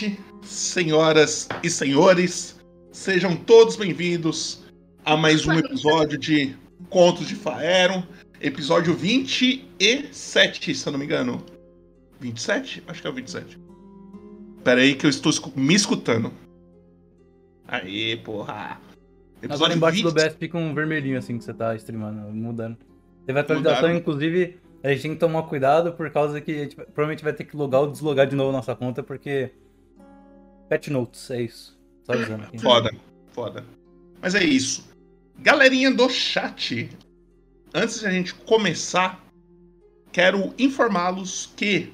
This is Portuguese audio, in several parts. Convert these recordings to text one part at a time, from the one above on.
noite, senhoras e senhores. Sejam todos bem-vindos a mais um episódio de Contos de Faeron, episódio 27, se eu não me engano. 27? Acho que é o 27. Pera aí que eu estou me escutando. Aí, porra. Agora embaixo 20... do BS fica um vermelhinho assim que você tá streamando, mudando. Teve atualização, Mudaram. inclusive, a gente tem que tomar cuidado por causa que a gente provavelmente vai ter que logar ou deslogar de novo nossa conta, porque. Pet Notes, é isso. Só avisando aqui. Foda, foda. Mas é isso. Galerinha do chat, antes de a gente começar, quero informá-los que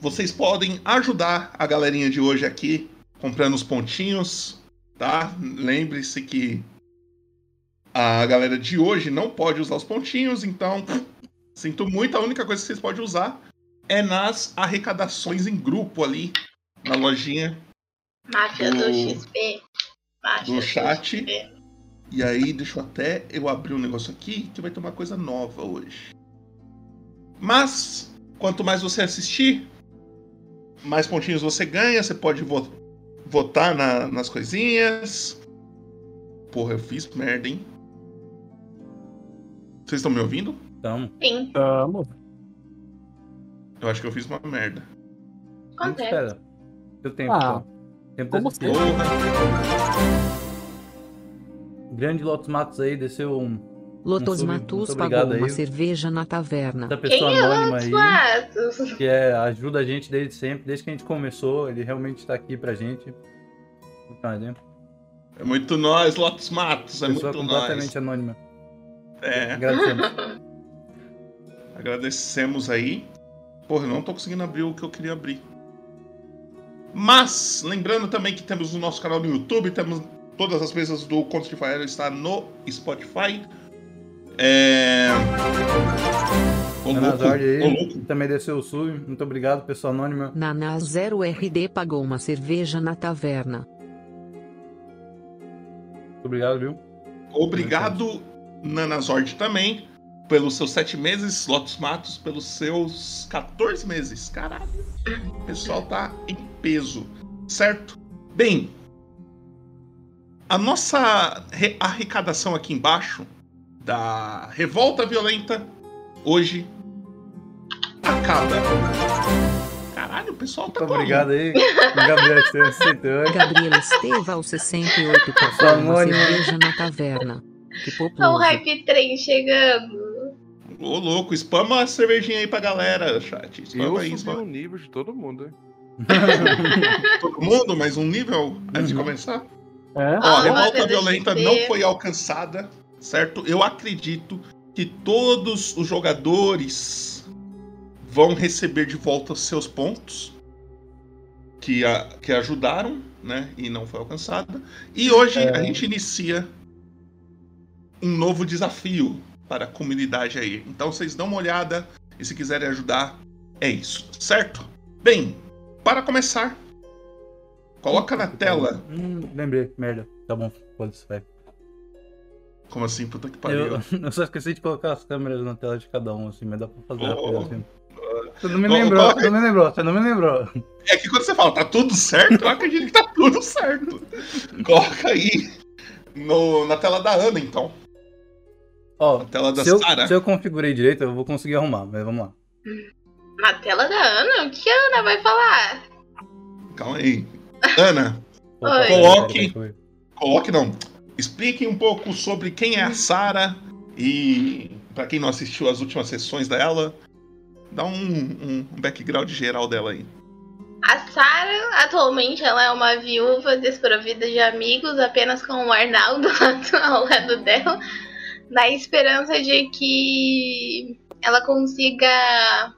vocês podem ajudar a galerinha de hoje aqui comprando os pontinhos, tá? Lembre-se que a galera de hoje não pode usar os pontinhos, então Sinto muito, a única coisa que vocês podem usar é nas arrecadações em grupo ali, na lojinha. Máfia do, do XP. Máfia do chat. Do XP. E aí, deixa eu até eu abrir um negócio aqui que vai ter uma coisa nova hoje. Mas, quanto mais você assistir, mais pontinhos você ganha. Você pode vo votar na, nas coisinhas. Porra, eu fiz merda, hein? Vocês estão me ouvindo? Tamo. Sim. Tamo. Eu acho que eu fiz uma merda. Acontece. Espera. Deu tempo. Ah, tempo como de assistir. Grande Lotus Matos aí, desceu um. Lotus Matus muito pagou obrigado uma aí. cerveja na taverna. Essa pessoa Quem é anônima Lotus aí, Matos? que é, ajuda a gente desde sempre, desde que a gente começou, ele realmente tá aqui pra gente. Tá, né? É muito nós, Lotus Matos. É Pessoa muito completamente nós. anônima. É, Agradecemos. agradecemos aí. Porra, eu não tô conseguindo abrir o que eu queria abrir. Mas, lembrando também que temos o nosso canal no YouTube, temos todas as mesas do Contos de Faero está no Spotify. É. Louco, Nanazord aí, louco. também desceu o sub. Muito obrigado, pessoa anônima. Naná 0RD pagou uma cerveja na taverna. Muito obrigado, viu? Obrigado, Nanazord, também, pelos seus sete meses, Lotus Matos, pelos seus 14 meses. Caralho, o pessoal tá em peso, certo? Bem, a nossa re- arrecadação aqui embaixo da Revolta Violenta hoje acaba. Caralho, o pessoal tá Muito obrigado aí, Gabriel Esteves, aceitando. Gabriela Esteva, 68 pagou uma Anônima. cerveja na taverna. Que Olha o populoso. Hype Train chegando. Ô, louco, spama a cervejinha aí pra galera, chat. Eu Spama aí, subi spama. o nível de todo mundo, hein? Todo mundo, mais um nível antes de Uhum. começar? É? Ó, Ah, a revolta mas violenta não foi alcançada, certo? Eu acredito que todos os jogadores vão receber de volta seus pontos que, a- que ajudaram, né? E não foi alcançada. E hoje É. a gente inicia um novo desafio para a comunidade aí. Então vocês dão uma olhada e se quiserem ajudar, é isso, certo? Bem, para começar, coloca na tela. Hum, lembrei, merda. Tá bom, foda-se, vai. Como assim, puta que pariu? Eu, eu só esqueci de colocar as câmeras na tela de cada um, assim, mas dá pra fazer Oh. assim. Você não me Oh, lembrou, coloca- você não me lembrou, você não me lembrou. É que quando você fala tá tudo certo, eu acredito que tá tudo certo. Coloca aí no- na tela da Ana, então. Ó, Na tela da se eu, Sara. se eu configurei direito, eu vou conseguir arrumar, mas vamos lá. Na tela da Ana? O que a Ana vai falar? Calma aí. Ana, Oi. Coloque. coloque não. Explique um pouco sobre quem é a Sara e pra quem não assistiu as últimas sessões dela, dá um, um background geral dela aí. A Sarah, atualmente, ela é uma viúva desprovida de amigos, apenas com o Arnaldo ao lado dela, na esperança de que ela consiga,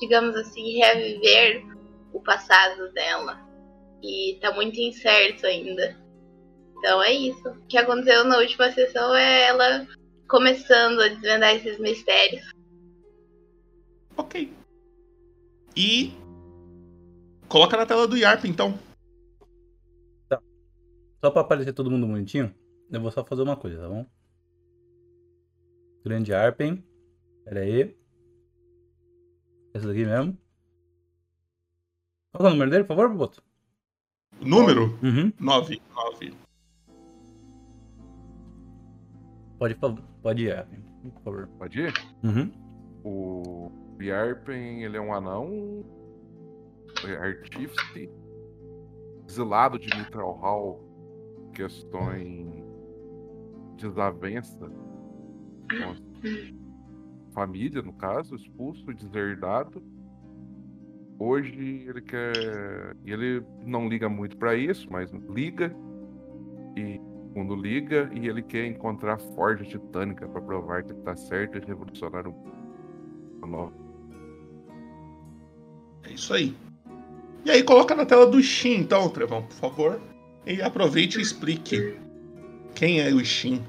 digamos assim, reviver o passado dela. E tá muito incerto ainda. Então é isso. O que aconteceu na última sessão é ela começando a desvendar esses mistérios. Ok. E coloca na tela do Yarp, então. Só pra aparecer todo mundo bonitinho, eu vou só fazer uma coisa, tá bom? Grande Arpen. Pera aí. Esse daqui mesmo. Qual que é o número dele, por favor, Boto? Número? Uhum. 9. 9. Pode, pode ir, por favor. Pode ir? Uhum. O Yarpen, ele é um anão é artífice, exilado de Mitral Hall, questões desavença família, no caso, expulso, deserdado. Hoje ele quer. Ele não liga muito para isso, mas liga. E quando liga, e ele quer encontrar forja titânica para provar que ele tá certo e revolucionar o mundo. É isso aí. E aí coloca na tela do Steam, então, Trevão, por favor. E aproveite e explique quem é o Steam.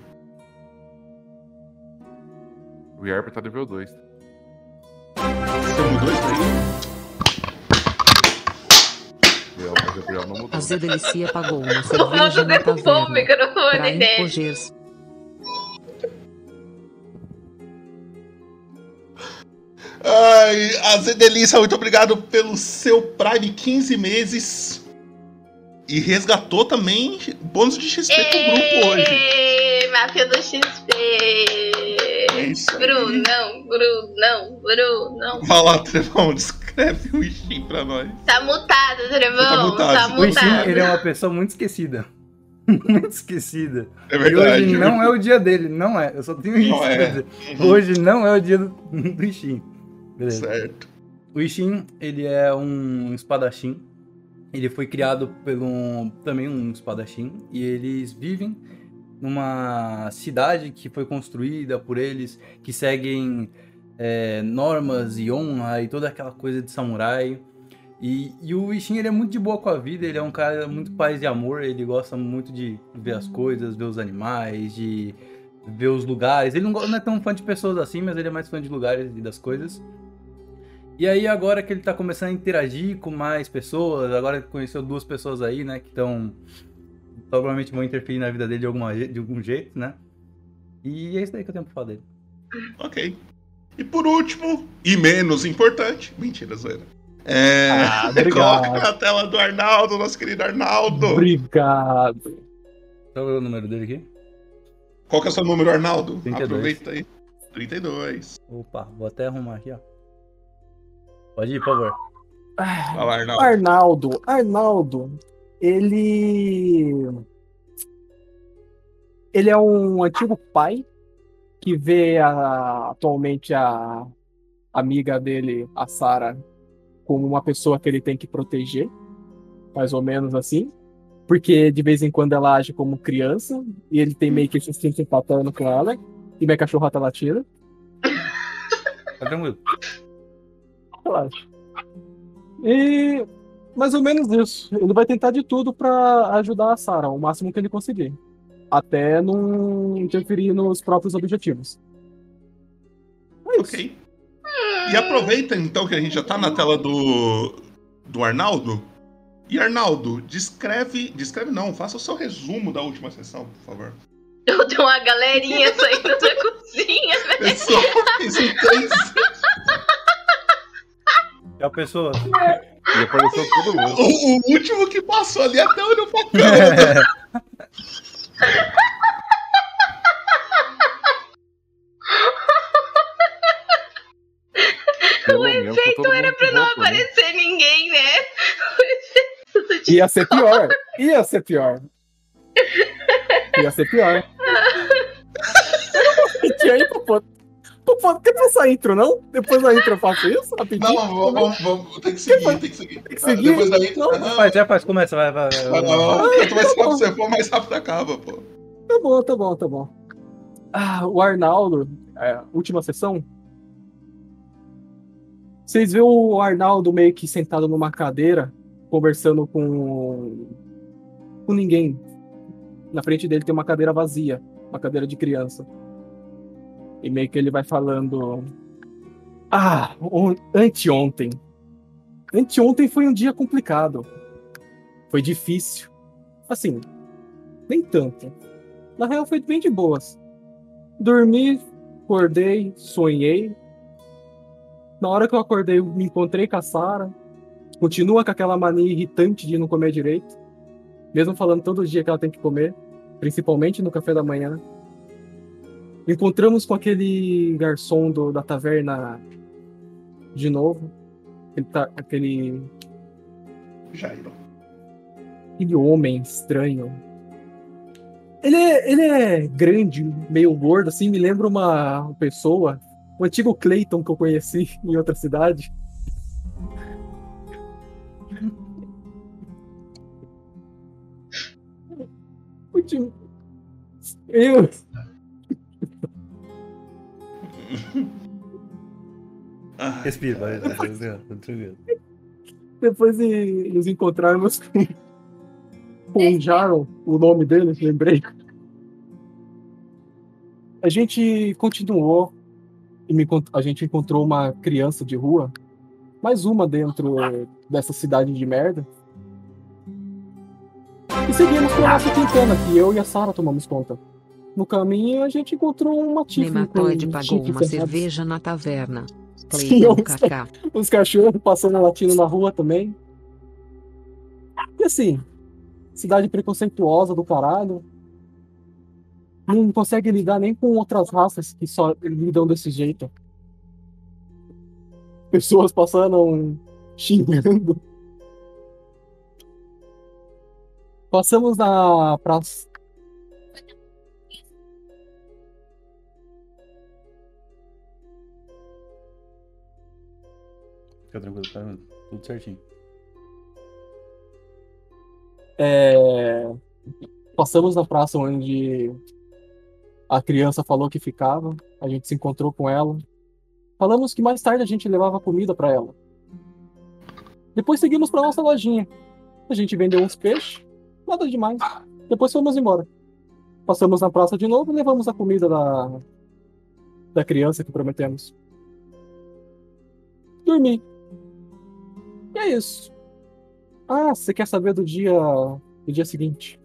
O Yarp tá nível 2. Você mudou isso daí? A Zedelicia pagou uma cerveja na taverna. o microfone Pra dele. Ai, a Zedelícia, muito obrigado pelo seu Prime 15 meses. E resgatou também bônus de XP pro grupo hoje. Máfia do XP. Isso aí. Brunão, Brunão, Brunão. Vai lá, Trevão, descreve o Steam pra nós. Tá mutado, Trevão. Tá mutado. Tá O Ishin, mutado. ele é uma pessoa muito esquecida. muito esquecida. É E verdade. hoje não é o dia dele, não é. Eu só tenho isso Não é. pra dizer. Uhum. Hoje não é o dia do, do Ishin. Beleza. Certo. O Ishin, ele é um espadachim. Ele foi criado por um, também um espadachim. E eles vivem numa cidade que foi construída por eles, que seguem é, normas e honra e toda aquela coisa de samurai. E, e o Ishin, ele é muito de boa com a vida, ele é um cara muito paz e amor, ele gosta muito de ver as coisas, ver os animais, de ver os lugares. Ele não, não é tão fã de pessoas assim, mas ele é mais fã de lugares e das coisas. E aí, agora que ele tá começando a interagir com mais pessoas, agora que conheceu duas pessoas aí, né, que estão. Provavelmente vão interferir na vida dele de, alguma, de algum jeito, né? E é isso aí que eu tenho pra falar dele. Ok. E por último, e menos importante, mentira, zoeira. É, Ah, obrigado. coloca na tela do Arnaldo, nosso querido Arnaldo. Obrigado. Qual é o número dele aqui? Qual que é o seu número, Arnaldo? 32. Aproveita aí. 32. Opa, vou até arrumar aqui, ó. Pode ir, por favor. Lá, Arnaldo. Arnaldo, Arnaldo, ele. Ele é um antigo pai que vê a- atualmente a amiga dele, a Sarah, como uma pessoa que ele tem que proteger, mais ou menos assim. Porque de vez em quando ela age como criança e ele tem meio que esse instinto paterno com ela. E minha cachorra tá latindo. Tá tranquilo. Relaxa. E mais ou menos isso. Ele vai tentar de tudo pra ajudar a Sarah, o máximo que ele conseguir. Até não interferir nos próprios objetivos. É. Ok. E aproveita então que a gente já tá na tela do, do Arnaldo. E Arnaldo, descreve. Descreve não, faça o seu resumo da última sessão, por favor. Eu tenho uma galerinha saindo da cozinha, velho. É só isso em três. É a pessoa. E apareceu todo mundo. O, o último que passou ali até olhou pra câmera. O tá efeito era pra não voltando. aparecer ninguém, né? O efeito de- Ia ser pior. Ia ser pior. Ia ser pior. E aí, Popô? Popô, quer passar a intro, não? Depois da intro eu faço isso? Rapidinho? Não, vamos, vamos, vamos, tem que seguir, tem que seguir. Tem que seguir? Depois daí. Não. Aham. Faz, já faz, começa, vai, vai. vai, Não, vai. não, quanto mais rápido você for, mais rápido acaba, pô. Tá bom, tá bom, tá bom. Ah, o Arnaldo, é, última sessão. Vocês vê o Arnaldo meio que sentado numa cadeira, conversando com. com ninguém. Na frente dele tem uma cadeira vazia, uma cadeira de criança. E meio que ele vai falando. Ah, on- anteontem. Anteontem foi um dia complicado. Foi difícil. Assim, nem tanto. Na real, foi bem de boas. Dormi, acordei, sonhei. Na hora que eu acordei, eu me encontrei com a Sarah. Continua com aquela mania irritante de não comer direito. mesmo falando todo dia que ela tem que comer, principalmente no café da manhã. Encontramos com aquele garçom do, da taverna de novo. Ele tá, aquele. Jairo. Aquele homem estranho. Ele é, ele é grande, meio gordo, assim, me lembra uma pessoa, o antigo Clayton que eu conheci em outra cidade. Eu. Respira, vai. vai, Depois de nos encontrarmos com o Jaron, o nome dele, lembrei. A gente continuou e me, a gente encontrou uma criança de rua, mais uma dentro dessa cidade de merda. E seguimos a nossa quintana, que eu e a Sara tomamos conta. No caminho, a gente encontrou uma tifre. Nematóide pagou uma cerveja na taverna. Cleiton os, os cachorros passando latindo na rua também. E assim, cidade preconceituosa do caralho. Não consegue lidar nem com outras raças que só lidam desse jeito. Pessoas passando xingando. Passamos na praça Fica tranquilo, tá tudo certinho. É... Passamos na praça onde a criança falou que ficava. A gente se encontrou com ela. Falamos que mais tarde a gente levava comida para ela. Depois seguimos para nossa lojinha. A gente vendeu uns peixes, nada demais. Depois fomos embora. Passamos na praça de novo e levamos a comida da, da criança que prometemos. Dormi. É isso. Ah, você quer saber do dia do dia seguinte?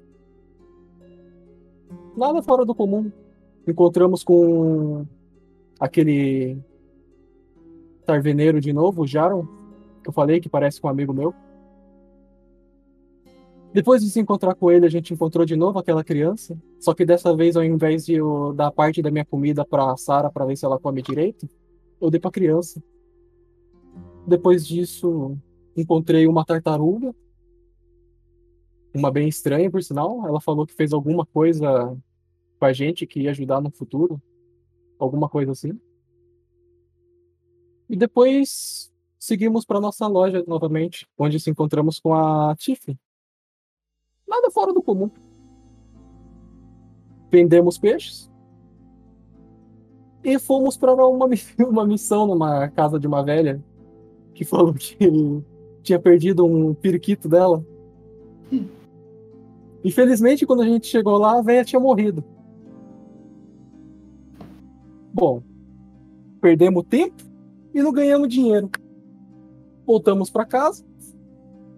Nada fora do comum. Encontramos com aquele tarveneiro de novo, Jaron, que eu falei que parece com um amigo meu. Depois de se encontrar com ele, a gente encontrou de novo aquela criança. Só que dessa vez, ao invés de eu dar parte da minha comida para Sara para ver se ela come direito, eu dei para criança. Depois disso, encontrei uma tartaruga, uma bem estranha, por sinal. Ela falou que fez alguma coisa com a gente que ia ajudar no futuro, alguma coisa assim. E depois seguimos para nossa loja novamente, onde se encontramos com a Tiffany. Nada fora do comum. Vendemos peixes e fomos para uma, uma missão numa casa de uma velha que falou que tinha perdido um periquito dela. Infelizmente, quando a gente chegou lá, a velha tinha morrido. Bom, perdemos tempo e não ganhamos dinheiro. Voltamos para casa.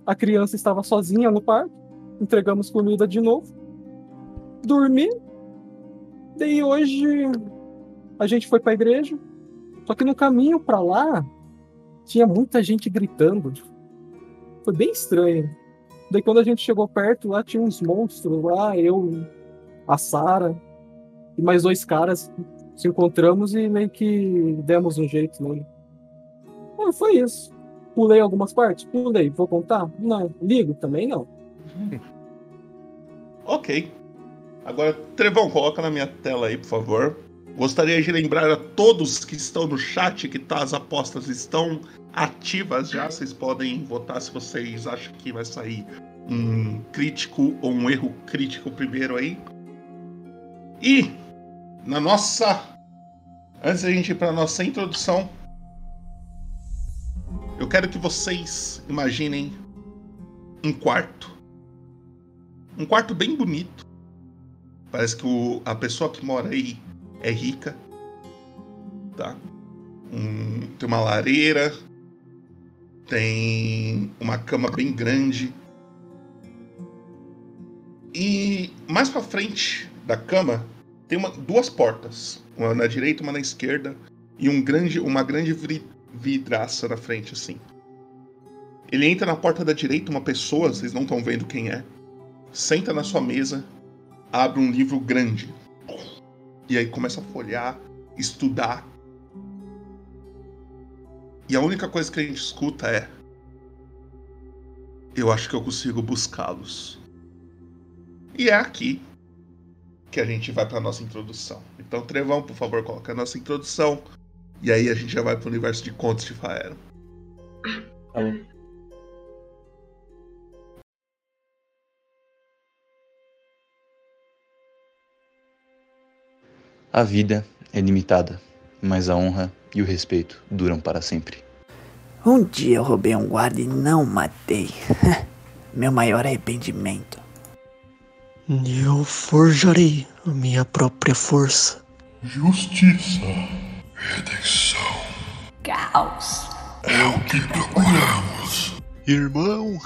A criança estava sozinha no parque. Entregamos comida de novo. Dormi. Daí hoje a gente foi para a igreja. Só que no caminho para lá tinha muita gente gritando. Foi bem estranho. Daí quando a gente chegou perto, lá tinha uns monstros lá, eu, a Sara e mais dois caras se encontramos e meio que demos um jeito nele. Ah, foi isso. Pulei algumas partes? Pulei. Vou contar? Não. Ligo? Também não. ok. Agora, Trevão, coloca na minha tela aí, por favor. Gostaria de lembrar a todos que estão no chat que tá, as apostas estão ativas já. Vocês podem votar se vocês acham que vai sair um crítico ou um erro crítico primeiro aí. E na nossa. Antes da gente ir para nossa introdução, eu quero que vocês imaginem um quarto. Um quarto bem bonito. Parece que o, a pessoa que mora aí é rica. Tá? Um, tem uma lareira, tem uma cama bem grande. E mais para frente da cama tem uma, duas portas, uma na direita, uma na esquerda, e um grande, uma grande vidraça na frente assim. Ele entra na porta da direita, uma pessoa, vocês não estão vendo quem é. senta na sua mesa, abre um livro grande. E aí começa a folhear, estudar. E a única coisa que a gente escuta é: Eu acho que eu consigo buscá-los. E é aqui que a gente vai para nossa introdução. Então, Trevão, por favor, coloca a nossa introdução. E aí a gente já vai para o universo de contos de Faero. Tá bom. A vida é limitada, mas a honra e o respeito duram para sempre. Um dia eu roubei um guarda e não matei. Meu maior arrependimento. Eu forjarei a minha própria força. Justiça, redenção, caos. É o que procuramos. Irmão,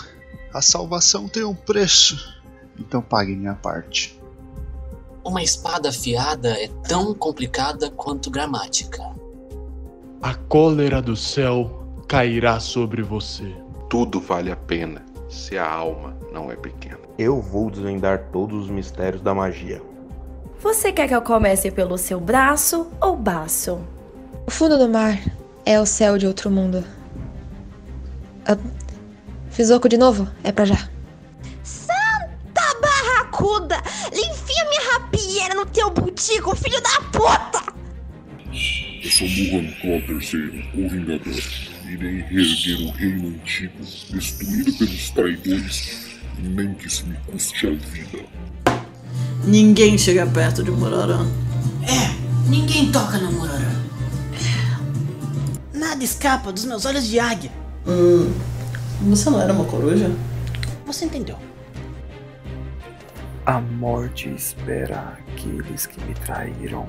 a salvação tem um preço. Então pague minha parte. Uma espada afiada é tão complicada quanto gramática. A cólera do céu cairá sobre você. Tudo vale a pena se a alma não é pequena. Eu vou desvendar todos os mistérios da magia. Você quer que eu comece pelo seu braço ou baço? O fundo do mar é o céu de outro mundo. Ah, fiz oco de novo? É pra já. Santa barracuda! Enfia minha rapieira no teu butico, filho da puta! Eu sou Muhan Claw III, o Vingador. Irei reerguer o reino antigo, destruído pelos traidores, nem que isso me custe a vida. Ninguém chega perto de Mororã. É, ninguém toca no Mororã. Nada escapa dos meus olhos de águia. Hum, você não era uma coruja? Você entendeu. A morte espera aqueles que me traíram.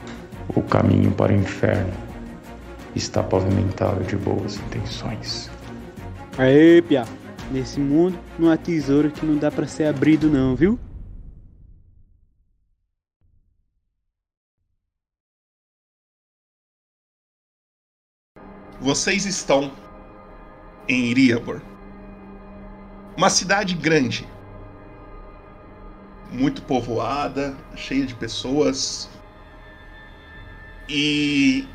O caminho para o inferno está pavimentado de boas intenções. Aê, Pia. Nesse mundo não há tesouro que não dá para ser abrido não, viu? Vocês estão em Iriabor. Uma cidade grande. Muito povoada, cheia de pessoas. E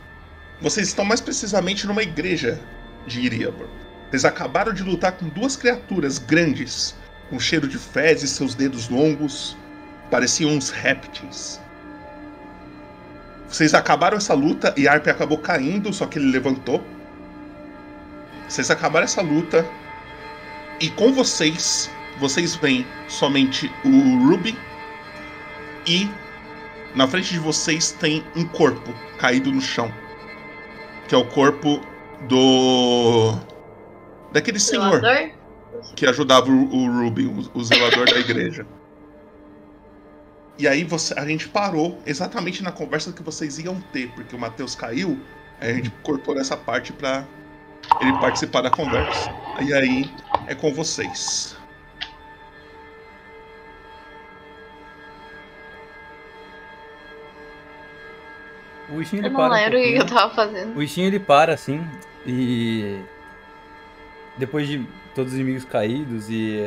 vocês estão mais precisamente numa igreja de Iriabor. Eles acabaram de lutar com duas criaturas grandes, com cheiro de fezes, seus dedos longos, pareciam uns répteis. Vocês acabaram essa luta e Arpe acabou caindo, só que ele levantou. Vocês acabaram essa luta e com vocês, vocês veem somente o Ruby e na frente de vocês tem um corpo caído no chão, que é o corpo do daquele senhor Zelador? que ajudava o, o Ruby, o, o zelador da igreja. E aí você, a gente parou exatamente na conversa que vocês iam ter, porque o Matheus caiu, aí a gente cortou essa parte pra ele participar da conversa. E aí é com vocês. O Ishin ele Eu não para. um lembro o que eu tava fazendo. O Ishin ele para assim e depois de todos os inimigos caídos e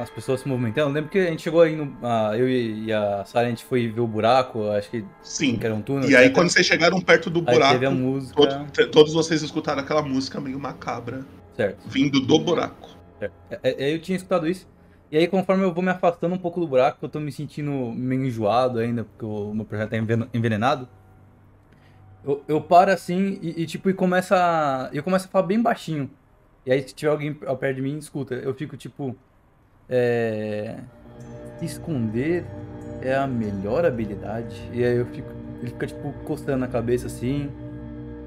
as pessoas se movimentando, lembro que a gente chegou aí no, ah, eu e a Sarah a gente foi ver o buraco, acho que Sim. que era um túnel. E aí etc. quando vocês chegaram perto do Aí buraco, teve a música. todo- todos vocês escutaram aquela música meio macabra Certo. vindo do buraco. É, é, é, eu tinha escutado isso. E aí, conforme eu vou me afastando um pouco do buraco, eu tô me sentindo meio enjoado ainda, porque o meu projeto tá enven- envenenado. Eu, eu paro assim e, e, tipo, e começa a, eu começo a falar bem baixinho. E aí, se tiver alguém ao perto de mim, escuta. Eu fico tipo. É. Esconder é a melhor habilidade. E aí eu fico. Ele fica tipo coçando na cabeça assim.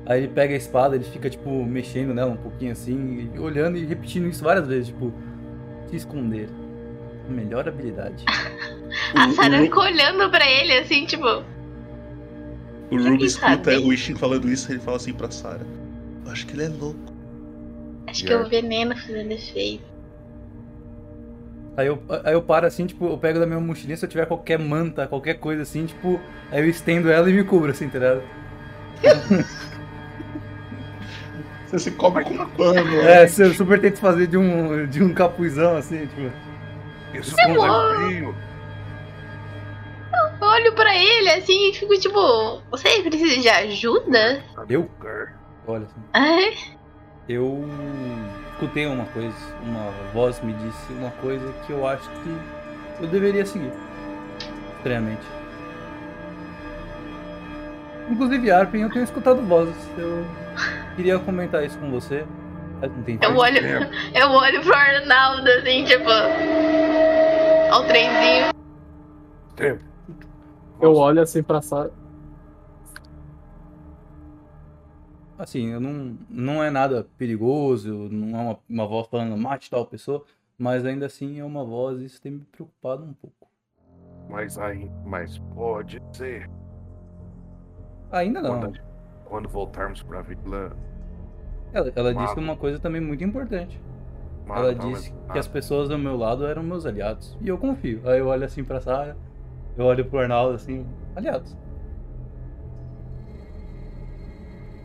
Aí ele pega a espada, ele fica tipo mexendo nela um pouquinho assim, e olhando e repetindo isso várias vezes, tipo, se esconder. A melhor habilidade. A Sarah fica olhando pra ele assim, tipo. O Ruby escuta o Ishin falando isso ele fala assim pra Sarah. Eu acho que ele é louco. Acho que é o veneno fazendo efeito. Aí eu, aí eu paro assim, tipo, eu pego da minha mochilinha, se eu tiver qualquer manta, qualquer coisa assim, tipo, aí eu estendo ela e me cubro, assim, tá ligado? Você se cobre com um pano. É, eu super tento fazer de um, de um capuzão, assim, tipo. Isso é frio. Olho pra ele assim e fico tipo, você precisa de ajuda? Eu? Olha assim. É? Eu escutei uma coisa, uma voz me disse uma coisa que eu acho que eu deveria seguir. Estranhamente. Inclusive, Arpen, eu tenho escutado vozes. Eu queria comentar isso com você. Não tem eu olho, eu olho pro Arnaldo assim, tipo. Ao trenzinho. Tempo. Eu olho assim pra Sarah. Assim, eu não, não é nada perigoso, não é uma, uma voz falando mate tal pessoa, mas ainda assim é uma voz e isso tem me preocupado um pouco. Mas aí, mas pode ser. Ainda não. Quando, quando voltarmos pra vila. Ela, ela disse uma coisa também muito importante. ela disse que as pessoas ao meu lado eram meus aliados. E eu confio. Aí eu olho assim pra Sarah, eu olho pro Arnaldo assim, aliados.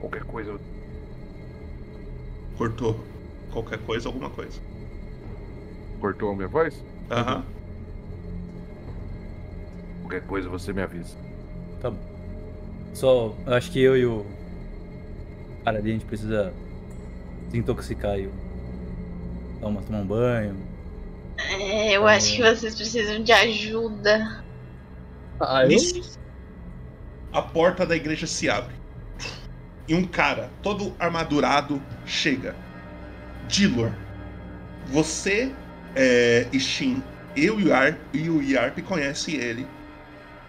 Qualquer coisa. Cortou. Qualquer coisa, alguma coisa. Cortou a minha voz? Aham. Uhum. Qualquer coisa você me avisa. Tá bom. Só, acho que eu e o cara ali a gente precisa desintoxicar e dar uma, tomar um banho. É, eu acho que vocês precisam de ajuda. Ah, Nisso, a porta da igreja se abre. E um cara, todo armadurado, chega. Dilor, você, é, Ishin, eu e o, Yarp, e o Yarp conhecem ele.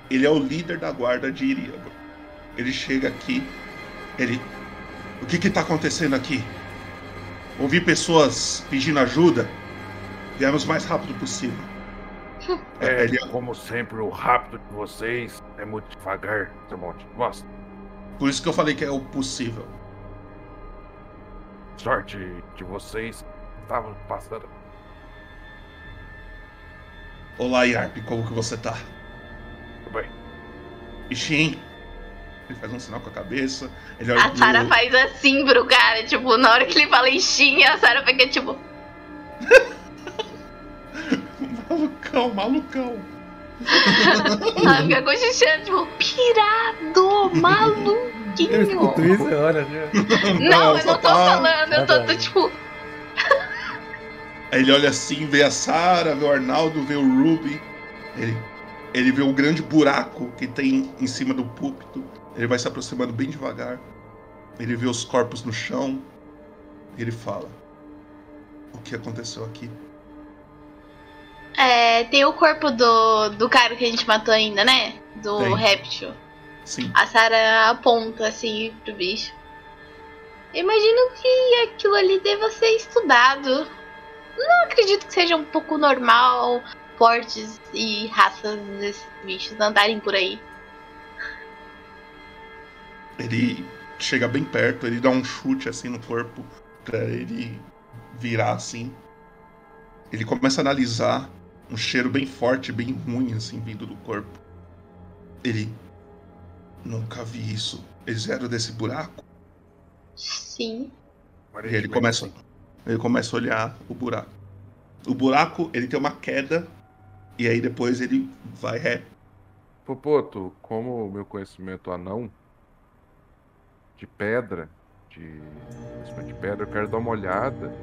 Ele é o líder da guarda de Iriago. Ele chega aqui, ele. O que que tá acontecendo aqui? Ouvi pessoas pedindo ajuda. Viemos o mais rápido possível. É, ele... como sempre, o rápido de vocês é muito devagar, seu monte de bosta. Por isso que eu falei que é o possível. Sorte de vocês estavam passando. Olá, Yarp, como que você tá? Tudo bem. Ishin, ele faz um sinal com a cabeça. Ele olha a Sarah pro... faz assim pro cara, tipo, na hora que ele fala Ishin, a Sarah fica tipo. malucão, malucão. Ela fica cochichando, tipo, pirado, maluquinho. Eu escuto isso, olha. Não, eu não tô falando, eu tô, tô tipo. Aí ele olha assim, vê a Sarah, vê o Arnaldo, vê o Ruby. Ele, ele vê o grande buraco que tem em cima do púlpito. Ele vai se aproximando bem devagar. Ele vê os corpos no chão. Ele fala: O que aconteceu aqui? É, tem o corpo do, do cara que a gente matou ainda, né? Do Tem. réptil. Sim. A Sarah aponta assim pro bicho. Imagino que aquilo ali deva ser estudado. Não acredito que seja um pouco normal portes e raças desses bichos andarem por aí. Ele chega bem perto, ele dá um chute assim no corpo pra ele virar assim. Ele começa a analisar um cheiro bem forte, bem ruim assim vindo do corpo. Ele nunca vi isso. Eles eram desse buraco? Sim. E ele começa, ele começa a olhar o buraco. O buraco, ele tem uma queda e aí depois ele vai ré. Popoto, como o meu conhecimento anão de pedra, de, de pedra, eu quero dar uma olhada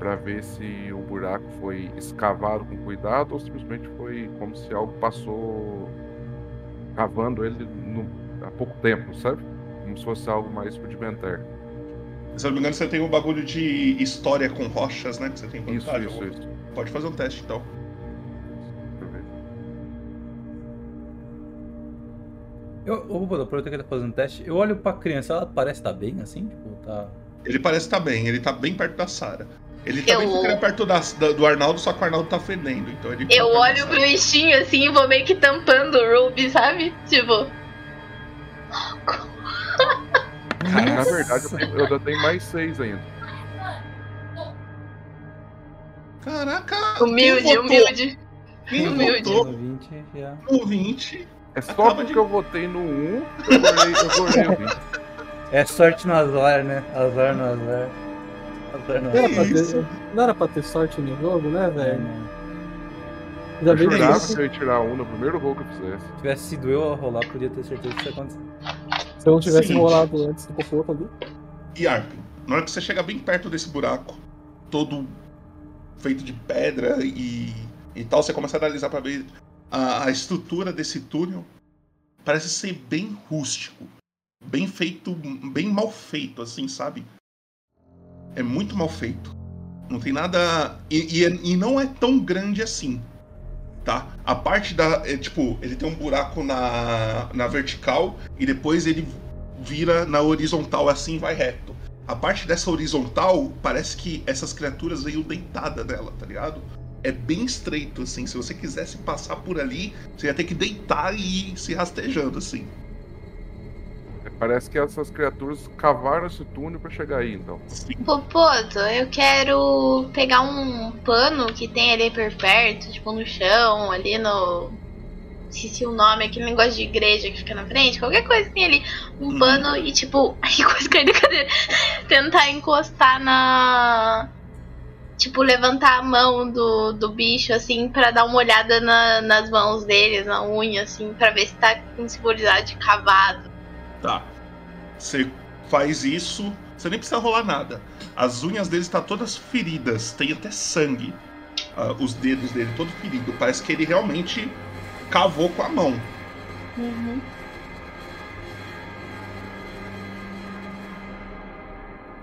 Pra ver se o buraco foi escavado com cuidado ou simplesmente foi como se algo passou cavando ele no- há pouco tempo, sabe? Como se fosse algo mais rudimentar. Se eu não me engano, você tem um bagulho de história com rochas, né? Que você tem Isso, vantagem. isso, isso. Pode fazer um teste, então. Eu, ô, Buda, aproveitando que ele tá fazendo teste, eu olho pra criança, ela parece estar bem, assim? Tipo, tá. Ele parece estar bem, ele tá bem perto da Sara. Ele tá Eu- bem ficando perto da- da- do Arnaldo, só que o Arnaldo tá fedendo, então ele. Eu olho pro bichinho assim e vou meio que tampando o Ruby, sabe? Tipo. Cara, na verdade, eu, tenho- eu ainda tenho mais seis ainda. Caraca! Humilde, humilde. Quem Humilde. votou No 20 já. no 20? É só porque eu votei no 1, eu gorei, eu gorei o 20. É sorte no azar, né? Azar no azar. Não era, pra ter, não era pra ter sorte no jogo, né, velho? Eu Ainda bem que jurava que eu ia tirar um no primeiro rol que eu fizesse. Se tivesse sido eu a rolar, podia ter certeza que isso ia acontecer. se eu não tivesse Seguinte. rolado antes do Popoto ali. E Arp, na hora que você chega bem perto desse buraco, todo feito de pedra e, e tal, você começa a analisar pra ver a, a estrutura desse túnel. Parece ser bem rústico. Bem feito, bem mal feito, assim, sabe? É muito mal feito. Não tem nada. E, e é- e não é tão grande assim. Tá? A parte da. é, tipo, ele tem um buraco na, na vertical e depois ele vira na horizontal assim vai reto. A parte dessa horizontal parece que essas criaturas veio deitada nela, tá ligado? É bem estreito, assim. Se você quisesse passar por ali, você ia ter que deitar e ir se rastejando, assim. Parece que essas criaturas cavaram esse túnel pra chegar aí, então. Popoto, eu quero pegar um pano que tem ali por perto, tipo no chão, ali no. Esqueci o nome, aquele negócio de igreja que fica na frente, qualquer coisa que tem ali. Um pano e tipo. Ai, que coisa caiu da cadeira. Tentar encostar na. Tipo, levantar a mão do, do bicho, assim, pra dar uma olhada na- nas mãos deles, na unha, assim, pra ver se tá com simbolizado de cavado. Tá. Você faz isso, você nem precisa rolar nada. As unhas dele estão todas feridas, tem até sangue. Ah, os dedos dele todo ferido. Parece que ele realmente cavou com a mão.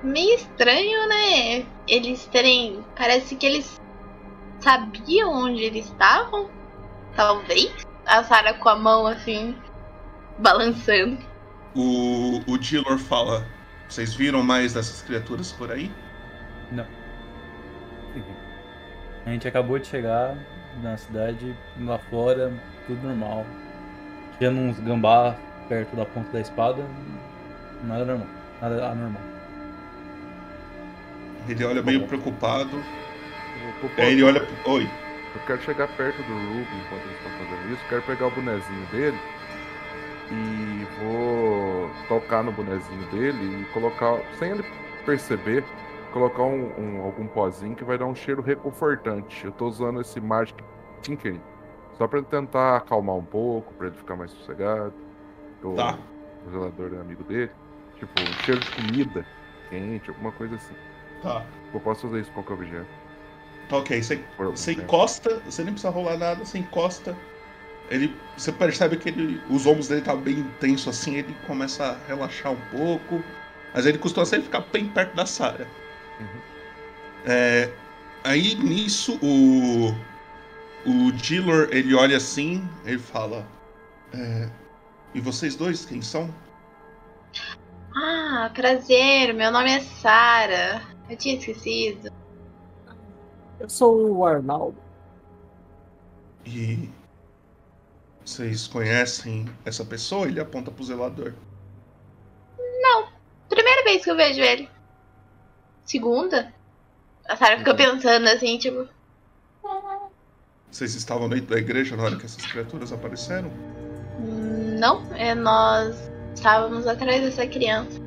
Meio estranho, né? Eles terem. Parece que eles sabiam onde eles estavam. Talvez. A Sarah com a mão assim, balançando. O, o Dillor fala: Vocês viram mais dessas criaturas por aí? Não. A gente acabou de chegar na cidade, lá fora, tudo normal. Tinha uns gambá perto da ponta da espada, nada normal, nada anormal. Ele olha meio preocupado. Aí ele olha. Oi. Eu quero chegar perto do Ruby enquanto eles estão fazendo isso. Quero pegar o bonezinho dele e vou tocar no bonezinho dele e colocar, sem ele perceber, colocar um, um- algum pozinho que vai dar um cheiro reconfortante. Eu tô usando esse Magic Tinkering só pra tentar acalmar um pouco, pra ele ficar mais sossegado. O, Tá. o zelador é amigo dele. Tipo, um cheiro de comida quente, alguma coisa assim. Tá. Eu posso fazer isso com qualquer objeto. Tá ok, você, você encosta, você nem precisa rolar nada, você encosta. Ele, você percebe que ele, os ombros dele tá bem tenso assim, ele começa a relaxar um pouco. Mas ele costuma sempre ficar bem perto da Sarah. É, aí nisso o o Dillor ele olha assim, ele fala: é, E vocês dois quem são? Ah, prazer, meu nome é Sara. Eu tinha esquecido. Eu sou o Arnaldo. E vocês conhecem essa pessoa? Ele aponta pro zelador. Não, primeira vez que eu vejo ele. Segunda? A Sara fica pensando assim, tipo. Vocês estavam dentro da igreja na hora que essas criaturas apareceram? "Hum, Não, é nós estávamos atrás dessa criança.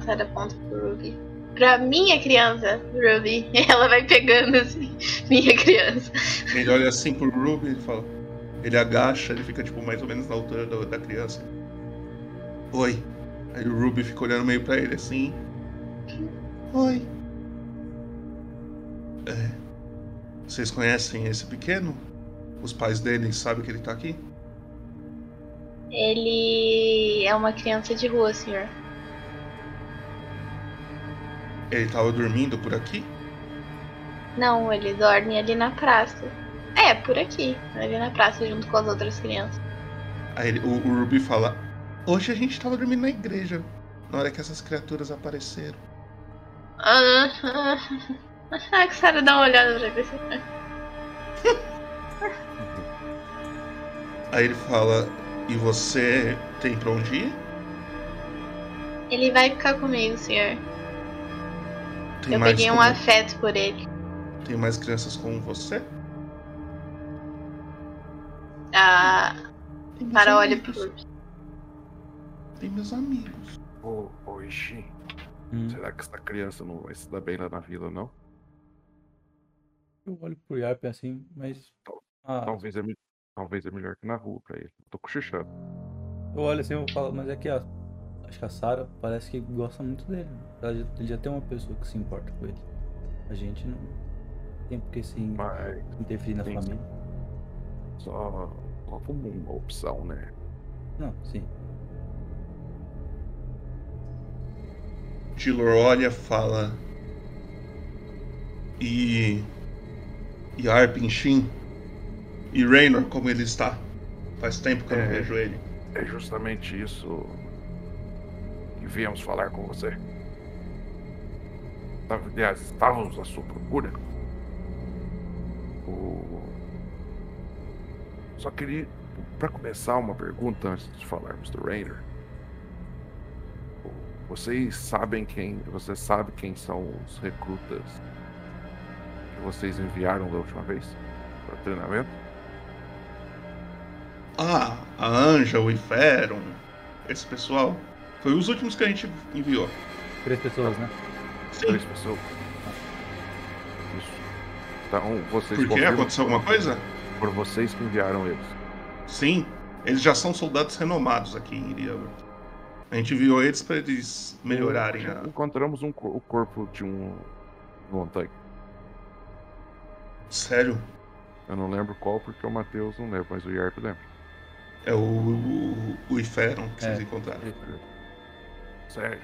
A Sara aponta pro Ruby. Pra minha criança, Ruby. Ela vai pegando assim, minha criança. Ele olha assim pro Ruby e fala. Ele agacha, ele fica tipo mais ou menos na altura da, da criança. Oi. Aí o Ruby fica olhando meio pra ele assim. Oi. É, vocês conhecem esse pequeno? Os pais dele sabem que ele tá aqui? Ele é uma criança de rua, senhor. Ele tava dormindo por aqui? Não, ele dorme ali na praça. É, por aqui, ali na praça, junto com as outras crianças. Aí ele- o, o Ruby fala: Hoje a gente tava dormindo na igreja, na hora que essas criaturas apareceram. Ah, ah, ah, que Sarah dá uma olhada pra ver se. Aí ele fala: E você tem pra onde ir? Ele vai ficar comigo, senhor. Tem Eu peguei um como- afeto por ele. Tem mais crianças como você? Ah, Sarah olha pro Ruby. Tem meus amigos. Ô, ô Ishi, será que essa criança não vai se dar bem lá na vila, não? Eu olho pro Yarp assim, mas. Ah, Talvez é, talvez é melhor que na rua pra ele. Tô cochichando. eu olho assim e falo, mas é que a. Acho que a Sarah parece que gosta muito dele. Já- Ele já tem uma pessoa que se importa com ele. A gente não tem por que se Mas, interferir na sim, família. Só, só como uma opção, né? Não, sim. Tilor olha, fala. E. E Arpin Shin? E Raynor, como ele está? Faz tempo que eu não É. vejo ele. É justamente isso que viemos falar com você. Aliás, estávamos à sua procura. Só queria, para começar, uma pergunta antes de falarmos do Rainer. Vocês sabem quem. Você sabe quem são os recrutas que vocês enviaram da última vez para treinamento? Ah, a Anja, o Iferon, esse pessoal. Foi os últimos que a gente enviou. Três pessoas, né? Três pessoas. Isso. Então vocês. Por confirmam- Aconteceu alguma coisa? Por vocês que enviaram eles. Sim, eles já são soldados renomados aqui em Iriaber. A gente enviou eles pra eles melhorarem a. Encontramos um, o corpo de um montanha. Sério? Eu não lembro qual porque o Matheus não lembra, mas o Yarp lembra. É o, o, o Iferon que É. vocês encontraram. Sério.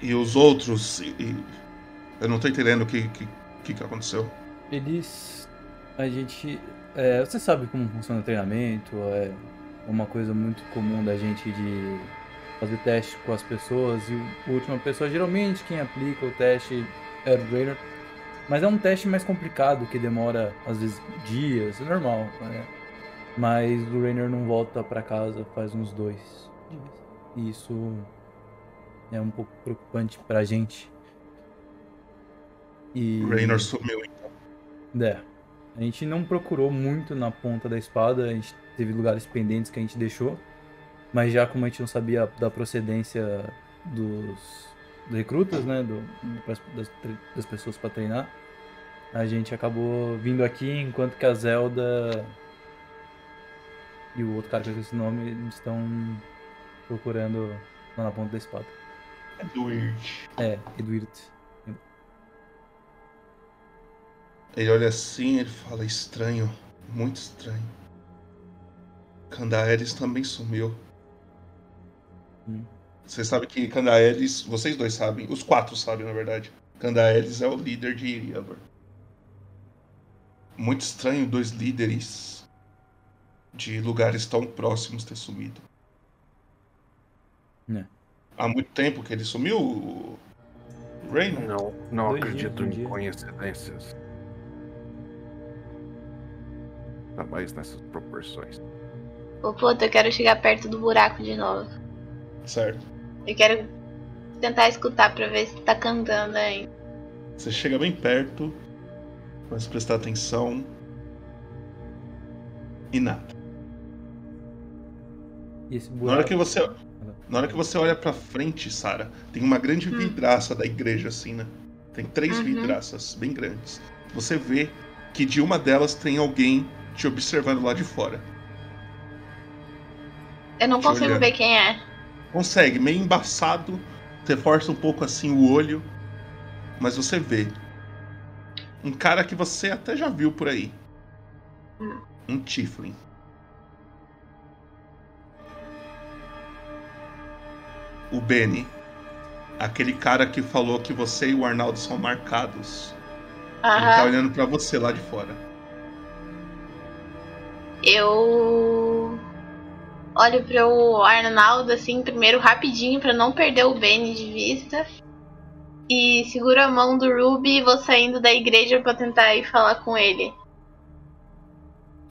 E os outros. e- e- eu não tô entendendo o que, que, que, que aconteceu. Eles. A gente. é, você sabe como funciona o treinamento, é uma coisa muito comum da gente de fazer teste com as pessoas e a última pessoa, geralmente quem aplica o teste é o trainer. Mas é um teste mais complicado, que demora às vezes dias, é normal. né? Mas o Rainer não volta pra casa faz uns dois dias. E isso é um pouco preocupante pra gente. E... O Raynor sumiu, então. É. A gente não procurou muito na ponta da espada, a gente teve lugares pendentes que a gente deixou. Mas já como a gente não sabia da procedência dos, dos recrutas, né? Do, das, das, pessoas pra treinar, a gente acabou vindo aqui enquanto que a Zelda e o outro cara que eu o nome estão procurando lá na ponta da espada. Edward. É, Edward. Ele olha assim ele fala: estranho, muito estranho. Candaelis também sumiu. Hum. Vocês sabem que Candaelis, vocês dois sabem, os quatro sabem na verdade. Candaelis é o líder de Iriaber. Muito estranho dois líderes de lugares tão próximos ter sumido. É. Há muito tempo que ele sumiu, o Raynor? Não, não Dois acredito dias, em coincidências. Ainda mais nessas proporções. Ô, puta, eu quero chegar perto do buraco de novo. Certo. Eu quero tentar escutar pra ver se tá cantando ainda. Você chega bem perto, começa a prestar atenção. E nada. E esse Na buraco... hora que você, na hora que você olha pra frente, Sara, tem uma grande vidraça da igreja assim, né? Tem três Uhum. vidraças bem grandes. Você vê que de uma delas tem alguém te observando lá de fora. Eu não eu consigo olhar. ver quem é. Consegue, meio embaçado, você força um pouco assim o olho mas você vê um cara que você até já viu por aí. Um Tiflin. O Benny. Aquele cara que falou que você e o Arnaldo são marcados. Ele tá Aham. olhando pra você lá de fora. Eu olho pro Arnaldo assim, primeiro rapidinho pra não perder o Benny de vista. E seguro a mão do Ruby e vou saindo da igreja pra tentar ir falar com ele.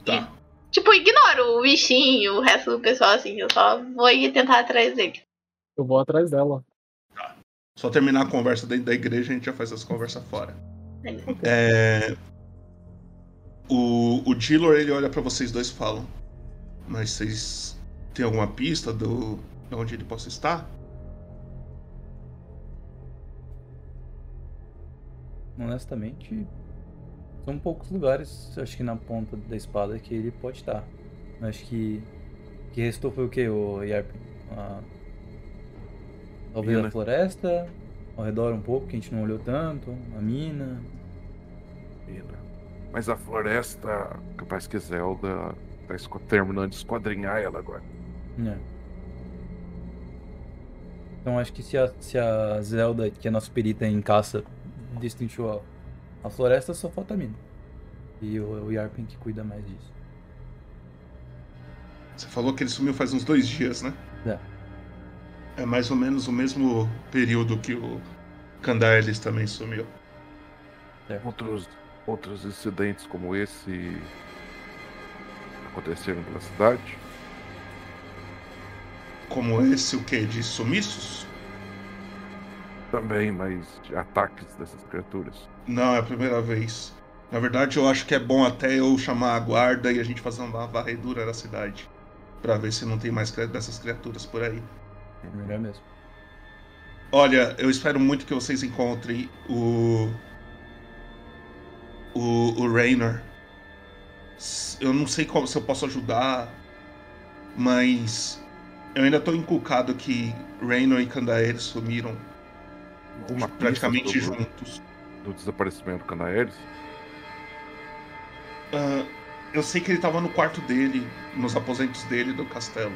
Tá. Tipo, ignoro o bichinho, o resto do pessoal assim, eu só vou ir tentar atrás dele. Eu vou atrás dela. Só terminar a conversa dentro da igreja, a gente já faz essa conversa fora. É... O, o Dillor, ele olha pra vocês dois e fala: Mas vocês têm alguma pista do de onde ele possa estar? Honestamente, são poucos lugares, acho que na ponta da espada, que ele pode estar. Acho que. O que restou foi o que, o Yarp? A... Talvez Mina. a floresta, ao redor um pouco, que a gente não olhou tanto, a mina. Mina. Mas a floresta, capaz que Zelda tá esco- terminando de esquadrinhar ela agora. É. Então acho que se a, se a Zelda, que é nossa perita em caça, destrinchou a, a floresta, só falta a mina. E o, o Yarpen que cuida mais disso. Você falou que ele sumiu faz uns dois dias, né? É. É mais ou menos o mesmo período que o Candaelis também sumiu. Outros, outros incidentes como esse aconteceram pela cidade. Como esse, o que? De sumiços? Também, mas de ataques dessas criaturas. Não, é a primeira vez. Na verdade, eu acho que é bom até eu chamar a guarda e a gente fazer uma varredura na cidade. Pra ver se não tem mais dessas criaturas por aí. É melhor mesmo. Olha, eu espero muito que vocês encontrem o. O, o Raynor. Eu não sei como, se eu posso ajudar, mas. Eu ainda tô inculcado que Raynor e Candaelis sumiram pista praticamente sobre- juntos. Do desaparecimento do Canaeres? Ah, eu sei que ele tava no quarto dele, nos aposentos dele do castelo.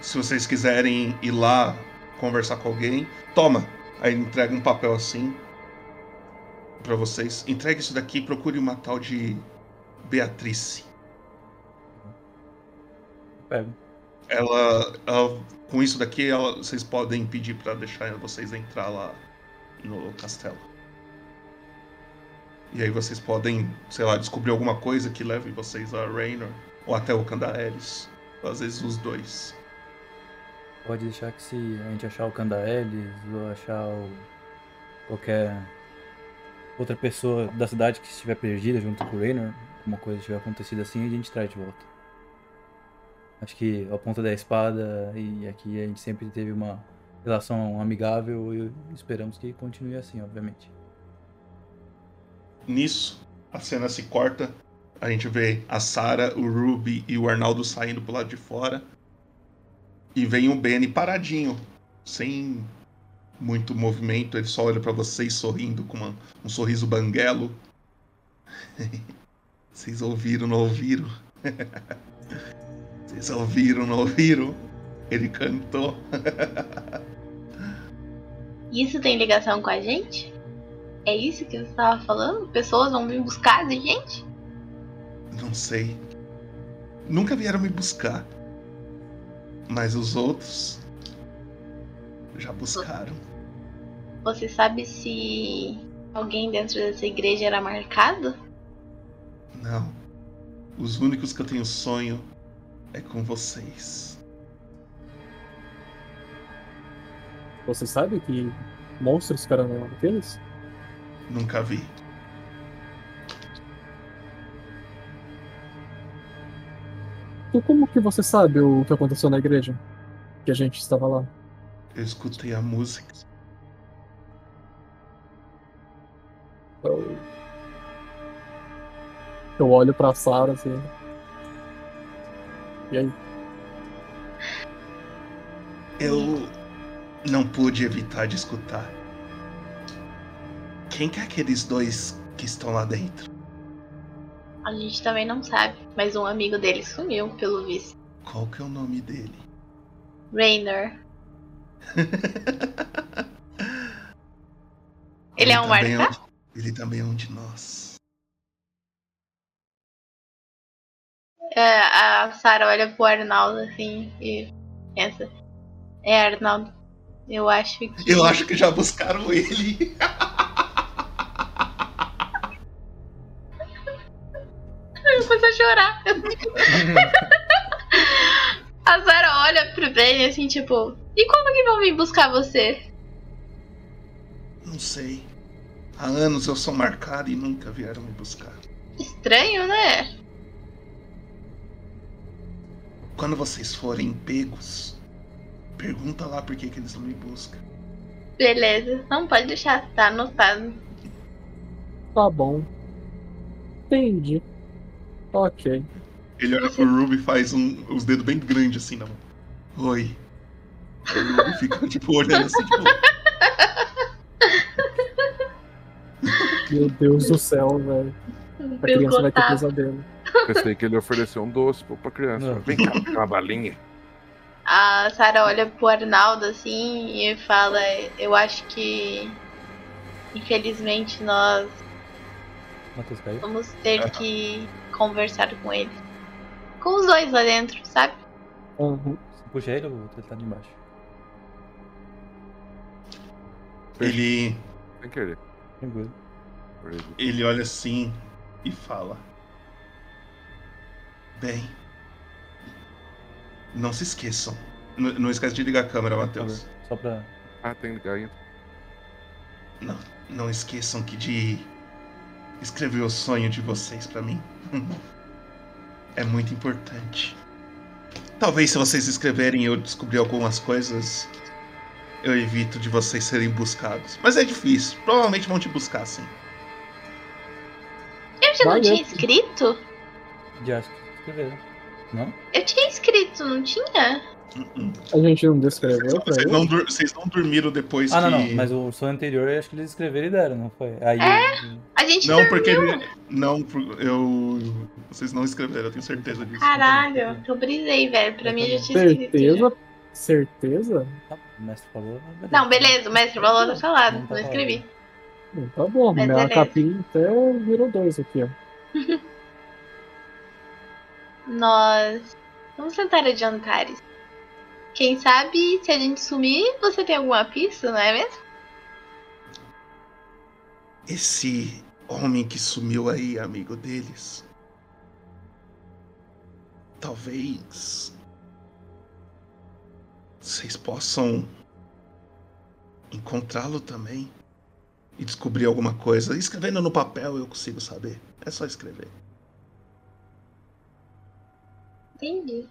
Se vocês quiserem ir lá conversar com alguém, toma. Aí ele entrega um papel assim pra vocês. Entregue isso daqui e procure uma tal de Beatrice. Pego. Ela, ela- com isso daqui, ela- vocês podem pedir pra deixar vocês entrar lá no castelo. E aí vocês podem, sei lá, descobrir alguma coisa que leve vocês a Raynor ou até o Candaelis. Às vezes os dois. Pode deixar que se a gente achar o Candaelis ou achar o... qualquer outra pessoa da cidade que estiver perdida junto com o Raynor, alguma coisa tiver acontecido assim, a gente traz de volta. Acho que a ponta da espada e aqui a gente sempre teve uma relação amigável e esperamos que continue assim, obviamente. Nisso, a cena se corta. A gente vê a Sarah, o Ruby e o Arnaldo saindo pro lado de fora. E vem o Benny paradinho, sem muito movimento. Ele só olha pra vocês sorrindo com uma- um sorriso banguelo. Vocês ouviram, não ouviram? Vocês ouviram, não ouviram? Ele cantou. Isso tem ligação com a gente? É isso que você estava falando? Pessoas vão vir buscar a gente? Não sei. Nunca vieram me buscar. Mas os outros já buscaram. Você sabe se alguém dentro dessa igreja era marcado? Não. Os únicos que eu tenho sonho é com vocês. Você sabe que monstros ficaram aqueles? Nunca vi. E como que você sabe o que aconteceu na igreja? Que a gente estava lá. Eu escutei a música. Eu, eu olho pra Sarah assim. E aí? Eu não pude evitar de escutar. Quem que é aqueles dois que estão lá dentro? A gente também não sabe, mas um amigo dele sumiu, pelo visto. Qual que é o nome dele? Rainer. Ele é um também é? Ele também é um de nós. É, a Sarah olha pro Arnaldo assim e pensa. É, Arnaldo, eu acho que. Eu acho que já buscaram ele. Eu vou a chorar. a Sarah olha pro Ben assim, tipo, e como que vão vir buscar você? Não sei. Há anos eu sou marcado e nunca vieram me buscar. Estranho, né? Quando vocês forem pegos, pergunta lá por que, que eles não me buscam. Beleza, não pode deixar, tá anotado. Tá bom. Entendi. Ok. Ele olha pro Ruby e faz um- os dedos bem grandes assim na mão. Oi. O Ruby fica tipo olhando assim, tipo. Meu Deus do céu, velho. A criança vai ter pesadelo. Pensei que ele ofereceu um doce pra- pra criança. Vem cá, uma balinha. A Sarah olha pro Arnaldo assim e fala: Eu acho que. Infelizmente nós vamos ter que conversar com ele. Com os dois lá dentro, sabe? Uhum. Você puxa ele ou o outro ele tá ali embaixo? Ele. Sem querer. Tranquilo. Ele olha assim e fala. Bem. Não se esqueçam. N- não esquece de ligar a câmera, Matheus. Só pra. Ah, tem que ligar ainda. Não, não esqueçam que de escrever o sonho de vocês pra mim. É muito importante. Talvez se vocês escreverem e eu descobrir algumas coisas, eu evito de vocês serem buscados. Mas é difícil. Provavelmente vão te buscar, sim. Eu já não Vai, tinha eu- escrito? Já acho que escreveram. Não? Eu tinha escrito, não tinha? A gente não descreveu pra Vocês não, vocês não dormiram depois Ah, que. não, não. Mas o sonho anterior eu acho que eles escreveram e deram, não foi? Aí. É? A gente Não, dormiu. porque não, eu vocês não escreveram, eu tenho certeza disso. Caralho, eu brisei, velho. Pra mim eu já tinha. Certeza? Certeza? O mestre falou. mas Não, beleza, o mestre falou tá falado, Não tá não escrevi. Hum, Tá bom, Mas minha beleza. capinha até virou dois aqui, ó. Nós vamos tentar adiantar isso. Quem sabe se a gente sumir, você tem alguma pista, não é mesmo? Esse homem que sumiu aí, amigo deles. Talvez vocês possam encontrá-lo também e descobrir alguma coisa. Escrevendo no papel eu consigo saber. É só escrever. Entendi.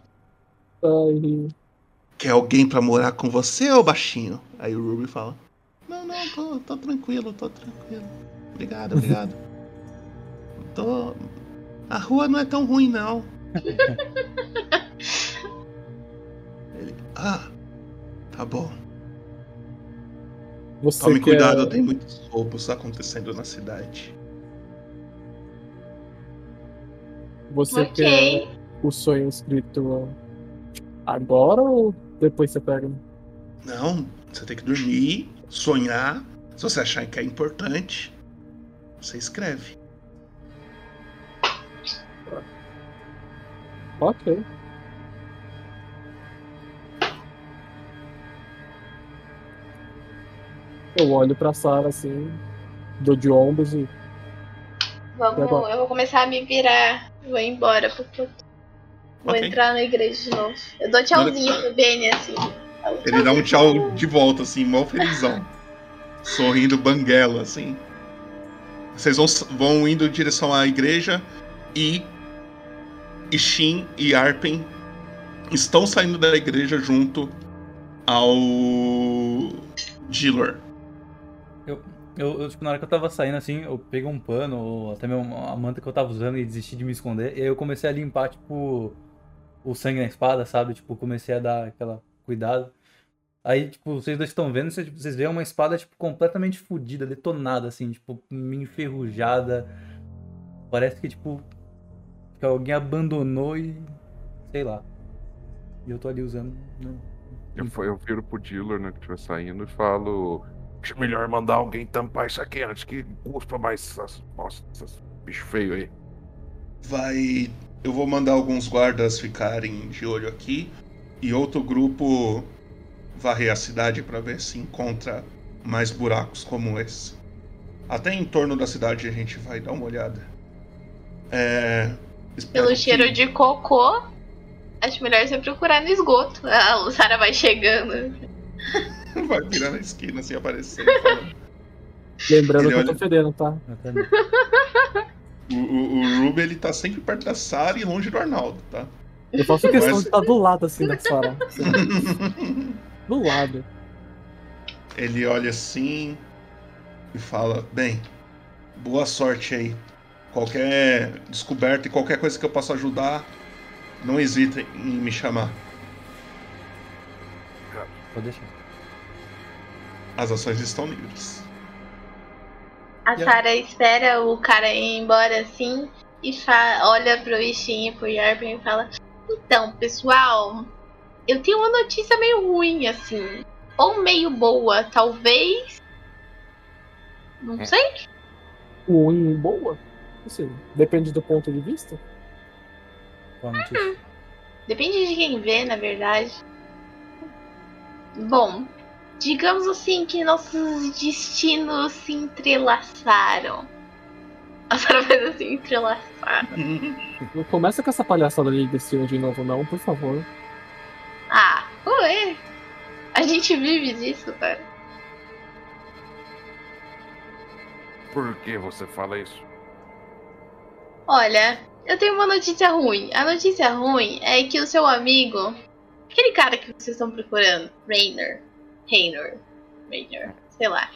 Ai, Quer alguém pra morar com você, ô baixinho? Aí o Ruby fala: Não, não, tô, tô tranquilo, tô tranquilo. Obrigado, obrigado. tô. A rua não é tão ruim, não. Ele. Ah, tá bom. Você Tome quer- cuidado, tem muitos roubos acontecendo na cidade. Você Ok. quer o sonho escrito agora ou depois você pega? Não, você tem que dormir, sonhar. Se você achar que é importante, você escreve. Ok. Eu olho pra Sarah assim, dou de ombros e. Vamos, E eu vou começar a me virar. Vou embora, porque eu vou Ok. entrar na igreja de novo. Eu dou tchauzinho pro Benny, assim. Ele dá um tchau de volta, assim, mó felizão. Sorrindo banguela, assim. Vocês vão, vão indo em direção à igreja e Ishin e Arpen estão saindo da igreja junto ao Gilor. Eu, eu, eu, tipo, na hora que eu tava saindo assim, eu peguei um pano, ou até mesmo a manta que eu tava usando e desisti de me esconder. E aí eu comecei a limpar, tipo, o sangue na espada, sabe? Tipo, comecei a dar aquela cuidado. Aí, tipo, vocês dois estão vendo, vocês, tipo, vocês veem uma espada, tipo, completamente fodida, detonada, assim, tipo, meio enferrujada. Parece que, tipo, que alguém abandonou e. sei lá. E eu tô ali usando. Não. Eu, eu viro pro dealer, né, que estiver saindo, e falo. Acho melhor mandar alguém tampar isso aqui antes que cuspa mais essas esses bicho feio aí. Vai. Eu vou mandar alguns guardas ficarem de olho aqui e outro grupo varrer a cidade para ver se encontra mais buracos como esse. Até em torno da cidade a gente vai dar uma olhada. É. Pelo que- cheiro de cocô, acho melhor você procurar no esgoto. A Sara vai chegando. Vai virar na esquina assim aparecer. Lembrando Ele que eu tô olha- fedendo, tá? O, o, o Ruby ele tá sempre perto da Sara e longe do Arnaldo, tá? Eu faço questão Mas- de estar do lado assim da Sara. do lado. Ele olha assim e fala: Bem, boa sorte aí. Qualquer descoberta e qualquer coisa que eu possa ajudar, não hesite em me chamar. Pode deixar. As ações estão livres. A Sara espera o cara ir embora assim e olha pro Ishin e pro Yarpen e fala: Então, pessoal, eu tenho uma notícia meio ruim, assim. Ou meio boa, talvez. Não sei. Ruim e boa? Assim, depende do ponto de vista. Notícia? Depende de quem vê, na verdade. Bom, digamos assim que nossos destinos se entrelaçaram. A Sara faz assim, entrelaçaram. Não começa com essa palhaçada de destino de novo, não, por favor. Ah, ué. A gente vive disso, cara. Por que você fala isso? Olha, eu tenho uma notícia ruim. A notícia ruim é que o seu amigo, aquele cara que vocês estão procurando, Rainer, Rainer, Rainer, sei lá,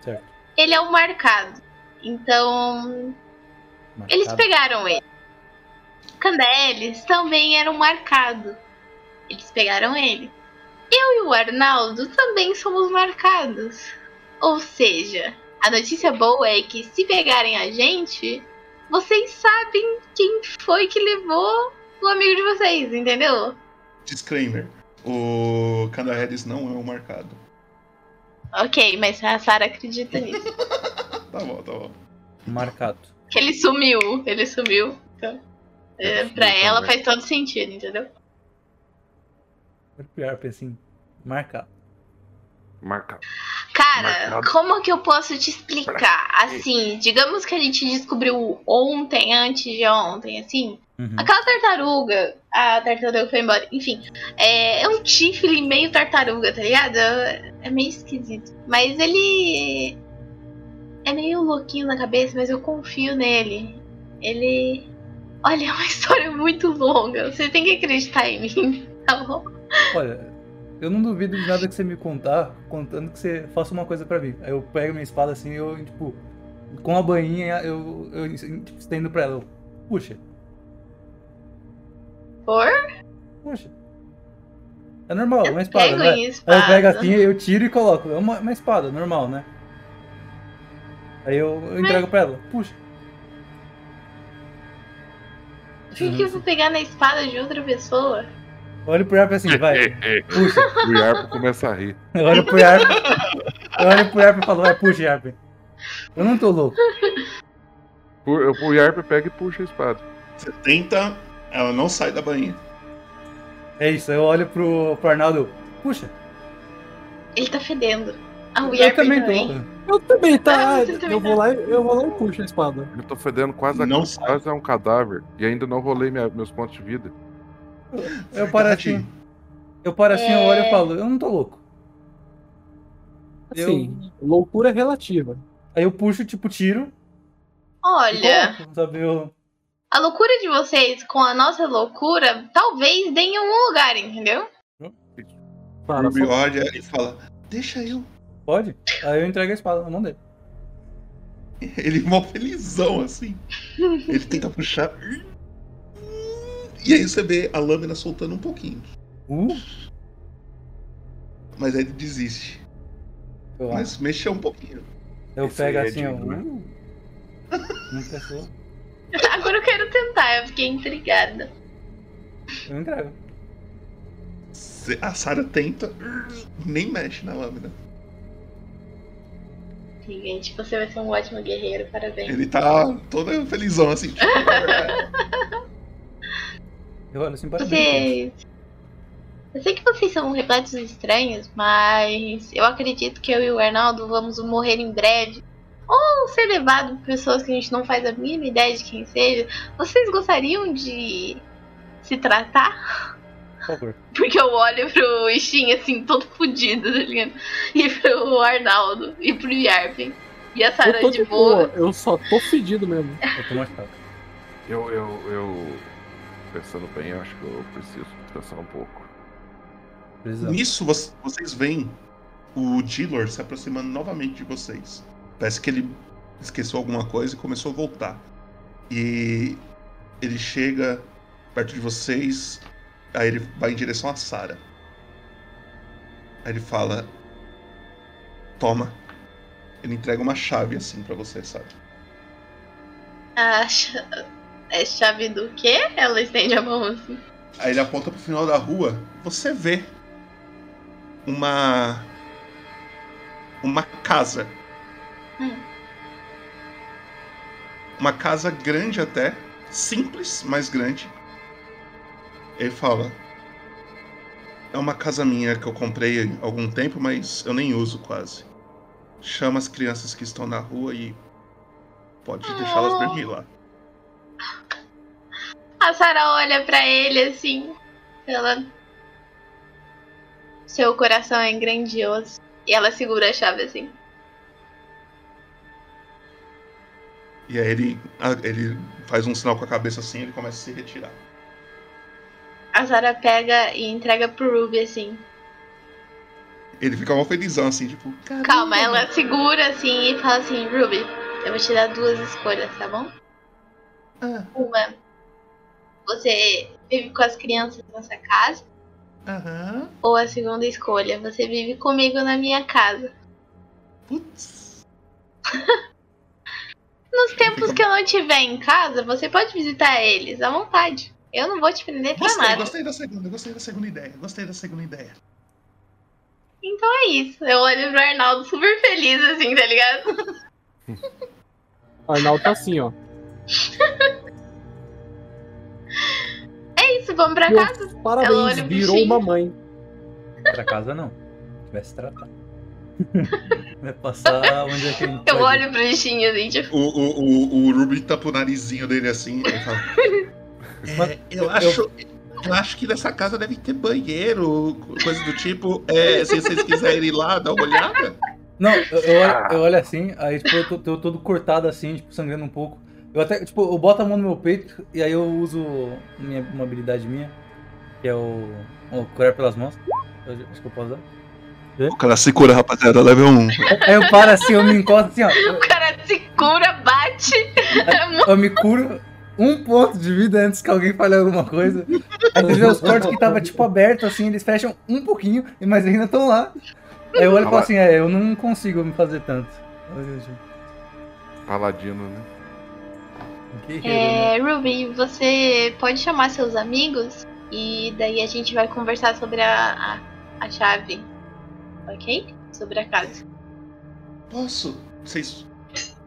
Certo. ele é o marcado. Então, eles Marcado. pegaram ele. Candeles também eram marcados. Eles pegaram ele. Eu e o Arnaldo também somos marcados. Ou seja, a notícia boa é que se pegarem a gente, vocês sabem quem foi que levou o amigo de vocês, entendeu? Disclaimer: o Candahedes não é um marcado. Ok, mas a Sarah acredita nisso. Tá bom, tá bom. Marcado. que ele sumiu, ele sumiu. Então, é, pra ela faz todo sentido, entendeu? Olha pro Yarp assim. Marcado. Marcado. Cara, Marcado. como que eu posso te explicar? Assim, digamos que a gente descobriu ontem, antes de ontem, assim. Uhum. Aquela tartaruga, a tartaruga foi embora. Enfim, é, é um Tiflin meio tartaruga, tá ligado? É meio esquisito. Mas ele é meio louquinho na cabeça, mas eu confio nele. Ele. Olha, é uma história muito longa. Você tem que acreditar em mim, tá bom? Olha, eu não duvido de nada que você me contar, contando que você faça uma coisa pra mim. Aí eu pego minha espada assim, eu, tipo, com a bainha, eu, eu tipo, estendo pra ela. Eu, Puxa, Puxa. É normal, uma espada, pego né? eu espada. pego assim, eu tiro e coloco. É uma, uma espada, normal, né? Aí eu, eu entrego pra ela. Puxa. Por que, que eu vou pegar na espada de outra pessoa? Olha pro Yarp assim, vai. Puxa. O Yarp começa a rir. Eu olho pro Yarp. Eu olho pro Yarp e falo, vai, puxa, Yarp. Eu não tô louco. O, o Yarp pega e puxa a espada. Você tenta, ela não sai da bainha. É isso, eu olho pro, pro Arnaldo. Puxa. Ele tá fedendo. Ah, o Eu também também. tô. Eu também, tá? Ah, também eu, vou lá, e- eu vou lá e puxo a espada. Eu tô fedendo quase, a, Não quase é um cadáver. E ainda não rolei minha- meus pontos de vida. Eu paro assim. Eu paro assim, eu olho e falo, eu não tô louco. Assim, loucura relativa. Aí eu puxo, tipo, tiro. Olha, sabe? Eu... a loucura de vocês com a nossa loucura talvez dê em algum lugar, entendeu? O Ruby olha e fala: Deixa eu. Pode? Aí eu entrego a espada na mão dele. Ele mó felizão assim. Ele tenta puxar. E aí você vê a lâmina soltando um pouquinho. Uh. Mas aí ele desiste. Mas mexeu um pouquinho. Eu Esse pego é assim, ó. Uma pessoa. Agora eu quero tentar, eu fiquei intrigada. Eu entrego. A Sarah tenta, nem mexe na lâmina. Gente, você vai ser um ótimo guerreiro, parabéns. Ele tá todo felizão assim. tipo, Eu olho assim para Vocês. Eu sei que vocês são repletos de estranhos, mas eu acredito que eu e o Arnaldo vamos morrer em breve. Ou ser levado por pessoas que a gente não faz a mínima ideia de quem seja. Vocês gostariam de se tratar? Por favor. Porque eu olho pro Ishin assim, todo fudido, tá ligado? E pro Arnaldo, e pro Yarvin. E a Sarah de de boa. boa, eu só tô fedido mesmo. Eu tô machucado. Eu, eu, eu. Pensando bem, eu acho que eu preciso descansar um pouco. Nisso, vo- vocês veem o Dillor se aproximando novamente de vocês. Parece que ele esqueceu alguma coisa e começou a voltar. E ele chega perto de vocês, aí ele vai em direção a Sara. Aí ele fala: Toma. Ele entrega uma chave assim pra você, Sara. A é chave do quê? Ela estende a mão assim. Aí ele aponta pro final da rua. Você vê uma uma casa, Hum. uma casa grande até, simples, mas grande. Ele fala: É uma casa minha que eu comprei há algum tempo, mas eu nem uso quase. Chama as crianças que estão na rua e pode deixá-las dormir lá. A Sarah olha pra ele assim. Ela. Seu coração é grandioso. E ela segura a chave assim. E aí ele, ah, ele faz um sinal com a cabeça assim e ele começa a se retirar. A Sarah pega e entrega pro Ruby assim. Ele fica mal felizão assim, tipo, Calma, ela segura assim e fala assim: Ruby, eu vou te dar duas escolhas, tá bom? Uma, você vive com as crianças nessa casa. Aham. Ou a segunda escolha, você vive comigo na minha casa. Putz. Nos tempos que eu não estiver em casa, você pode visitar eles à vontade. Eu não vou te prender pra Gostei, nada. gostei da segunda, gostei da segunda ideia, gostei da segunda ideia. Então é isso. Eu olho pro Arnaldo super feliz, assim, tá ligado? Arnaldo tá assim, ó. É isso, vamos pra Meu, casa. Parabéns, virou uma mãe. Pra casa não. Vai se tratar. Vai passar onde é que gente Eu olho pro bichinho assim, tipo. O, o, o, o Ruby tapa o narizinho dele assim e fala. "É, eu, acho, eu acho que nessa casa deve ter banheiro, coisa do tipo. É, se vocês quiserem ir lá, dar uma olhada. Não, eu, eu olho, eu olho assim, aí tipo, eu tô, tô todo cortado assim, tipo, sangrando um pouco. Eu até, tipo, eu boto a mão no meu peito e aí eu uso minha, uma habilidade minha, que é o, o curar pelas mãos. Eu, acho que eu posso dar. O cara se cura, rapaziada, level 1. Aí eu paro assim, eu me encosto assim, ó. O cara se cura, bate. É muito- Eu me curo um ponto de vida antes que alguém fale alguma coisa. Aí você vê os cortes que tava tipo aberto assim, eles fecham um pouquinho, mas ainda estão lá. Aí eu olho e falo assim, é, eu não consigo me fazer tanto. Paladino, né? É, Ruby, você pode chamar seus amigos e daí a gente vai conversar sobre a, a, a chave. Ok? Sobre a casa. Posso? Vocês.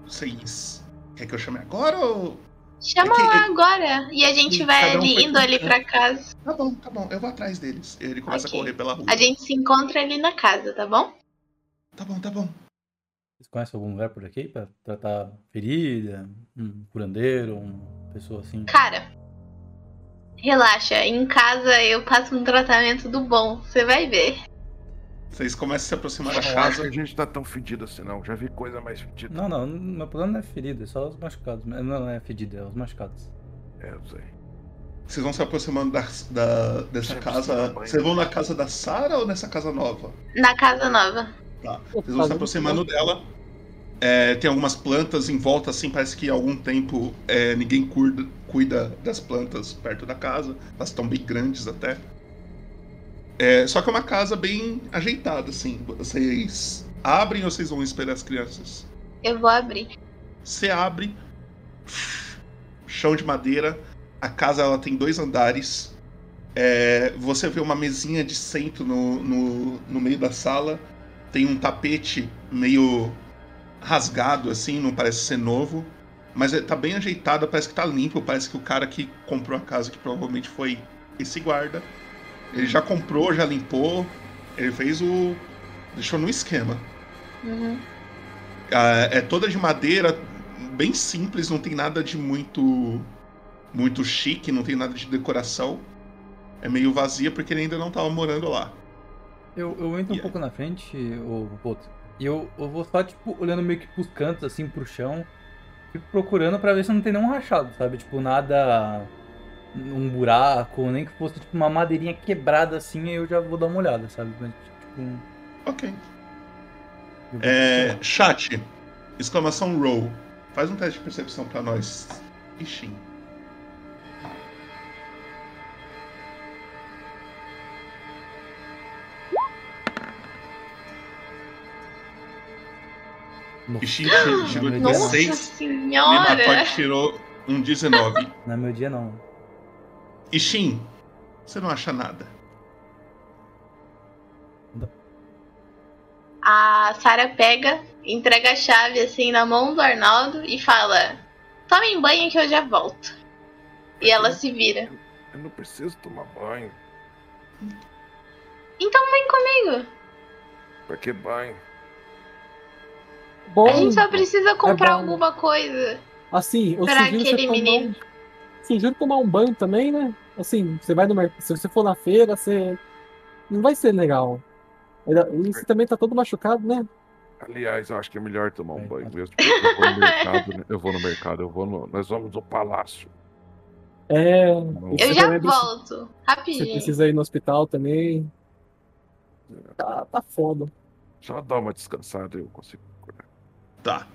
Vocês. Quer que eu chame agora ou. Chama É que- lá agora e a gente E vai um ali, indo ali pra- casa. Tá bom, tá bom, eu vou atrás deles. Ele começa Ok. a correr pela rua. A gente se encontra ali na casa, tá bom? Tá bom, tá bom. Vocês conhecem algum lugar por aqui pra tratar ferida? Um curandeiro, uma pessoa assim? Cara, relaxa. Em casa eu passo um tratamento do bom. Você vai ver. Vocês começam a se aproximar da Não acho casa. que a gente tá tão fedido assim, não. Já vi coisa mais fedida. Não, não, meu problema não é ferida, é só os machucados. Não, é fedida, é os machucados. É, eu sei. Vocês vão se aproximando da, da- dessa casa. Vocês vão na casa da Sara ou nessa casa nova? Na casa nova. Tá. Vocês vão se aproximando dela. É, tem algumas plantas em volta, assim, parece que há algum tempo é, ninguém cuida, cuida das plantas perto da casa. Elas estão bem grandes até. É, só que é uma casa bem ajeitada, assim. Vocês abrem ou vocês vão esperar as crianças? Eu vou abrir. Você abre, chão de madeira. A casa ela tem dois andares. É, você vê uma mesinha de centro no, no, no meio da sala. Tem um tapete meio rasgado, assim, não parece ser novo. Mas é, tá bem ajeitado, parece que tá limpo. Parece que o cara que comprou a casa, que provavelmente foi esse guarda, ele já comprou, já limpou. Ele fez o. deixou no esquema. Uhum. Ah, é toda de madeira, bem simples, não tem nada de muito muito chique, não tem nada de decoração. É meio vazia porque ele ainda não tava morando lá. Eu, eu entro um pouco na frente, o Poto, e eu, eu vou só, tipo, olhando meio que pros cantos, assim, pro chão, fico procurando pra ver se não tem nenhum rachado, sabe? Tipo, nada. Um buraco, nem que fosse, tipo, uma madeirinha quebrada assim, aí eu já vou dar uma olhada, sabe? Mas, tipo. Ok. É, chat, exclamação roll. Faz um teste de percepção pra nós. Ixi. Ixi tirou Nossa 16. senhora! Nematóide tirou um 19. Não é meu dia, não. Ishin, você não acha nada. A Sarah pega, entrega a chave assim na mão do Arnaldo e fala: Tomem banho que eu já volto. E ela se vira. Eu não preciso tomar banho. Então vem comigo. Pra que banho? Bom, a gente só precisa comprar bom. alguma coisa Assim, eu pra sugiro aquele tomar menino. Um, sugiro tomar um banho também, né? Assim, você vai no mercado. Se você for na feira, você. Não vai ser legal. E você também tá todo machucado, né? Aliás, eu acho que é melhor tomar um banho mesmo. Eu vou no mercado, né? eu vou no mercado, eu vou no. Nós vamos no palácio. É. Eu já também precisa- volto. Você Rapidinho. precisa ir no hospital também. Tá, tá foda. Só dá uma descansada eu consigo. Tá.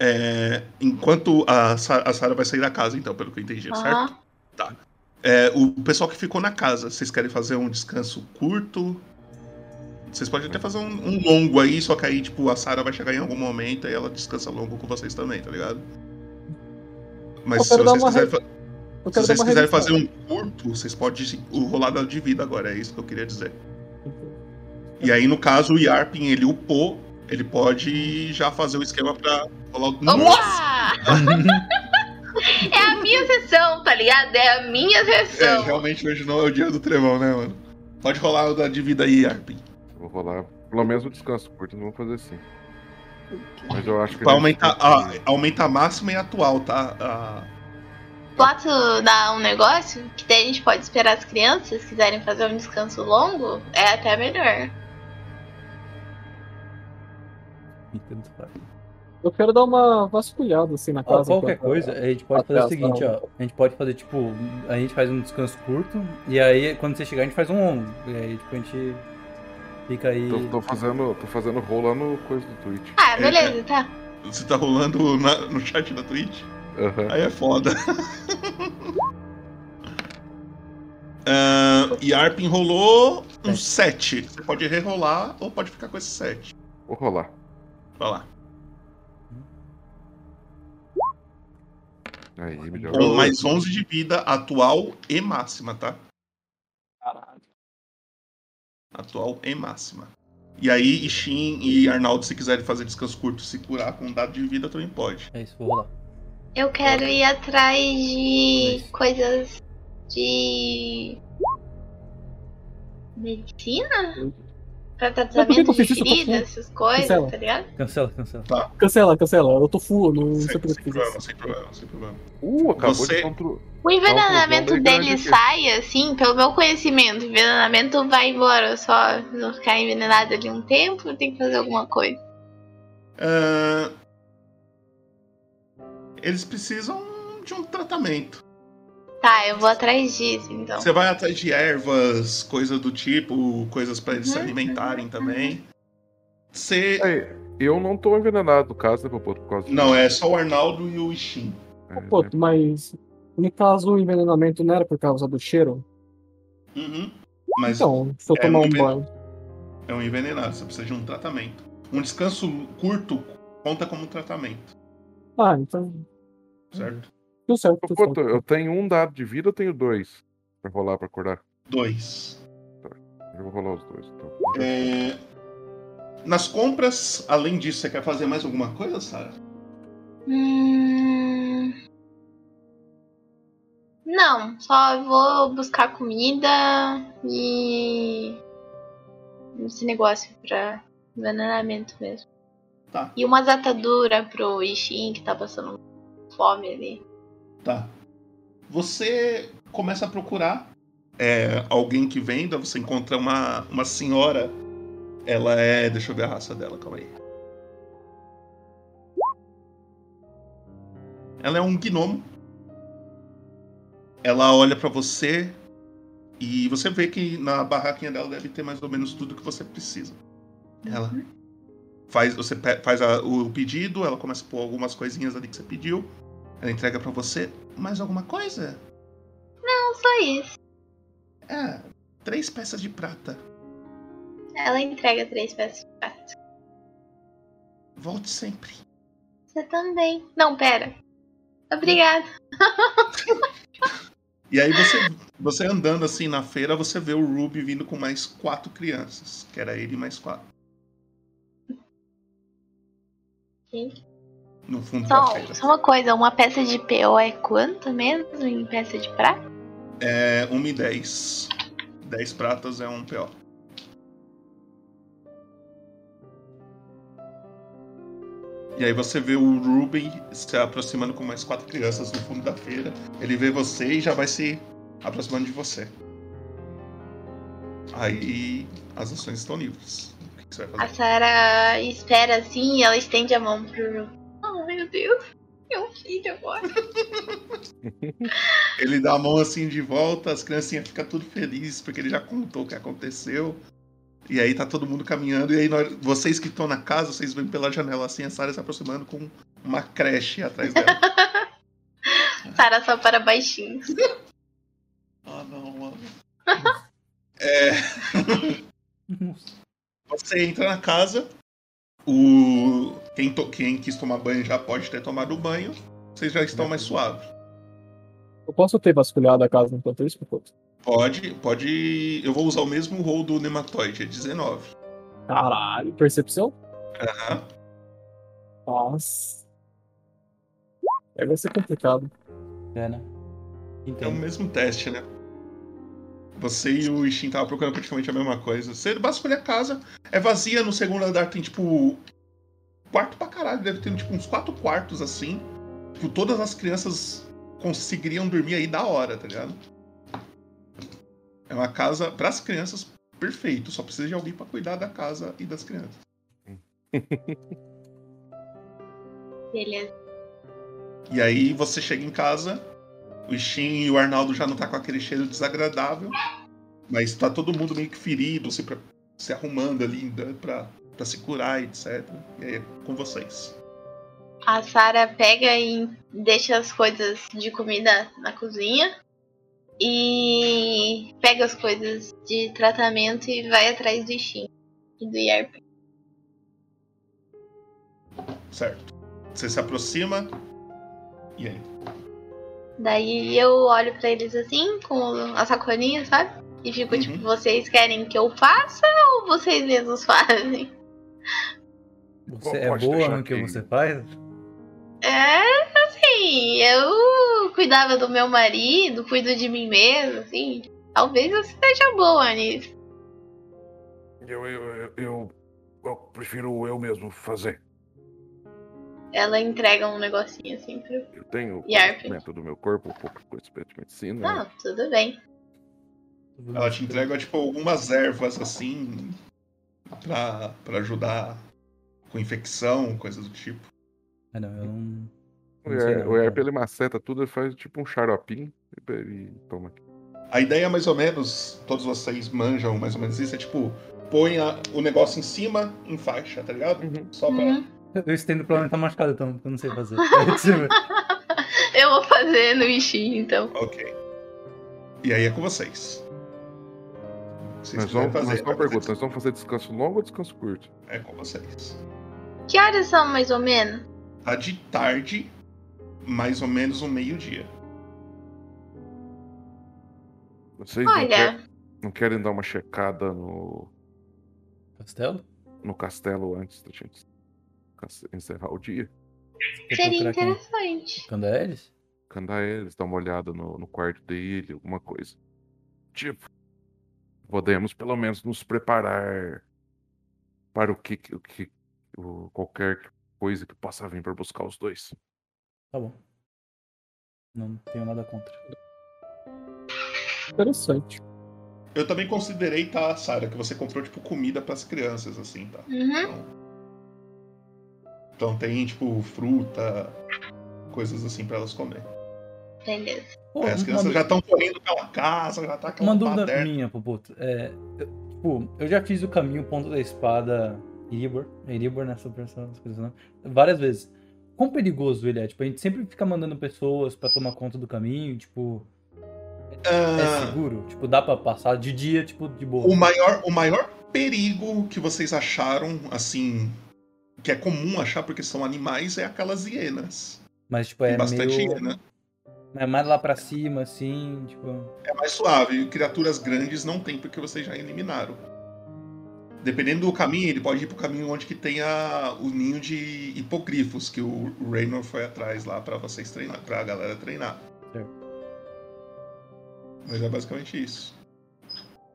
É, enquanto a, Sa- a Sarah vai sair da casa, então, pelo que eu entendi, certo? Aham. Tá. É, o pessoal que ficou na casa, vocês querem fazer um descanso curto? Vocês podem até fazer um, um longo aí, só que aí, tipo, a Sarah vai chegar em algum momento e ela descansa longo com vocês também, tá ligado? Mas se vocês quiserem, re- se vocês quiserem fazer um curto, vocês podem o rolar dado de vida agora, é isso que eu queria dizer. E aí, no caso, o Yarpin, ele upou, ele pode já fazer o esquema pra rolar o. Opa! é a minha sessão, tá ligado? É a minha É, sessão. realmente hoje não é o dia do trevão, né, mano? Pode rolar o da de vida aí, Yarpin. Eu vou rolar. Pelo menos o descanso curto, não vou fazer assim. Mas eu acho que. Pra aumentar, a, aumenta a máxima e a atual, tá? A- Posso dar um negócio? Que daí a gente pode esperar as crianças, se quiserem fazer um descanso longo, é até melhor. Eu quero dar uma vasculhada assim na casa. qualquer pra- coisa, a gente pode fazer o seguinte, ó. A gente pode fazer, tipo, a gente faz um descanso curto, e aí quando você chegar a gente faz um longo. E aí, tipo, a gente fica aí. Tô, tô fazendo, tô fazendo roll lá no coisa do Twitch. Ah, beleza, tá. Você tá rolando na- no chat da Twitch? Aham. Aí é foda. Ah, e Arpin rolou um 7. Você pode rerolar ou pode ficar com esse 7. Vou rolar. Vai lá. Aí, melhor. Com mais 11 de vida atual e máxima, tá? Atual e máxima. E aí, Ishin e Arnaldo, se quiserem fazer descanso curto se curar com um dado de vida, também pode. É isso, vou rolar. Eu quero ir atrás de coisas de. medicina? Pra Mas por que tratamento que eu de full. essas coisas, Cancela. tá ligado? Cancela, cancela. Tá. Cancela, cancela. Eu tô full, não sei por que problema, isso. sem problema, sem problema. Uh, acabou Você- de contro... O envenenamento não, dele sai, assim, pelo meu conhecimento. O envenenamento vai embora só. Não ficar envenenado ali um tempo, tem que fazer alguma coisa. Ah, eles precisam de um tratamento. Tá, eu vou atrás disso, então. Você vai atrás de ervas, coisas do tipo, coisas pra eles se Uhum, alimentarem também. Você. Aí, eu não tô envenenado no caso, né, Popoto, por causa Não, é só o Arnaldo e o Ishin. É, Pô, mas no caso o envenenamento não era por causa do cheiro? Uhum. Mas Então, se eu é tomar um enven- banho. É um envenenado, você precisa de um tratamento. Um descanso curto conta como tratamento, Ah, então. certo? Tudo certo, tudo certo. eu tenho um dado de vida ou tenho dois? Pra rolar pra acordar? Dois. Eu vou rolar os dois, então. É, Nas compras, além disso, você quer fazer mais alguma coisa, Sara? Hum... Não, só vou buscar comida e. esse negócio pra envenenamento mesmo. Tá. E umas ataduras pro Ishin que tá passando fome ali. Tá. Você começa a procurar é, alguém que venda, você encontra uma, uma senhora. Ela é. Deixa eu ver a raça dela, calma aí. Ela é um gnomo. Ela olha pra você e você vê que na barraquinha dela deve ter mais ou menos tudo que você precisa. Ela faz, você faz a- o pedido, ela começa a pôr algumas coisinhas ali que você pediu. Ela entrega pra você. Mais alguma coisa? Não, só isso. É, três peças de prata. Ela entrega três peças de prata. Volte sempre. Você também. Não, pera. Obrigada. E aí você, você andando assim na feira, você vê o Ruby vindo com mais quatro crianças. Que era ele e mais quatro. No fundo da Só, feira. só uma coisa, uma peça de PO é quanto mesmo em peça de prata? É 1 e 10. 10 pratas é um PO. E aí você vê o Ruby se aproximando com mais quatro crianças no fundo da feira. Ele vê você e já vai se aproximando de você. Aí as ações estão livres. O que que você vai A? Sarah espera assim e ela estende a mão pro. Oh meu Deus, meu filho agora. Ele dá a mão assim de volta, as criancinhas ficam tudo felizes porque ele já contou o que aconteceu. E aí tá todo mundo caminhando, e aí nós- vocês que estão na casa, vocês veem pela janela assim a Sarah se aproximando com uma creche atrás dela. Sarah só para baixinhos. Ah, não, mano. É. Você entra na casa, o quem, to- quem quis tomar banho já pode ter tomado o banho, vocês já estão mais suaves. Eu posso ter vasculhado a casa enquanto isso, Picoto? Pode, pode. Eu vou usar o mesmo roll do Nematoide, é 19. Caralho, percepção? Aham. Nossa. Aí vai ser complicado. É, né? É o mesmo teste, né? Você e o Ishin estavam procurando praticamente a mesma coisa. Você vasculha a casa, é vazia, no segundo andar tem tipo. Quarto pra caralho, deve ter tipo uns quatro quartos assim. Tipo, todas as crianças conseguiriam dormir aí da hora, tá ligado? É uma casa pras crianças perfeito, só precisa de alguém pra cuidar da casa e das crianças. Beleza. E aí você chega em casa, o Ishin e o Arnaldo já não tá com aquele cheiro desagradável, mas tá todo mundo meio que ferido, se, se arrumando ali pra, pra se curar, etc. E aí é com vocês. A Sarah pega e deixa as coisas de comida na cozinha. E pega as coisas de tratamento e vai atrás do Shin e do Yarp. Certo. Você se aproxima. E aí? Daí eu olho pra eles assim, com a sacolinha, sabe? E fico tipo, vocês querem que eu faça ou vocês mesmos fazem? Você é boa no que você faz? É, assim, eu cuidava do meu marido, cuido de mim mesmo, assim. Talvez eu seja boa nisso. Eu, eu, eu, eu, eu prefiro eu mesmo fazer. Ela entrega um negocinho assim pro. Eu tenho Yarp. conhecimento do meu corpo, um pouco conhecimento de medicina. Não, tudo bem. Ela te entrega, tipo, algumas ervas assim. Pra, pra ajudar com infecção, coisas do tipo. Ah, não, eu não. O não sei o Yarp, cara. ele maceta tudo, ele faz tipo um xaropinho e, e toma aqui. A ideia é mais ou menos, todos vocês manjam mais ou menos isso, é tipo, põe a- o negócio em cima, em faixa, tá ligado? Só pra. Uhum. Eu estendo pra onde tá machucado, então, porque eu não sei fazer. Eu vou fazer no Ishin, então. Ok. E aí é com vocês. Vocês Nós vamos, nós fazer. vamos perguntar, nós vamos fazer descanso longo ou descanso curto? É com vocês. Que horas são mais ou menos? Tá de tarde, mais ou menos um meio-dia. Vocês não, Olha. quer- não querem dar uma checada no, Castelo? no castelo antes da gente encerrar o dia? Seria interessante. Candaelis? Cantar eles, dar uma olhada no, no quarto dele, alguma coisa. Tipo, podemos pelo menos nos preparar para o que, o que o, qualquer coisa que possa vir para buscar os dois. Tá bom. Não tenho nada contra. Interessante. Eu também considerei, tá, Sara, que você comprou, tipo, comida pras crianças, assim, tá? Uhum. Então tem, tipo, fruta, coisas assim pra elas comer. Beleza. Pô, É, as uma crianças dú- já estão correndo pela casa, já tá aquela Uma dúvida baderna. minha, Popoto. É, eu, tipo, eu já fiz o caminho ponto da espada Iribor. É Iribor nessa das coisas não. Várias vezes. Quão perigoso ele é? Tipo, a gente sempre fica mandando pessoas pra tomar conta do caminho, tipo. É Ah. seguro? Tipo, dá pra passar de dia, tipo, de boa. O maior, o maior perigo que vocês acharam, assim, que é comum achar porque são animais, é aquelas hienas. Mas, tipo, é Tem bastante meio... hiena. É mais lá pra cima, assim, tipo... É mais suave. Criaturas grandes não tem porque vocês já eliminaram. Dependendo do caminho, ele pode ir pro caminho onde que tem a- o ninho de hipogrifos, que o Raynor foi atrás lá pra vocês treinar, pra galera treinar. Certo. Mas é basicamente isso.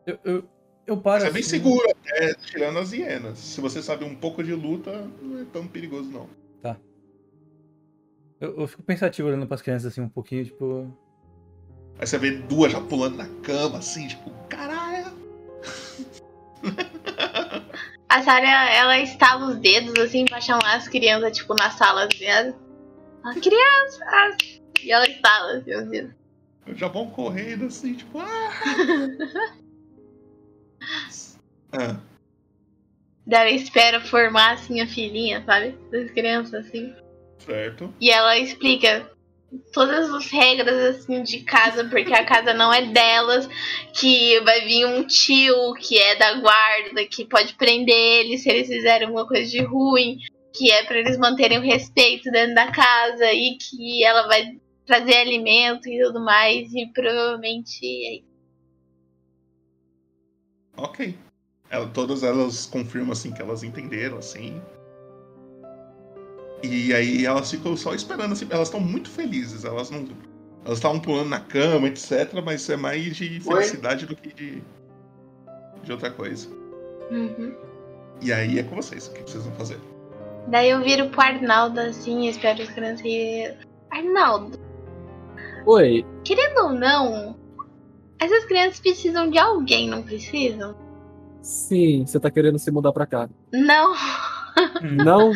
Eu, eu, eu paro Mas é bem assim- seguro, até tirando as hienas. Se você sabe um pouco de luta, não é tão perigoso não. Tá. Eu, eu fico pensativo olhando pras crianças assim um pouquinho, tipo. Aí você vê duas já pulando na cama, assim, tipo, caralho. A Sarah, ela estala os dedos assim pra chamar as crianças, tipo, na sala dela. Ela, Crianças! E ela estala assim, os dedos. Já vão correndo assim, tipo, ah! ah. Daí ela espera formar assim a filhinha, sabe? Das crianças assim. Certo. E ela explica todas as regras assim de casa, porque a casa não é delas, que vai vir um tio que é da guarda, que pode prender eles se eles fizerem alguma coisa de ruim, que é pra eles manterem o respeito dentro da casa e que ela vai trazer alimento e tudo mais e provavelmente é isso. Ok. Ela- todas elas confirmam assim que elas entenderam, assim. E aí elas ficam só esperando, assim, elas estão muito felizes, elas não. Elas estavam pulando na cama, etc., mas é mais de felicidade do que de. de outra coisa. Uhum. E aí é com vocês, o que vocês vão fazer? Daí eu viro pro Arnaldo assim, espero as crianças. Arnaldo, Oi. querendo ou não, essas crianças precisam de alguém, não precisam? Sim, você tá querendo se mudar pra cá. Não. Não?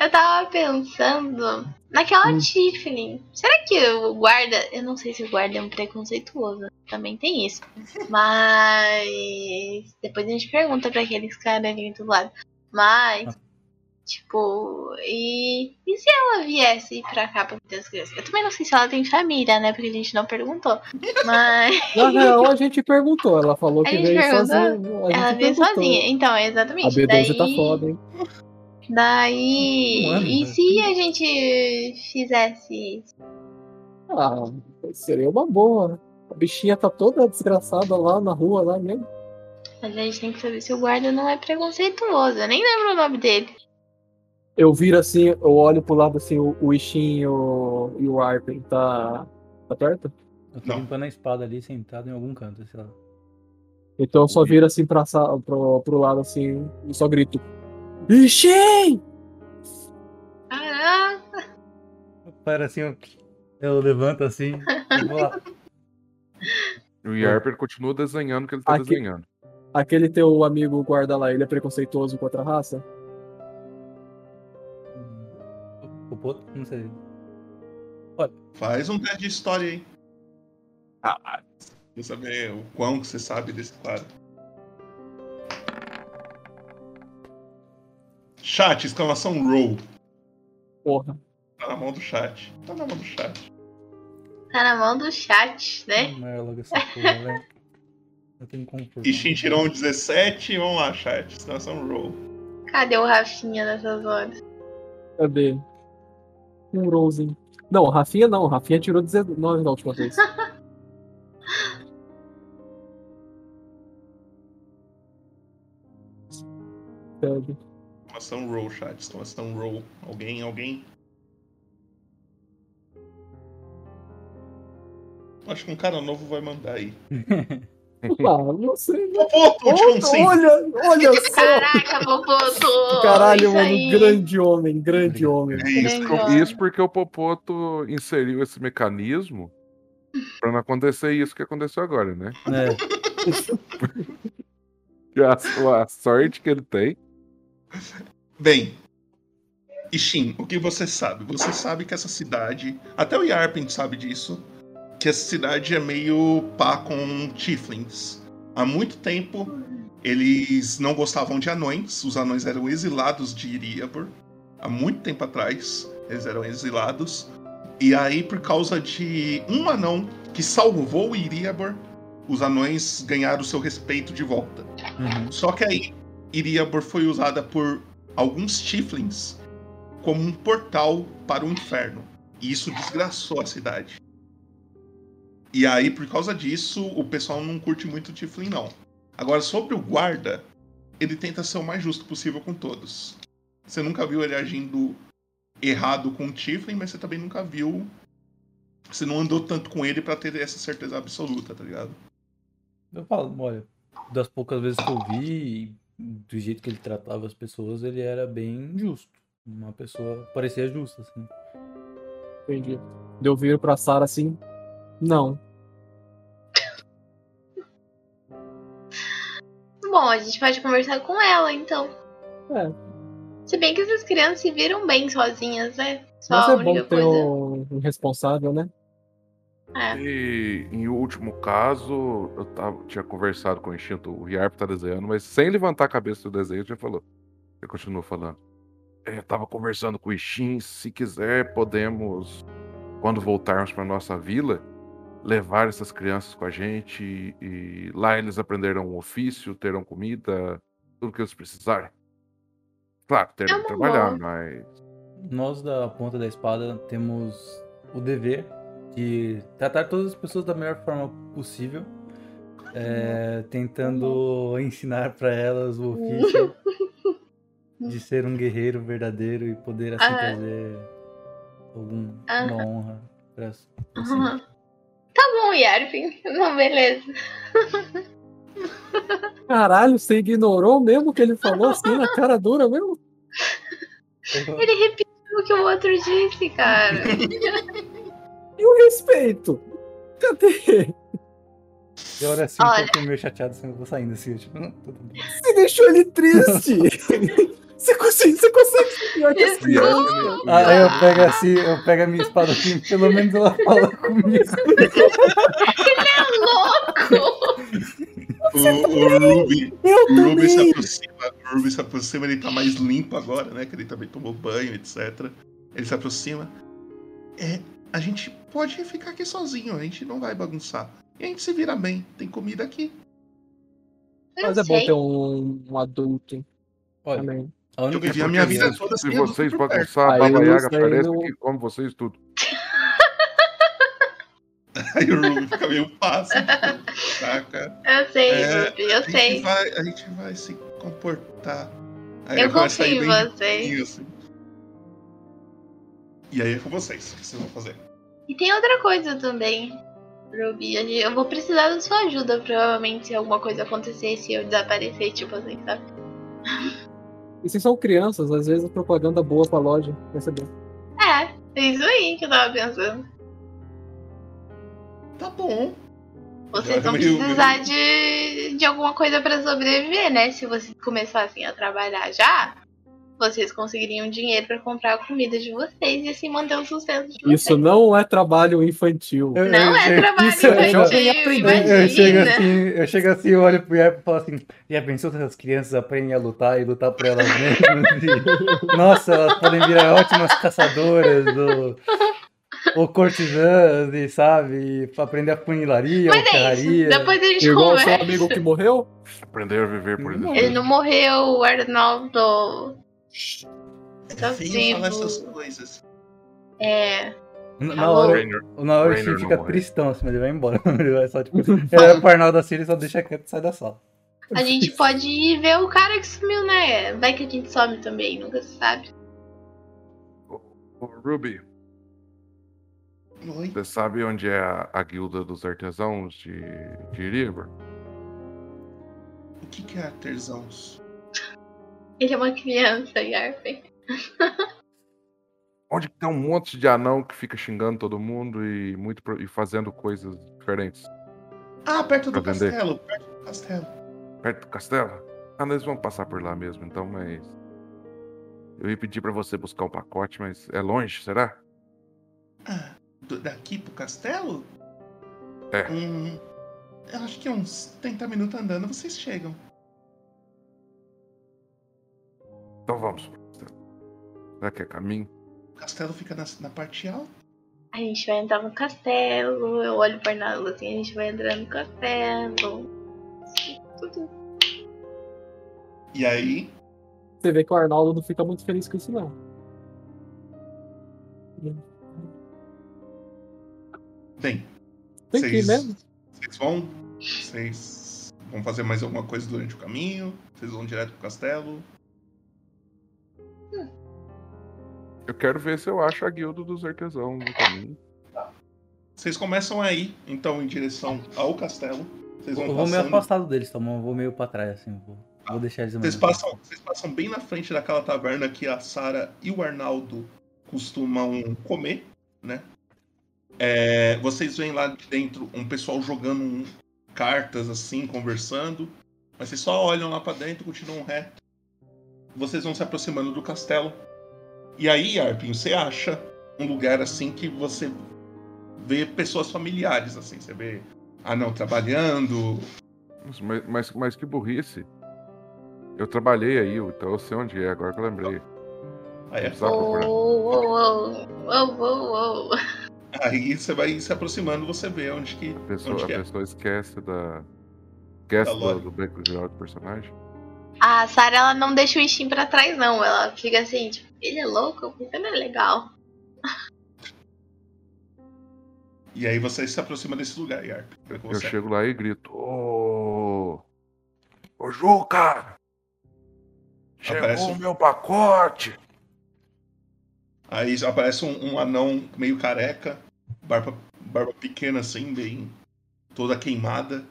Eu tava pensando naquela Hum. Tiffany. Será que o guarda. Eu não sei se o guarda é um preconceituoso. Também tem isso. Mas. Depois a gente pergunta pra aqueles caras ali do lado. Mas. Tipo. E. E se ela viesse pra cá pra ter as crianças? Eu também não sei se ela tem família, né? Porque a gente não perguntou. Mas. Na real, a gente perguntou. Ela falou A que veio perguntou? sozinha. A Ela veio perguntou. sozinha. Então, A exatamente. B12 Daí... tá foda, hein? Daí. Mano, e né? se a gente fizesse isso? Ah, seria uma boa. A bichinha tá toda desgraçada lá na rua, lá mesmo. Mas a gente tem que saber se o guarda não é preconceituoso. Eu nem lembro o nome dele. Eu viro assim, eu olho pro lado assim, o, o Ishin e o, e o Arpen tá, tá perto? Eu tô limpando a espada ali, sentado em algum canto, sei lá. Então eu só viro assim pra, sa- pro, pro lado assim e só grito. Ishin! Caraca! Para assim, eu, eu levanto assim e vou lá. E o Yarper continua desenhando o que ele tá Aqui- desenhando. Aquele teu amigo guarda lá, ele é preconceituoso com outra raça? O Poto? Não sei. Faz um teste de história aí. Ah, Pra saber o quão que você sabe desse cara. Chat, exclamação roll. Porra. Tá na mão do chat. Tá na mão do chat. Tá na mão do chat, né? Mas logo essa porra, velho. Eu tenho conforto. Ishin tirou um 17. Vamos lá, chat. Situação roll. Cadê o Rafinha nessas horas? Cadê? Um Rosen. Não, Rafinha não. Rafinha tirou 19 na última vez. Exclamação roll, chat. Exclamação roll. Alguém, alguém? Acho que um cara novo vai mandar aí. Não sei. Sim. Olha, olha só. Caraca, Popoto! Caralho, isso mano, aí. grande homem, grande homem. É Isso, isso porque o Popoto inseriu esse mecanismo pra não acontecer isso que aconteceu agora, né? É. A, a sorte que ele tem. Bem, Ishin, o que você sabe? Você sabe que essa cidade, até o Yarpin sabe disso, que essa cidade é meio pá com Tiflins. Há muito tempo eles não gostavam de anões, os anões eram exilados de Iriabor. Há muito tempo atrás eles eram exilados. E aí, por causa de um anão que salvou Iriabor, os anões ganharam seu respeito de volta. Uhum. Só que aí, Iriabor foi usada por alguns Tiflins como um portal para o inferno. E isso desgraçou a cidade. E aí, por causa disso, o pessoal não curte muito o Tiflin, não. Agora, sobre o guarda, ele tenta ser o mais justo possível com todos. Você nunca viu ele agindo errado com o Tiflin, mas você também nunca viu. Você não andou tanto com ele pra ter essa certeza absoluta, tá ligado? Eu falo, olha, das poucas vezes que eu vi, do jeito que ele tratava as pessoas, ele era bem justo. Uma pessoa parecia justa, assim. Entendi. Deu viro pra Sara assim. Não. Bom, a gente pode conversar com ela, então. É. Se bem que essas crianças se viram bem sozinhas, né? Só Mas é bom ter coisa. um responsável, né? É. E em último caso, eu tava, tinha conversado com o instinto, o Yarp tá desenhando, mas sem levantar a cabeça do desenho, já falou. Ele continuou falando. É, eu tava conversando com o Ishin, se quiser, podemos, quando voltarmos pra nossa vila, levar essas crianças com a gente e lá eles aprenderão um ofício, terão comida, tudo que eles precisarem. Claro, terão que trabalhar, mas. Nós da ponta da espada temos o dever de tratar todas as pessoas da melhor forma possível, é, tentando ensinar para elas o ofício de ser um guerreiro verdadeiro e poder assim Ah. trazer alguma honra para Aham. Tá bom, Yarvin. Não, beleza. Caralho, você ignorou mesmo o que ele falou assim na cara dura mesmo? Ele repetiu o que o outro disse, cara. E o respeito? Cadê? Eu olho assim, um Olha. pouco meio chateado, assim, eu vou saindo assim, tipo, "Hum, tudo bem." Você deixou ele triste. Você consegue, você consegue ser pior que as crianças. Ah, Aí eu pego assim, eu pego a minha espada assim, pelo menos ela fala comigo. Ele é louco! O, o Ruby, Eu o Ruby se aproxima, o Ruby se aproxima, ele tá mais limpo agora, né? Que ele também tomou banho, etc. Ele se aproxima. É, a gente pode ficar aqui sozinho, a gente não vai bagunçar. E a gente se vira bem, tem comida aqui. Mas é bom ter um, um adulto. Olha, também. A única Eu vivi a minha vida toda Se sem vocês bagunçar, a Baba Yaga sei, aparece eu- que come vocês tudo. Aí o Ruby fica meio passo, saca? Eu sei, É, Ruby, eu a gente sei. vai- a gente vai se comportar. Aí Eu confio em vocês. assim. E aí é com vocês, o que vocês vão fazer? E tem outra coisa também, Ruby. gente- Eu vou precisar da sua ajuda, provavelmente, se alguma coisa acontecer, se eu desaparecer, tipo assim, sabe? E se são crianças, às vezes a propaganda boa pra loja. Percebeu? É, é isso aí que eu tava pensando. Tá bom. Vocês vão precisar de, de alguma coisa pra sobreviver, né? Se vocês começassem a trabalhar já, vocês conseguiriam dinheiro pra comprar a comida de vocês e assim manter o sustento de vocês. Isso não é trabalho infantil. Eu- Não eu é trabalho isso é infantil, jovem imagina. Eu chego assim, eu chego assim, olho pro Yap e falo assim, já pensou se as crianças aprendem a lutar e lutar por elas mesmas? E, nossa, elas podem virar ótimas caçadoras do, ou cortisãs, e sabe? e aprender a funilaria, Mas é isso. ferraria. Depois a gente Igual o seu conversa. amigo que morreu? Aprender a viver por isso. Ele não morreu, o Arnaldo. Tá É feio falar vivo. essas coisas. É. Na Alô? hora, Rainer- o na hora Rainer fica morre. tristão, assim, mas ele vai embora. Ele vai só, tipo, ele olha pro Arnaldo assim, ele só deixa quieto e sai da sala. A gente pode ir ver o cara que sumiu, né? Vai que a gente some também, nunca se sabe. Ô, Ruby, Oi? você sabe onde é a, a guilda dos artesãos de, de River? O que, que é artesãos? Ele é uma criança, Yarpen. Onde que tem um monte de anão que fica xingando todo mundo e, muito, pro- e fazendo coisas diferentes? Ah, perto do vender. castelo. Perto do castelo. Perto do castelo? Ah, nós vamos passar por lá mesmo, então, mas. Eu ia pedir pra você buscar um pacote, mas é longe, será? Ah, daqui pro castelo? É. Hum, eu acho que uns 30 minutos andando vocês chegam. Então vamos. pro castelo. Será que é caminho? O castelo fica na, na parte alta. A gente vai entrar no castelo, eu olho pro Arnaldo assim, a gente vai entrar no castelo. Tudo. E aí, Você vê que o Arnaldo não fica muito feliz com isso, não. bem. Tem que ir vocês- mesmo? Vocês vão? Vocês vão fazer mais alguma coisa durante o caminho? Vocês vão direto pro castelo? Eu quero ver se eu acho a guilda dos artesãos no caminho. Vocês começam a ir, então, em direção ao castelo. Vocês vão Eu vou meio passando. afastado deles, tá? Eu vou meio pra trás, assim. Vou, vou deixar eles Vocês passam, vocês passam bem na frente daquela taverna que a Sara e o Arnaldo costumam comer, né? É, vocês veem lá de dentro um pessoal jogando um- cartas assim, conversando. Mas vocês só olham lá pra dentro, continuam reto. Vocês vão se aproximando do castelo. E aí, Arpinho, você acha um lugar assim que você vê pessoas familiares, assim. Você vê anão trabalhando, Nossa, Mas, mas, mas que burrice. Eu trabalhei aí, então eu sei onde é, agora que eu lembrei. Aí é Não precisava procurar. Uou, uou, uou, uou, uou. Aí você vai se aproximando, você vê onde que, A pessoa, onde a que é. pessoa esquece da. Esquece Da do, do background do personagem. A Sarah, ela não deixa o Steam pra trás, não. Ela fica assim, tipo, ele é louco, porque não é legal. E aí você se aproxima desse lugar, Yarp. Eu você- chego lá e grito: Ô. Ô Juca! Chegou Aparece o meu pacote! Aí aparece um, um anão meio careca, barba, barba pequena assim, bem toda queimada.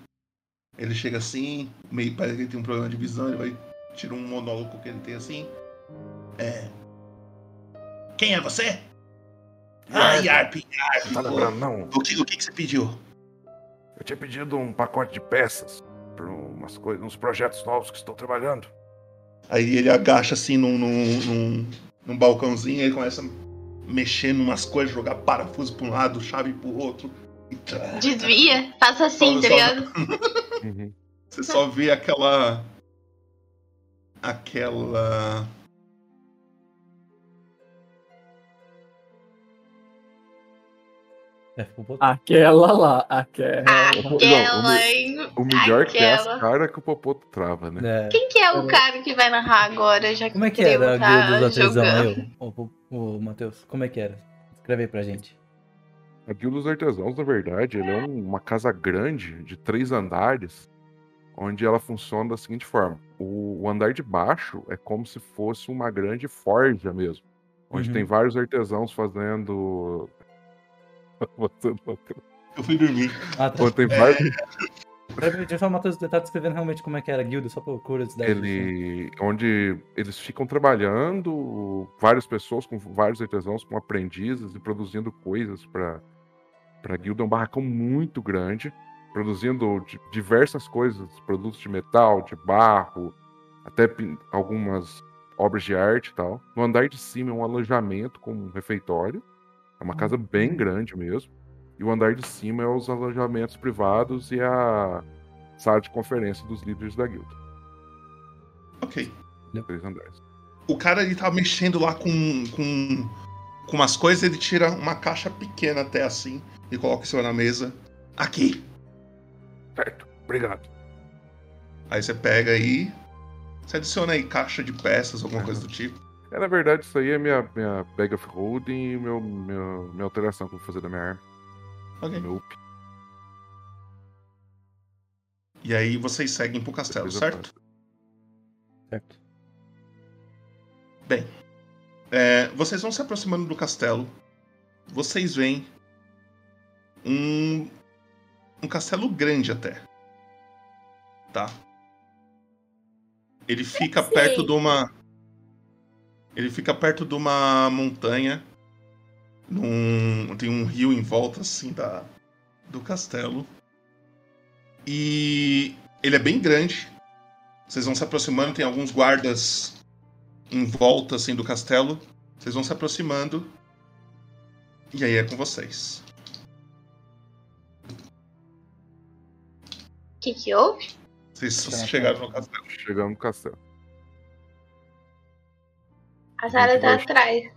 Ele chega assim, meio parece que ele tem um problema de visão, ele vai tira um monólogo que ele tem assim. É. Quem é você? Ah, Yarp, Yarp. Tá lembrando, não? O que, o que, que você pediu? Eu tinha pedido um pacote de peças para umas coisas, uns projetos novos que estou trabalhando. Aí ele agacha assim num, num, num, num balcãozinho, ele começa a mexer em umas coisas, jogar parafuso pra um lado, chave pro outro. Desvia, faça assim, tá ligado? Uhum. Você só vê aquela. Aquela. É. Aquela lá, aquela. Aquela, hein? O melhor que é Aquela. as caras que o Popoto trava, né? É. Quem que é o cara que vai narrar agora? Já que Como é que o era a guilda jogando? aí, ô, ô, ô, ô, Matheus? Como é que era? Escreve aí pra gente. A Guilda dos Artesãos, na verdade, é um- uma casa grande de três andares, onde ela funciona da seguinte forma: o, o andar de baixo é como se fosse uma grande forja mesmo, onde Uhum. tem vários artesãos fazendo. Eu fui dormir. Ah, tá. Onde tem vários. Peraí, Deixa eu só o Matheus tá descrevendo realmente como é que era a guilda, só por curiosidade. assim. Ele, onde eles ficam trabalhando, várias pessoas com vários artesãos, com aprendizes e produzindo coisas para para guilda. É um barracão muito grande, produzindo di- diversas coisas, produtos de metal, de barro, até algumas obras de arte e tal. No andar de cima é um alojamento com um refeitório, é uma casa bem grande mesmo. E o andar de cima é os alojamentos privados e a sala de conferência dos líderes da guilda. Ok. Três andares. O cara ele tá mexendo lá com, com com umas coisas, ele tira uma caixa pequena até assim e coloca em cima da mesa. Aqui. Certo, obrigado. Aí você pega aí. Você adiciona aí caixa de peças, alguma coisa do tipo. É, na verdade, isso aí é minha, minha bag of holding e meu, meu, minha alteração que eu vou fazer da minha arma. Ok. Meu up. E aí vocês seguem pro castelo, certo? Certo. Bem, é, vocês vão se aproximando do castelo. Vocês veem um, um castelo grande até. Tá? Ele fica Sim. perto de uma. Ele fica perto de uma montanha. Num, tem um rio em volta assim da, do castelo. E ele é bem grande. Vocês vão se aproximando, tem alguns guardas em volta assim do castelo. Vocês vão se aproximando. E aí é com vocês. O que, que houve? Vocês chegaram no castelo. Chegamos no castelo. A Sarah tá vai- atrás,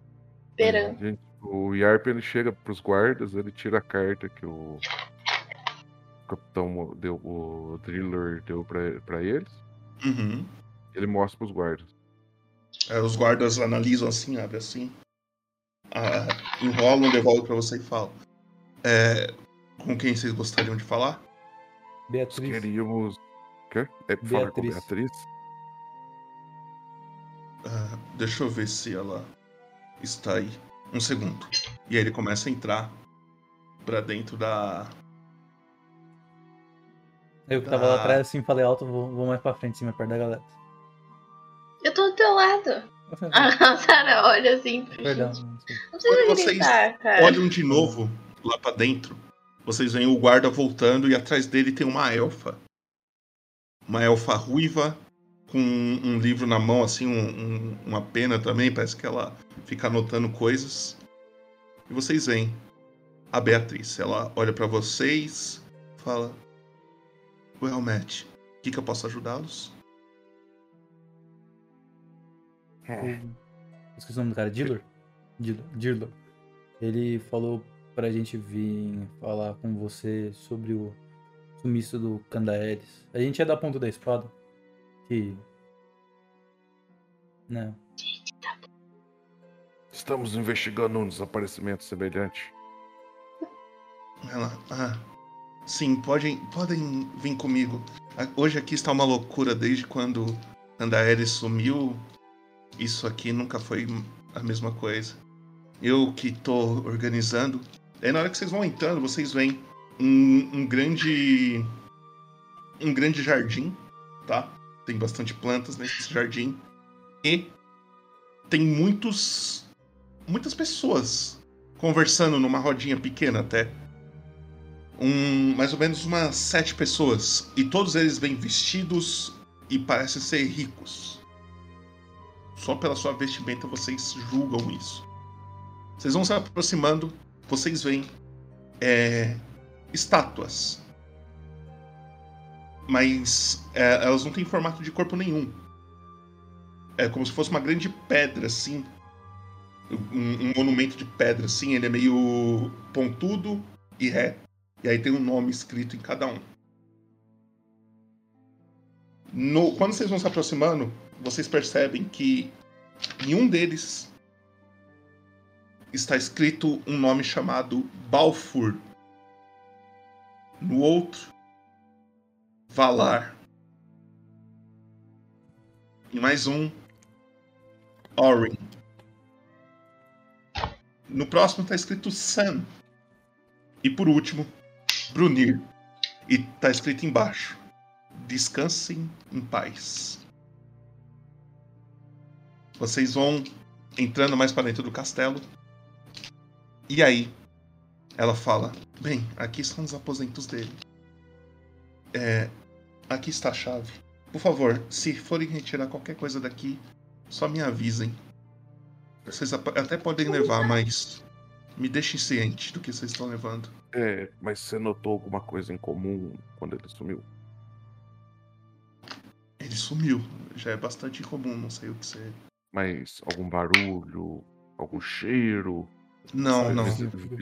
esperando. Gente, o Yarp ele chega pros guardas, ele tira a carta que o capitão deu, o Driller deu pra, pra eles. Uhum. Ele mostra pros guardas. É, os guardas analisam assim, abrem assim. ah, enrolam, devolvem pra você e falam. É, com quem vocês gostariam de falar? Beatriz. Queríamos. Quê? É, falar com a Beatriz. Beatriz? Ah, deixa eu ver se ela está aí. Um segundo. E aí ele começa a entrar pra dentro da. Eu que tava lá atrás assim, falei alto, vou, vou mais pra frente, assim, mais perto da galera. Eu tô do teu lado. A Sarah olha assim. Perdão. Não Quando vocês cara. olham de novo lá pra dentro, vocês veem o guarda voltando e atrás dele tem uma elfa. Uma elfa ruiva com um livro na mão, assim, um- um- uma pena também, parece que ela fica anotando coisas. E vocês veem a Beatriz. Ela olha pra vocês, fala: Well, Matt, o que, que eu posso ajudá-los? O- Esqueci o nome do cara, Dillor? Dillor. Dillor. Ele falou pra gente vir falar com você sobre o sumiço do Candaelis. A gente é da ponta da espada. Que. Né? Estamos investigando um desaparecimento semelhante. Ela, ah, sim, podem, podem vir comigo. A- Hoje aqui está uma loucura desde quando Andaelis sumiu. Isso aqui nunca foi a mesma coisa. Eu que tô organizando. Aí na hora que vocês vão entrando, vocês veem um, um grande. Um grande jardim, tá? Tem bastante plantas nesse jardim. E tem muitos. Muitas pessoas conversando numa rodinha pequena até um, mais ou menos umas sete pessoas. E todos eles bem vestidos e parecem ser ricos. Só pela sua vestimenta vocês julgam isso. Vocês vão se aproximando, vocês veem é, estátuas. Mas é, elas não têm formato de corpo nenhum. É como se fosse uma grande pedra, assim. Um, um monumento de pedra, assim. Ele é meio pontudo e reto. E aí tem um nome escrito em cada um. No- quando vocês vão se aproximando, vocês percebem que em um deles está escrito um nome chamado Balfour. No outro, Valar. E mais um, Orin. No próximo está escrito Sam. E por último, Brunir. E tá escrito embaixo: Descansem em paz. Vocês vão entrando mais para dentro do castelo. E aí, ela fala: Bem, aqui estão os aposentos dele. É, aqui está a chave. Por favor, se forem retirar qualquer coisa daqui, só me avisem. Vocês até podem levar, mas me deixem ciente do que vocês estão levando. É, mas você notou alguma coisa em comum quando ele sumiu? Ele sumiu. Já é bastante comum, não sei o que ser. Mas algum barulho, algum cheiro? Não, não.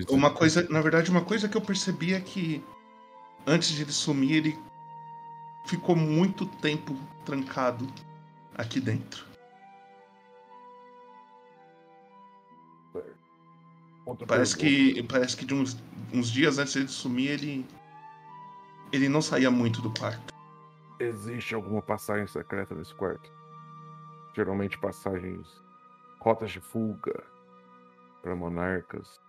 Uma coisa, na verdade, uma coisa que eu percebi é que antes de ele sumir, ele ficou muito tempo trancado aqui dentro. Outra Parece pergunta. que, parece que de uns, uns dias antes de sumir, ele ele não saía muito do quarto. Existe alguma passagem secreta nesse quarto? Geralmente passagens, rotas de fuga para monarcas.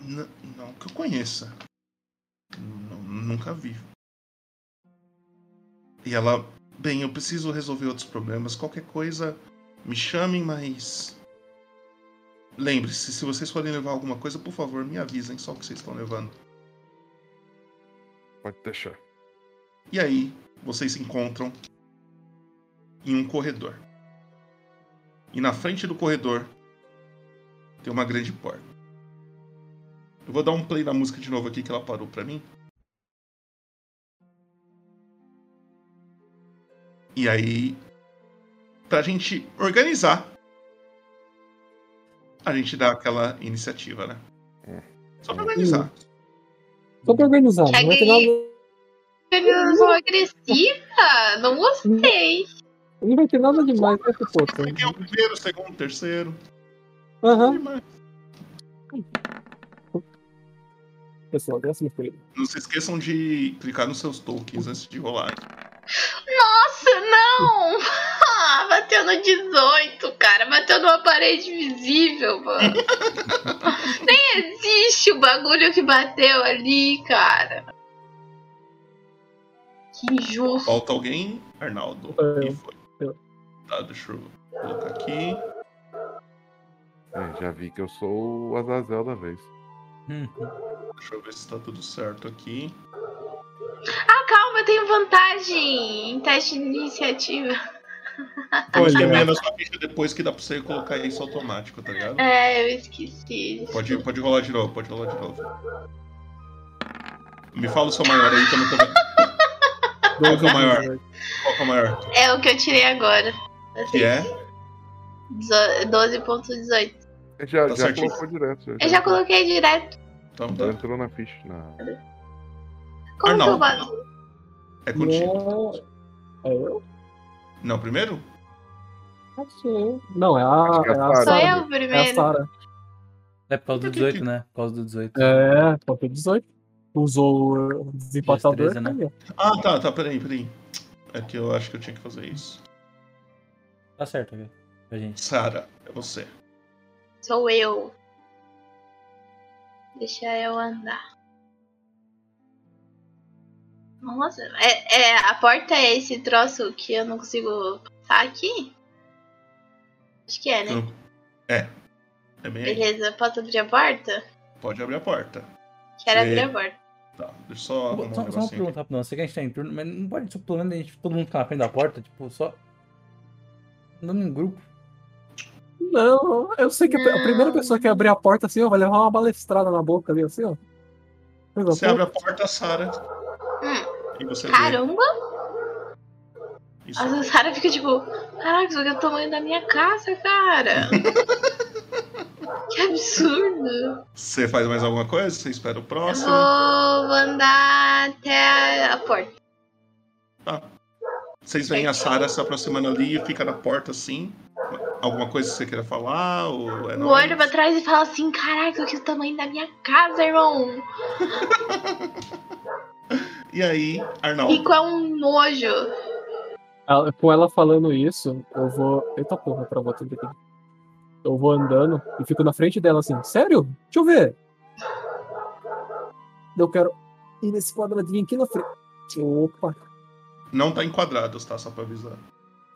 N- não que eu conheça. N- nunca vi. E ela, bem, eu preciso resolver outros problemas. Qualquer coisa, me chamem, mas. Lembre-se, se vocês forem levar alguma coisa, por favor, me avisem só o que vocês estão levando. Pode deixar. E aí, vocês se encontram em um corredor. E na frente do corredor tem uma grande porta. Eu vou dar um play na música de novo aqui que ela parou pra mim. E aí, pra gente organizar, a gente dá aquela iniciativa, né? Só pra organizar. Só pra organizar, não vai ter nada. Organização agressiva? Não gostei. Não vai ter nada demais, né, pô? Quem é o primeiro, o segundo, o terceiro? Aham. Pessoal, décimo primeiro. Não se esqueçam de clicar nos seus tokens antes de rolar. Nossa, não! Ah, bateu no 18, cara. Bateu numa parede visível, mano. Nem existe o bagulho que bateu ali, cara. Que injusto. Falta alguém? Arnaldo. Quem foi? Tá, deixa eu colocar aqui. É, já vi que eu sou o Azazel da vez. Deixa eu ver se tá tudo certo aqui. Ah, calma, eu tenho vantagem em teste de iniciativa. Pode ver na sua ficha depois que dá pra você colocar isso automático, tá ligado? É, eu esqueci. Pode, pode rolar de novo, pode rolar de novo. Me fala o seu maior aí que eu não tô vendo. Qual que é o maior? Qual que é o maior? É o que eu tirei agora. Que é? Dezo- 12.18. Já, Tá já certinho. colocou direto. Eu já coloquei direto. Então Já tá. entrou na ficha. Na... Como que eu Arnaldo. bato? É contigo. É eu? Não, primeiro? É eu. Não, é a, é a é a. Sou eu É a primeiro. Sara. É por causa do 18, né? Por causa do 18. É, faltou 18. Usou o desempatador. Destreza, né? aí, ó. Ah, tá, tá, peraí, peraí. É que eu acho que eu tinha que fazer isso. Tá certo, aqui. Pra gente. Sara, é você. Sou eu. Deixa eu andar. Nossa, é, é, a porta é esse troço que eu não consigo passar aqui? Acho que é, né? É. É bem aí. Beleza, posso abrir a porta? Pode abrir a porta. Quero Você- abrir a porta. Tá, deixa eu só Só, um só uma pergunta rapidão. Eu sei que a gente tá em turno, mas não pode, pelo menos a gente, todo mundo ficar na frente da porta, tipo, só. Andando em grupo. Não, eu sei que a a primeira pessoa que abrir a porta assim, ó, vai levar uma balestrada na boca ali, assim, ó. Coisa Você abre a porta, Sara. Você vê. Caramba! Isso. A Sara fica tipo, caraca, isso aqui é o tamanho da minha casa, cara. que absurdo. Você faz mais alguma coisa? Você espera o Eu próximo? vou andar até a porta. Tá. Vocês veem a Sara se aproximando ali e fica na porta assim. Alguma coisa que você queira falar? Ou é Eu nóis? olho pra trás e falo assim, caraca, que o tamanho da minha casa, irmão. E aí, Arnaldo? Rico é um nojo. Ela- com ela falando isso, eu vou. Eita porra, pra botar aqui. Eu vou andando e fico na frente dela assim, sério? Deixa eu ver. Eu quero ir nesse quadradinho aqui na frente. Opa. Não tá enquadrado, tá? Só pra avisar.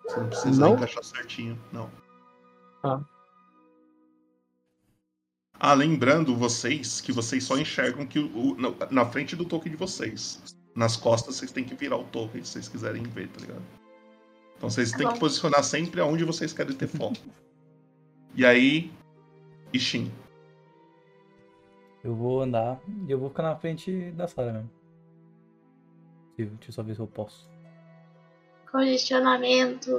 Você não precisa Não? encaixar certinho, não. Ah. Ah, lembrando vocês que vocês só enxergam que o, o- na, na frente do token de vocês. Nas costas vocês têm que virar o token se vocês quiserem ver, tá ligado? Então vocês Tá têm bom. que posicionar sempre aonde vocês querem ter foco. E aí, Ishin. Eu vou andar e eu vou ficar na frente da sala mesmo. Deixa eu só ver se eu posso. Congestionamento.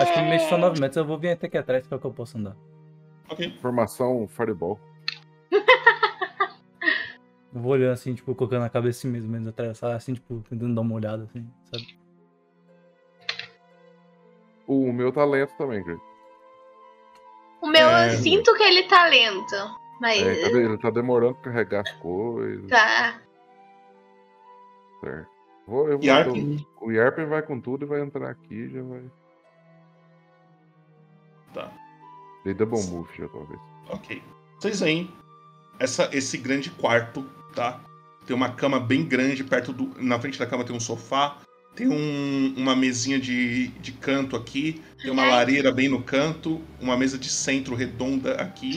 Acho que me mexo só É. 9 metros, eu vou vir até aqui atrás é o que eu posso andar. Ok. Formação Fireball. Eu vou olhando assim, tipo, colocando a cabeça assim mesmo, menos atravessar, assim, tipo, tentando dar uma olhada, assim, sabe? O meu tá lento também, Greg. O meu É. eu sinto que ele tá lento. Mas. É, cadê? ele tá demorando pra carregar as coisas. Tá. Certo. Vou, eu vou, o Yarpen vai com tudo e vai entrar aqui e já vai. Tá. Dei double move já, talvez. Ok. Vocês veem essa, esse grande quarto, tá? Tem uma cama bem grande perto do. Na frente da cama tem um sofá. Tem um- uma mesinha de, de canto aqui. Tem uma lareira bem no canto. Uma mesa de centro redonda aqui.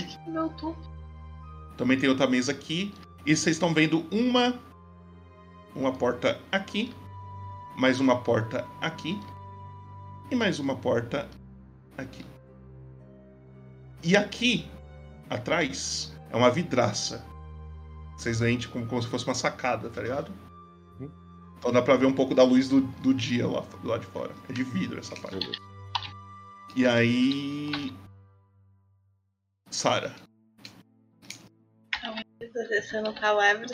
Também tem outra mesa aqui. E vocês estão vendo uma. Uma porta aqui. Mais uma porta aqui. E mais uma porta aqui. E aqui, atrás, é uma vidraça. Vocês veem tipo, como, como se fosse uma sacada, tá ligado? Então dá pra ver um pouco da luz do, do dia lá do lado de fora. É de vidro essa parte. E aí. Sara. Tô acessando palavras.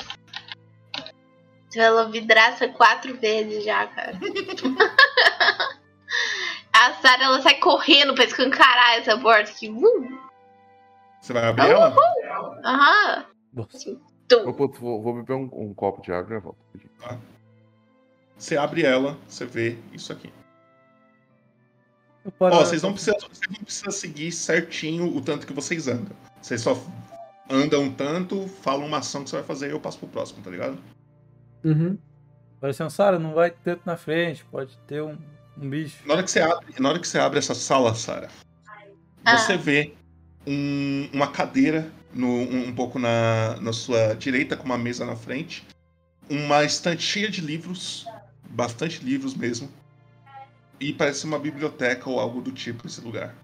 Ela vidraça quatro vezes já, cara. A Sarah ela sai correndo pra escancarar essa porta. Assim, uh, Você vai abrir ela? aham. Vou, vou, vou- vou beber um, um copo de água e já volto. Você abre ela, você vê isso aqui. Ó, paro- vocês não precisam, vocês não precisam seguir certinho o tanto que vocês andam. Vocês só andam um tanto, falam uma ação que você vai fazer e eu passo pro próximo, tá ligado? Uhum. Parecendo, Sara, não vai tanto na frente, pode ter um, um bicho. Na hora que você abre, na hora que você abre essa sala, Sara, você vê um- uma cadeira no- um, um pouco na, na sua direita, com uma mesa na frente, uma estante cheia de livros, bastante livros mesmo, e parece uma biblioteca ou algo do tipo esse lugar.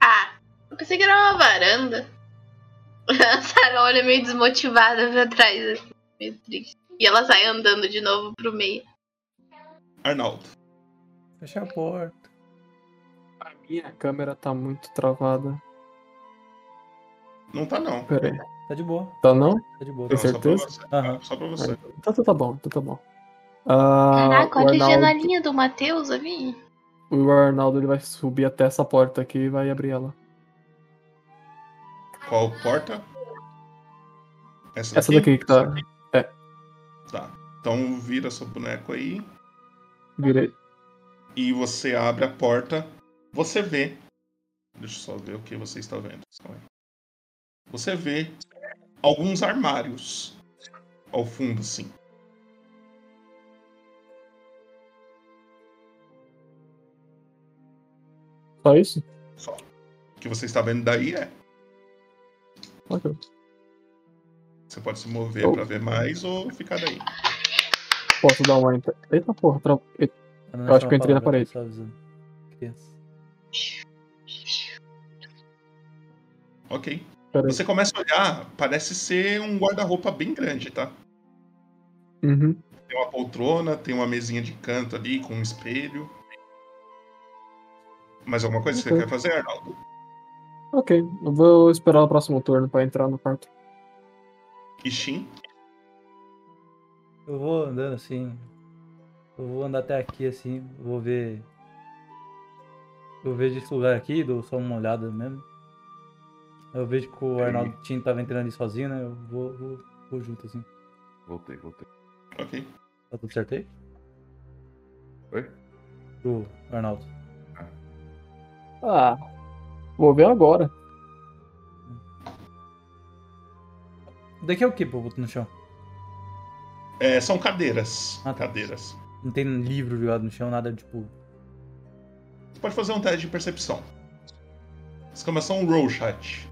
Ah, eu pensei que era uma varanda. A Sarah olha meio desmotivada pra trás, assim, meio triste. E ela sai andando de novo pro meio. Arnaldo. Fecha a porta. A minha câmera tá muito travada. Não tá não. Pera aí. Tá de boa. Tá não? Tá de boa. Tem Não, só pra certeza? você. Aham. Só pra você. Então tá, tá bom, então tá bom. Ah, Caraca, olha a janelinha do Matheus ali. o Arnaldo ele vai subir até essa porta aqui e vai abrir ela. Qual porta? Essa, Essa daqui que tá. É, Tá. Então vira seu boneco aí virei. e você abre a porta. Você vê. Deixa eu só ver o que você está vendo. Você vê alguns armários ao fundo, assim. Só isso? Só. O que você está vendo daí é. Ok. Você pode se mover Oh. pra ver mais ou ficar daí. Posso dar uma. Eita porra, tra... Não Eu acho que eu entrei na parede. Ok. Pera aí. Você começa a olhar, parece ser um guarda-roupa bem grande, tá? Uhum. Tem uma poltrona, tem uma mesinha de canto ali com um espelho. Mais alguma coisa que Ok. você quer fazer, Arnaldo? Ok, eu vou esperar o próximo turno pra entrar no quarto. Ishin? Eu vou andando assim. Eu vou andar até aqui assim. Vou ver. Eu vejo esse lugar aqui, dou só uma olhada mesmo. Eu vejo que o Arnaldo Tinho tava entrando ali sozinho, né? Eu vou, vou, vou junto assim. Voltei, voltei. Ok. Tá tudo certo aí? Oi? Pro Arnaldo. Ah, vou ver agora. Daqui é o que, pô, no chão? É, são cadeiras. Ah, tá. Cadeiras. Não tem livro jogado no chão, nada tipo. Você pode fazer um teste de percepção. Exclamação roll chat.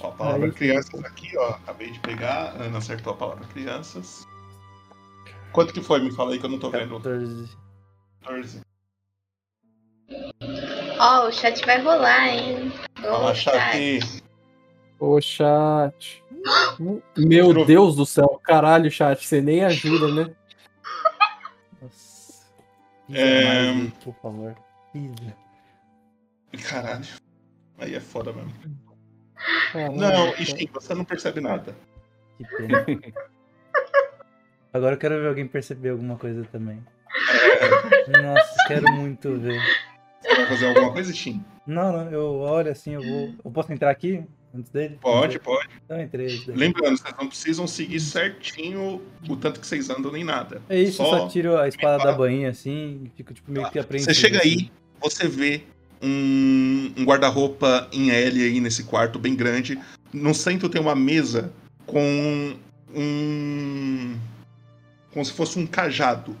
Ó, a palavra Aí. crianças aqui, ó. Acabei de pegar. Ana acertou a palavra crianças. Quanto que foi? Me fala aí que eu não tô vendo. 14. 14. Ó, o chat vai rolar, hein? Fala, chat. Ô, chat. Meu Deus do céu, caralho, chat, você nem ajuda, né? Nossa. É, Mais aí, por favor. Pisa. Caralho. Aí é foda mesmo. Não, Ishin, você não percebe nada. Que pena. Agora eu quero ver alguém perceber alguma coisa também. Nossa, quero muito ver. Você vai fazer alguma coisa, Ishin? Não, não, eu olho assim, eu vou. Eu posso entrar aqui antes dele? Pode, pode. Então entrei. antes dele. Lembrando, vocês não precisam seguir certinho o tanto que vocês andam nem nada. É isso, eu só tiro a espada da bainha assim fico tipo meio que apreensivo. Você chega assim. aí, você vê um, um guarda-roupa em L aí nesse quarto bem grande. No centro tem uma mesa com um. como se fosse um cajado.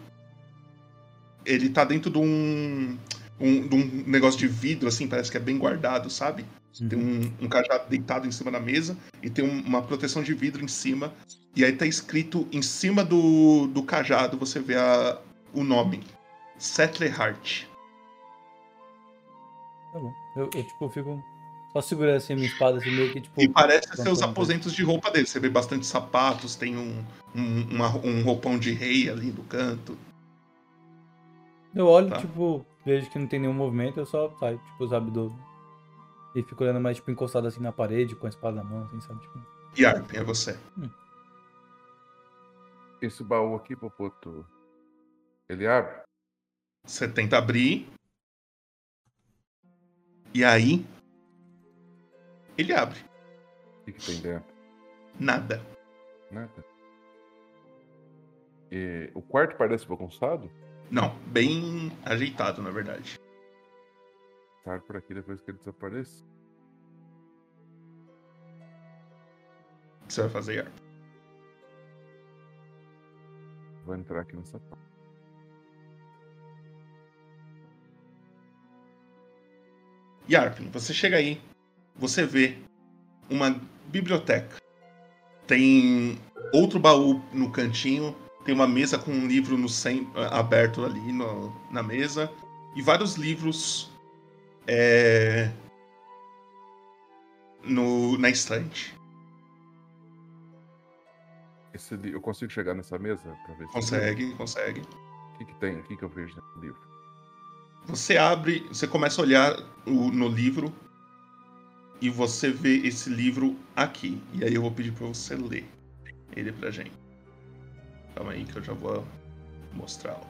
Ele tá dentro de um, um, de um negócio de vidro, assim, parece que é bem guardado, sabe? Tem um, um cajado deitado em cima da mesa e tem um- uma proteção de vidro em cima. E aí tá escrito em cima do, do cajado, você vê a, o nome. Setlehart. Tá bom. Eu, eu, tipo, fico só segurando assim a minha espada, assim, meio que tipo. E parece ser os aposentos de roupa dele. Você vê bastante sapatos, tem um, um, uma- um roupão de rei ali no canto. Eu olho, Tá. tipo, vejo que não tem nenhum movimento, eu só saio, tipo, sabe, do. E fico olhando mais, tipo, encostado assim na parede, com a espada na mão, assim, sabe? Tipo. E Arpen, é você. Esse baú aqui, Popoto, ele abre? Você tenta abrir. E aí. Ele abre. O que, que tem dentro? Nada. Nada. E o quarto parece bagunçado? Não, bem ajeitado, na verdade. Tá por aqui depois que ele desaparece. O que você vai fazer, Arpen? Vou entrar aqui nessa parte. Yarpin, você chega aí, você vê uma biblioteca. Tem outro baú no cantinho, tem uma mesa com um livro no cen- aberto ali no- na mesa e vários livros é, no, na estante. Esse eu consigo chegar nessa mesa pra ver se Consegue, consegue. O que, que tem? O que, que eu vejo nesse livro? Você abre, você começa a olhar o- no livro e você vê esse livro aqui. E aí eu vou pedir pra você ler ele pra gente. Calma aí que eu já vou mostrá-lo.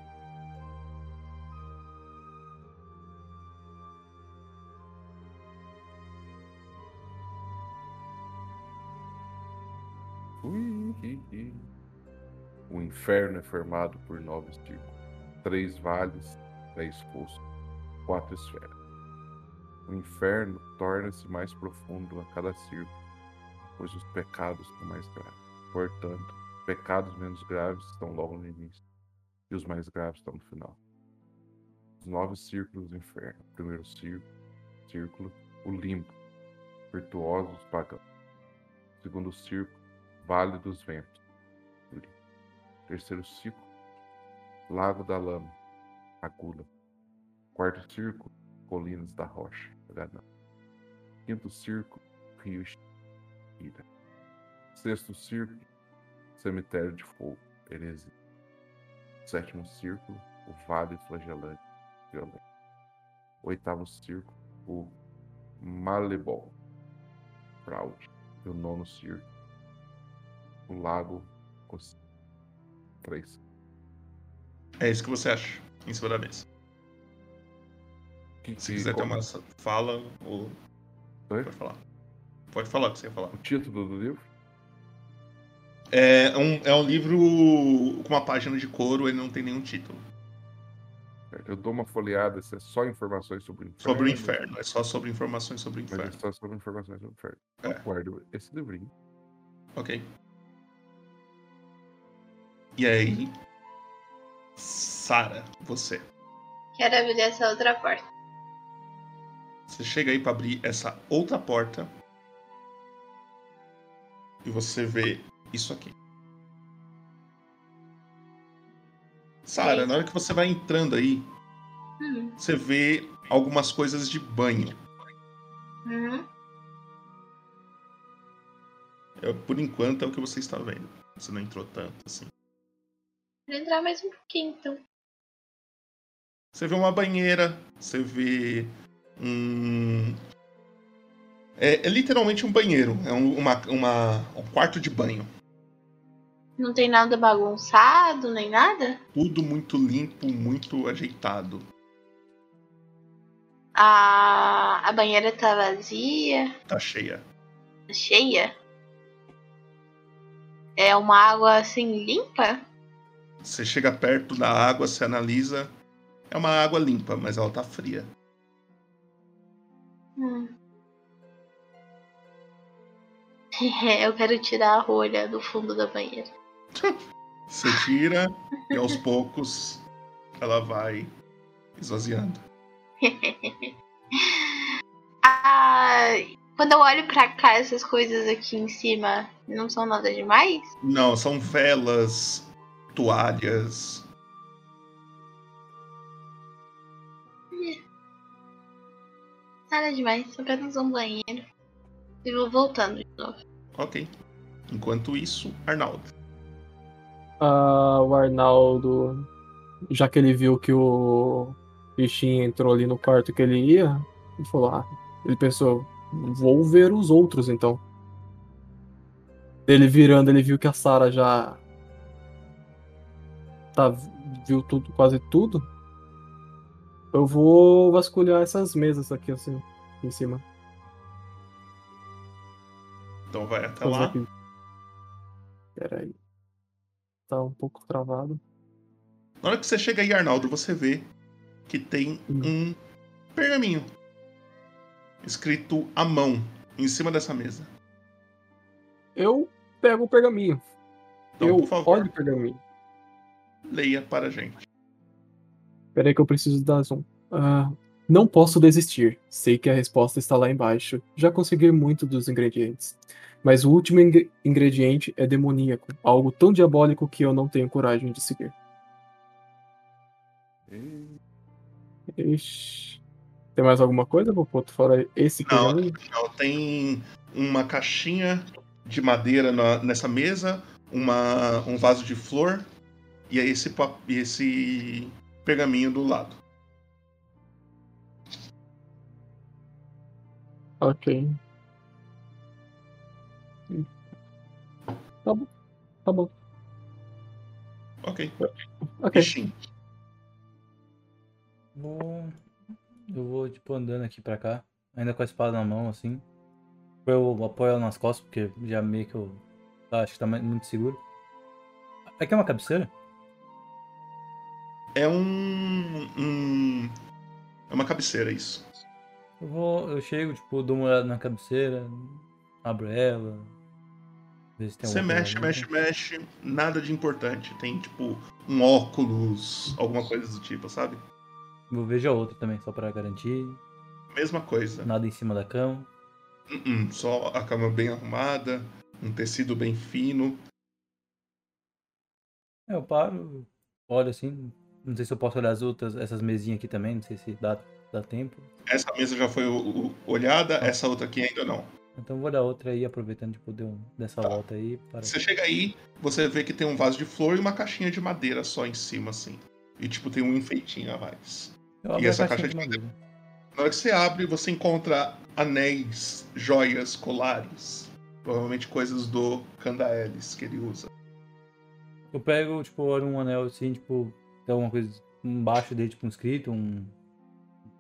Ui, hi, hi. O inferno é formado por nove círculos, três vales, três poços, quatro esferas. O inferno torna-se mais profundo a cada círculo, pois os pecados são mais graves. Portanto, pecados menos graves estão logo no início, e os mais graves estão no final. Os nove círculos do inferno. Primeiro círculo, círculo o limbo, virtuosos pagãos. Segundo círculo, Vale dos Ventos. Terceiro círculo, Lago da Lama, Agula. Quarto círculo, Colinas da Rocha, Ganão. Quinto círculo, Rio Ira. Sexto círculo, Cemitério de Fogo, Heresia. Sétimo círculo, o Vale Flagelante, Violento. Oitavo círculo, o Malebol, Fraude. E o nono círculo, o Lago Cossi. Três. É isso que você acha em cima da mesa. Que- Se quiser ter uma fala ou. Oi? Pode falar. Pode falar o que você ia falar. O título do livro? É um, é um livro com uma página de couro, ele não tem nenhum título. Eu dou uma folheada, se é só informações sobre o inferno. Sobre o inferno, é só sobre informações sobre o Mas é inferno. só sobre informações sobre o inferno. É. Eu guardo esse livrinho. Ok. E aí. Sara, você. Quero abrir essa outra porta. Você chega aí pra abrir essa outra porta. E você vê isso aqui. Sara, na hora que você vai entrando aí, Hum. você vê algumas coisas de banho. Uhum. É, por enquanto é o que você está vendo. Você não entrou tanto assim. Vou entrar mais um pouquinho, então. Você vê uma banheira, você vê um. É, é literalmente um banheiro. É um, uma, uma, um quarto de banho. Não tem nada bagunçado, nem nada? Tudo muito limpo, muito ajeitado. A, a banheira tá vazia, Tá cheia. tá cheia. É uma água assim limpa? Você chega perto da água, você analisa. É uma água limpa, mas ela tá fria. Hum. Eu quero tirar a rolha do fundo da banheira. Você tira e aos poucos ela vai esvaziando. ah, quando eu olho pra cá, essas coisas aqui em cima não são nada demais? Não, são velas, toalhas. Nada demais, apenas um banheiro. E vou voltando de novo. Ok. Enquanto isso, Arnaldo. Ah, o Arnaldo, já que ele viu que o bichinho entrou ali no quarto que ele ia, ele falou: Ah, ele pensou, vou ver os outros então. Ele virando, ele viu que a Sara já tá, viu tudo, quase tudo. Eu vou vasculhar essas mesas aqui assim, em cima. Então vai até Fazer lá. aqui. Pera aí. Tá um pouco travado. Na hora que você chega aí, Arnaldo, você vê que tem um pergaminho escrito à mão em cima dessa mesa. Eu pego o pergaminho. Então, eu por favor. olho o pergaminho. Leia para a gente. Peraí que eu preciso dar zoom. Ah, não posso desistir. Sei que a resposta está lá embaixo. Já consegui muito dos ingredientes. Mas o último ingre- ingrediente é demoníaco. Algo tão diabólico que eu não tenho coragem de seguir. Ixi. Tem mais alguma coisa, Popoto? Fora esse Não, pergaminho? não, tem uma caixinha de madeira na- nessa mesa, uma, um vaso de flor e aí esse, e esse pergaminho do lado. Ok. Tá bom. Tá bom. Ok. Ok. Vou... Eu vou, tipo, andando aqui pra cá, ainda com a espada na mão, assim. Eu apoio ela nas costas, porque já meio que eu tá, acho que tá muito seguro. Aqui é uma cabeceira? É um, um- É uma cabeceira, isso. Eu vou, eu chego, tipo, dou uma olhada na cabeceira, abro ela, ver Você mexe, ali. mexe, mexe, nada de importante. Tem, tipo, um óculos, alguma coisa do tipo, sabe? Vou vejo a outra também, só pra garantir. Mesma coisa. Nada em cima da cama. Uh-uh, Só a cama bem arrumada, um tecido bem fino. É, eu paro, olho assim. Não sei se eu posso olhar as outras, essas mesinhas aqui também, não sei se dá, dá tempo. Essa mesa já foi o- o- olhada, essa outra aqui ainda não. Então vou dar outra aí, aproveitando, tipo, deu dessa volta aí. Para... Você chega aí, você vê que tem um vaso de flor e uma caixinha de madeira só em cima, assim. E, tipo, tem um enfeitinho a mais. E essa caixa de de madeira. Na hora que você abre, você encontra anéis, joias, colares. Provavelmente coisas do Candaelis que ele usa. Eu pego, tipo, olho um anel assim, tipo, tem alguma coisa embaixo dele, tipo, um escrito, um.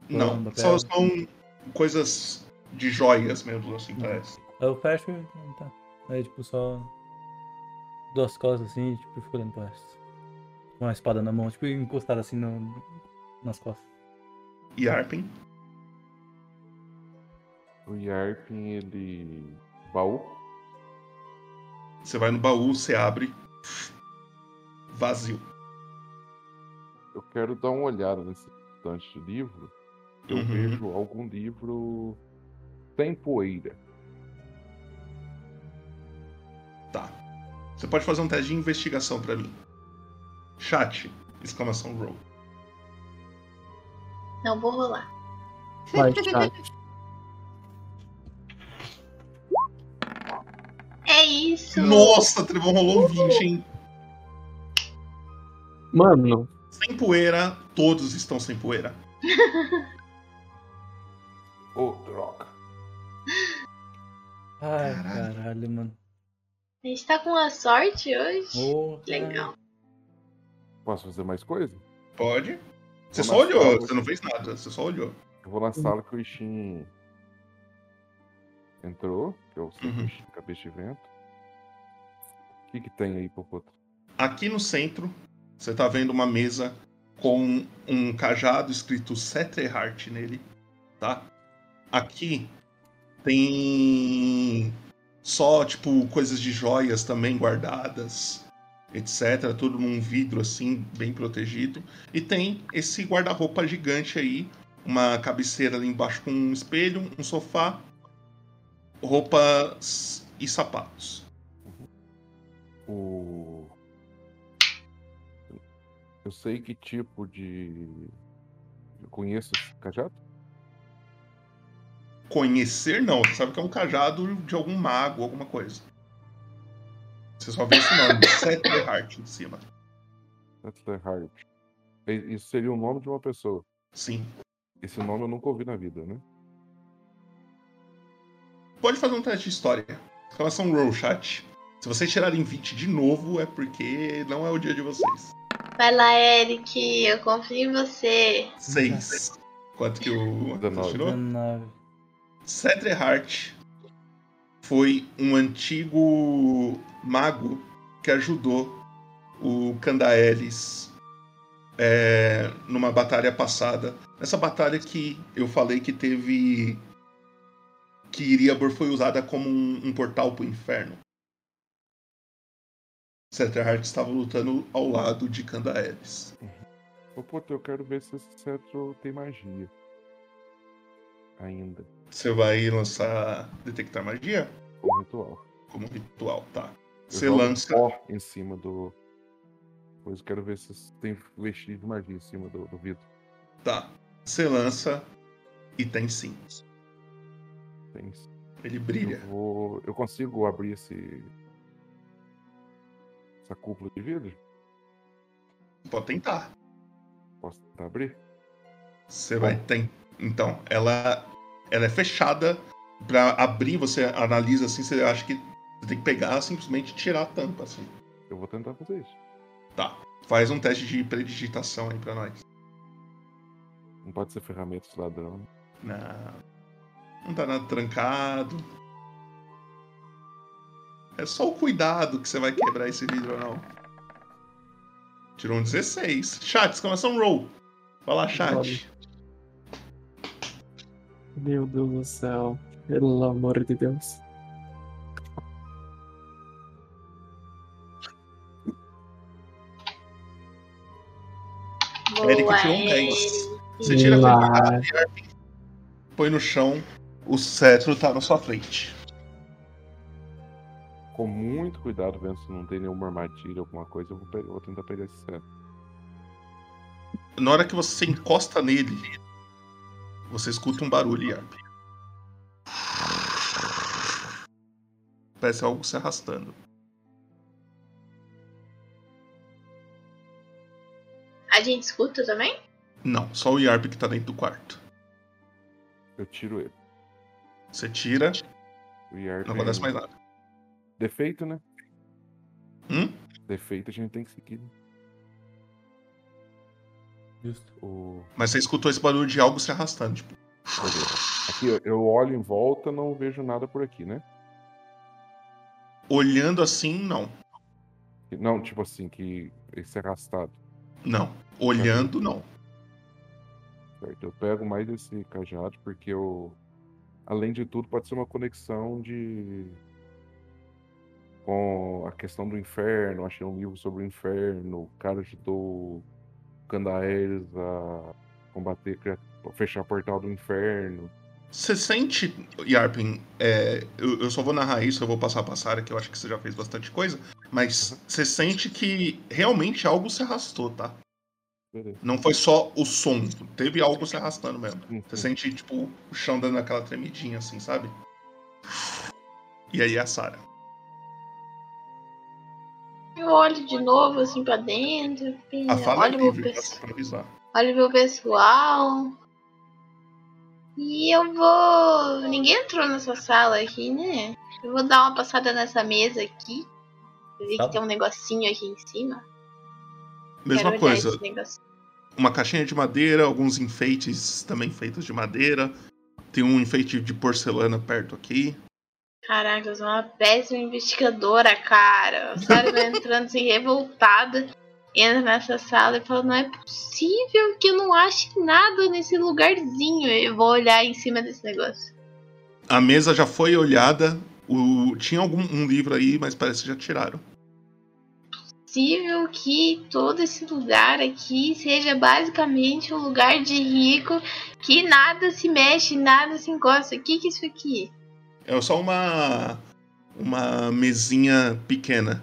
Não, só são coisas de joias mesmo, assim, parece. Eu fecho e tá. Aí, tipo, só. Duas costas assim, tipo, fico olhando pro resto. Com a espada na mão, tipo, encostado assim no... nas costas. E Arpen? O Yarpin, ele. Baú? Você vai no baú, você abre. Vazio. Eu quero dar uma olhada nesse estante de livro. Eu Uhum. vejo algum livro sem poeira. Tá. Você pode fazer um teste de investigação pra mim. Chat! Exclamação roll. Não vou rolar. Vai, chat. É isso. Nossa, Trevão rolou um 20, hein? Mano, Sem poeira, todos estão sem poeira. Ô, droga. Ai, caralho, mano. A gente tá com uma sorte hoje. Oh, Legal. Posso fazer mais coisa? Pode. Você só olhou, sala. você não fez nada, você só olhou. Eu vou na sala que o Ishin entrou, que eu sei que o cabeça de vento. O que, que tem aí, Popoto? Aqui no centro, você tá vendo uma mesa com um cajado escrito Setterhart nele, tá? Aqui tem só, tipo, coisas de joias também guardadas, etc. Tudo num vidro, assim, bem protegido. E tem esse guarda-roupa gigante aí, uma cabeceira ali embaixo com um espelho, um sofá, roupas e sapatos. O... Eu sei que tipo de. Eu conheço esse cajado? Conhecer, não. Você sabe que é um cajado de algum mago, alguma coisa. Você só vê esse nome, Setterhart em cima. Setterhart. E- Isso seria o nome de uma pessoa. Sim. Esse nome eu nunca ouvi na vida, né? Pode fazer um teste de história. Exclamação roll, chat. Se vocês tirarem 20 de novo, é porque não é o dia de vocês. Vai lá, Eric. Eu confio em você. 6. Quanto que o tirou? 19. Setterhart foi um antigo mago que ajudou o Candaelis é, numa batalha passada. Nessa batalha que eu falei que teve. que Iriabor foi usada como um, um portal pro inferno. Setterhart estava lutando ao lado de Candaelis. Popoto, eu quero ver se esse cetro tem magia. Ainda. Você vai lançar detectar magia? Como ritual. Como ritual, tá. Eu Você lança. pó em cima do. Pois eu quero ver se tem vestígio de magia em cima do, do vidro. Tá. Você lança e tem sim. Tem. Ele brilha. Eu, vou... eu consigo abrir esse. Essa cúpula de vidro? Pode tentar. Posso tentar abrir? Você vai tem. Então, ela ela é fechada Pra abrir, você analisa assim, você acha que você tem que pegar simplesmente tirar a tampa assim. Eu vou tentar fazer isso. Tá. Faz um teste de predigitação aí pra nós. Não pode ser ferramentas ladrão. né? Não. Não tá nada trancado. É só o cuidado que você vai quebrar esse vidro ou não. Tirou um 16. Chat, exclamação roll. Fala, chat. Meu Deus do céu. Pelo amor de Deus. Eric tirou um 10. Você tira a põe no chão. O cetro tá na sua frente. Com muito cuidado, vendo se não tem nenhuma armadilha, alguma coisa, eu vou, pegar- eu vou tentar pegar esse cetro. Na hora que você encosta nele, você escuta um barulho, Yarp. Parece algo se arrastando. A gente escuta também? Não, só o Yarp que tá dentro do quarto. Eu tiro ele. Você tira, O Yarp não acontece mais nada. Defeito, né? Hum? Defeito a gente tem que seguir. né? Justo. O... Mas você escutou esse barulho de algo se arrastando, tipo. Beleza. Aqui eu- eu olho em volta, não vejo nada por aqui, né? Olhando assim, não. Não, tipo assim, que esse arrastado. Não. Olhando, não. Certo, eu pego mais esse cajado porque eu. Além de tudo, pode ser uma conexão de. Com a questão do inferno. Achei um livro sobre o inferno. O cara ajudou Candaeres a combater, cria- fechar o portal do inferno. Você sente, Yarpin, é, eu, eu só vou narrar isso, eu vou passar a Sara, que eu acho que você já fez bastante coisa, mas você sente que realmente algo se arrastou, tá? Beleza. Não foi só o som, teve algo se arrastando mesmo. Uhum. Você sente, tipo, o chão dando aquela tremidinha, assim, sabe? E aí a Sara. Eu olho de novo assim pra dentro. A fala é olho, meu livre, pes- pra improvisar. olho meu pessoal. E eu vou. Ninguém entrou nessa sala aqui, né? Eu vou dar uma passada nessa mesa aqui. Eu vi Tá. que tem um negocinho aqui em cima. Mesma Quero coisa. Uma caixinha de madeira, alguns enfeites também feitos de madeira. Tem um enfeite de porcelana perto aqui. Caraca, eu sou uma péssima investigadora, cara. A Sarah vai entrando assim, revoltada. Entra nessa sala e fala: Não é possível que eu não ache nada nesse lugarzinho. Eu vou olhar em cima desse negócio. A mesa já foi olhada. O... Tinha algum um livro aí, mas parece que já tiraram. possível que todo esse lugar aqui seja basicamente um lugar de rico que nada se mexe, nada se encosta. O que, que é isso aqui? É só uma. Uma mesinha pequena.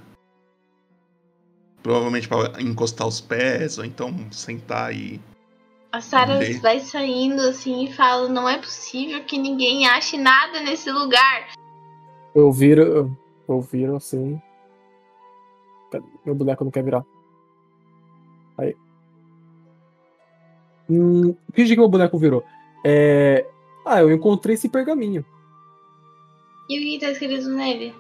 Provavelmente para encostar os pés, ou então sentar e. A Sarah vai saindo assim e fala: Não é possível que ninguém ache nada nesse lugar. Eu viro. Eu viro assim. Meu boneco não quer virar. Aí. Hum, finge que meu boneco virou. É. Ah, eu encontrei esse pergaminho. E o que tá escrito nele?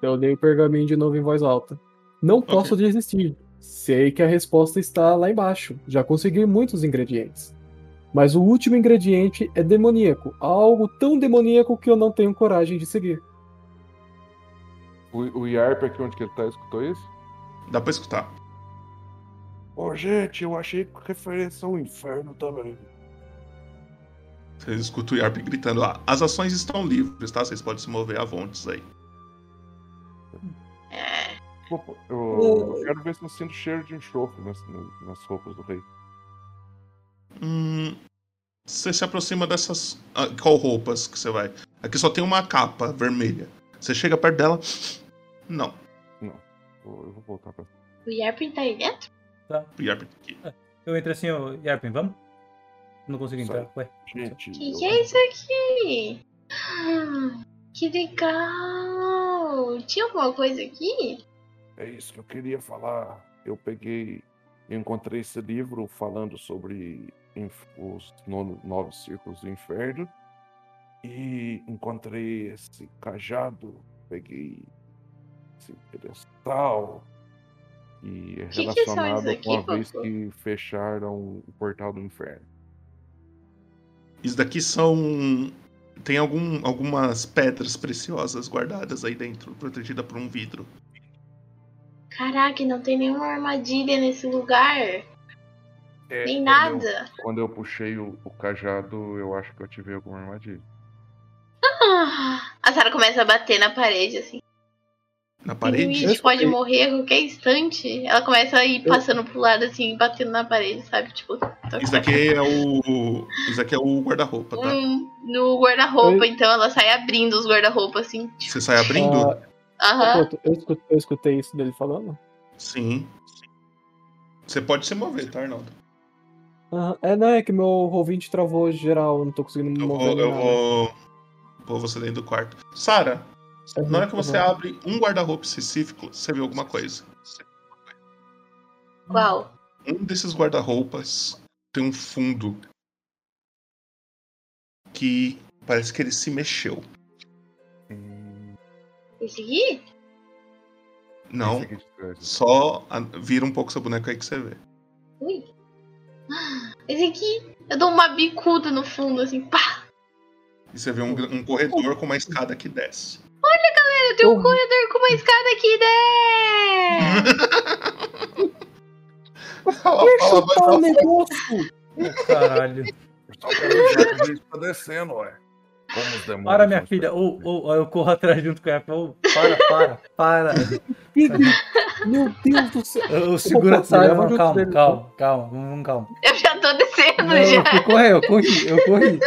Eu leio o pergaminho de novo em voz alta. Não posso desistir. Sei que a resposta está lá embaixo. Já consegui muitos ingredientes. Mas o último ingrediente é demoníaco. Algo tão demoníaco que eu não tenho coragem de seguir. O, o Yarp aqui onde que ele tá, escutou isso? Dá pra escutar. Ô, gente, eu achei referência ao inferno também. Vocês escutam o Yarp gritando: ah, as ações estão livres, tá? Vocês podem se mover a vontes aí. Pô, Eu, eu quero ver se eu sinto cheiro de enxofre nas, nas roupas do rei. Hum, você se aproxima dessas. ah, qual roupas que você vai? Aqui só tem uma capa vermelha. Você chega perto dela. Não. Não. Eu eu vou voltar pra. O Yarpin tá aí dentro? Tá. O Yarp tá aqui. Eu entro assim, ô Yarpin, vamos? Não consigo entrar. Ué. Gente, Que que é isso aqui? Ah, Que legal! Tinha alguma coisa aqui? é isso que eu queria falar. Eu peguei, eu encontrei esse livro falando sobre os nono- nove círculos do inferno e encontrei esse cajado, peguei esse pedestal e é Que que relacionado isso aqui, com a vez que fecharam o portal do inferno. Isso daqui são. Tem algum, algumas pedras preciosas guardadas aí dentro, protegida por um vidro. Caraca, não tem nenhuma armadilha nesse lugar. É, Nem quando nada. Eu, quando eu puxei o, o cajado, eu acho que eu ativei alguma armadilha. Ah, a Sarah começa a bater na parede, assim. Na O parede? Luigi pode morrer a qualquer instante. Ela começa a ir passando pro lado, assim, batendo na parede, sabe? Tipo, toc, Isso daqui é o. Isso aqui é o guarda-roupa, tá? Hum, no guarda-roupa, então ela sai abrindo os guarda-roupa, assim. Você sai abrindo? Ah, Aham. Pô, eu, escutei, eu escutei isso dele falando. Sim. Você pode se mover, tá, Arnaldo? Aham. É, não, é que meu ouvinte travou geral, eu não tô conseguindo me Eu mover. vou, nem eu nada. vou pôr você dentro do quarto. Sara, na hora que você uhum. abre um guarda-roupa específico, você viu alguma coisa. Qual? Um desses guarda-roupas tem um fundo que parece que ele se mexeu. Esse aqui? Não, só a- vira um pouco seu boneco aí que você vê. Ui. Esse aqui. Eu dou uma bicuda no fundo, assim, pá! E você vê um, um corredor com uma escada que desce. Olha, galera, tem um corredor com uma escada aqui dentro! Deixa eu chutar o negócio! Caralho. Ver isso tá descendo, ué. Como os demônios. Para, minha filha. Ou ou- eu corro atrás junto com ela. Ô, para, para, para. Meu Deus do céu! Eu, eu seguro a Pô, Sara. leva Não, junto calma, calma, calma, vamos, calma. Eu já tô descendo Não, eu já. fui correr, eu corri, eu corri.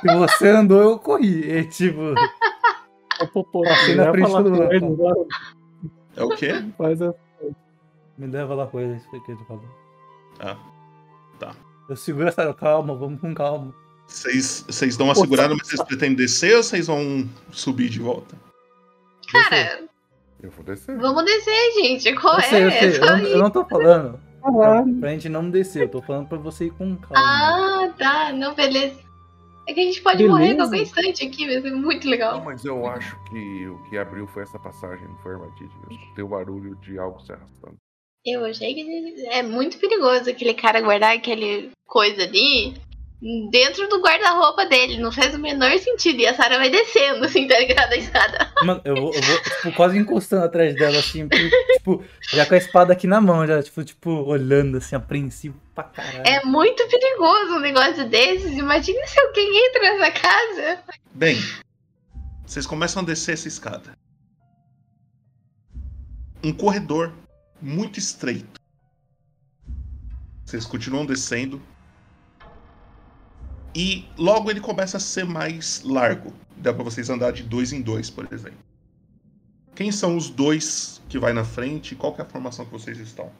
Se você andou, eu corri. E, tipo, Ô, pô, pô, passei na frente do. É o quê? Faz a... Me leva lá com ele, isso que ele falou. Ah, tá. Eu seguro a Sara, calma, vamos com calma. Vocês, vocês dão uma Pô, segurada, sabe- mas vocês pretendem descer ou vocês vão subir de volta? Cara, Eu vou descer. vamos descer, gente. Qual Eu sei, eu é? sei, É eu, só não, ir. eu não tô falando pra, Caralho. pra gente não descer, eu tô falando pra você ir com calma. Ah, tá. Não, beleza. É que a gente pode Beleza. morrer a qualquer instante aqui, vai ser muito legal. Não, mas eu acho que o que abriu foi essa passagem, não foi armadilha. Eu escutei o barulho de algo se arrastando. Eu achei que é muito perigoso aquele cara guardar aquele coisa ali dentro do guarda-roupa dele. Não faz o menor sentido. E a Sarah vai descendo, assim, tá ligado? A escada. Mano, eu vou, eu vou, tipo, quase encostando atrás dela, assim, tipo, já com a espada aqui na mão, já, tipo, tipo, olhando, assim, apreensivo pra caralho. É muito perigoso um negócio desses. Imagina se alguém entra nessa casa. Bem, vocês começam a descer essa escada. Um corredor muito estreito. Vocês continuam descendo. E logo ele começa a ser mais largo. Dá pra vocês andar de dois em dois, por exemplo. Quem são os dois que vai na frente? Qual que é a formação que vocês estão?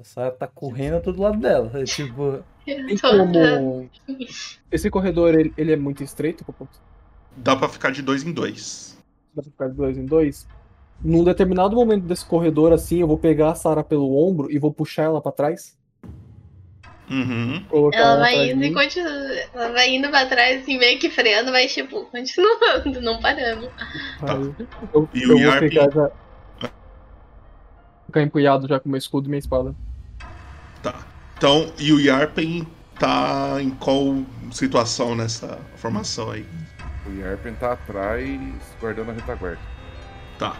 A Sarah tá correndo a todo lado dela. É, tipo. Como. Esse corredor ele, ele é muito estreito, Popô? Dá pra ficar de dois em dois. Dá pra ficar de dois em dois? Num determinado momento desse corredor, assim, eu vou pegar a Sarah pelo ombro e vou puxar ela pra trás. Uhum. Ela ela vai indo e continua. Ela vai indo pra trás, assim, meio que freando, vai, tipo, continuando, não parando. Aí, eu, E eu o vou Yarp? ficar já. Ficar empunhado já com meu escudo e minha espada. Tá. Então, e o Yarpen tá em qual situação nessa formação aí? O Yarpen tá atrás, guardando a retaguarda. Tá.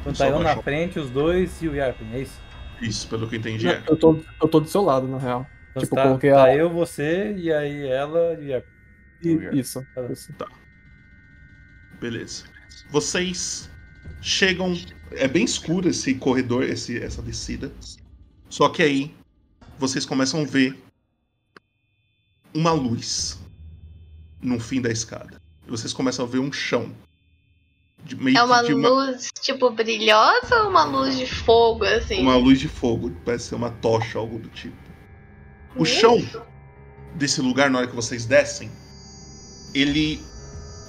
Então tá eu na frente, os dois e o Yarpen, é isso? Isso, pelo que eu entendi. Não, é. eu, tô, eu tô do seu lado, na real. Então tipo, tá, eu coloquei tá a. eu, você, e aí ela e o Yarpen. I- Isso. isso. Tá. Beleza. Vocês chegam. É bem escuro esse corredor, esse, essa descida. Só que aí vocês começam a ver uma luz no fim da escada. E vocês começam a ver um chão. De, meio É uma de luz, tipo, brilhosa ou uma luz de fogo, assim? Uma luz de fogo, parece ser uma tocha, algo do tipo. O chão desse lugar, na hora que vocês descem, ele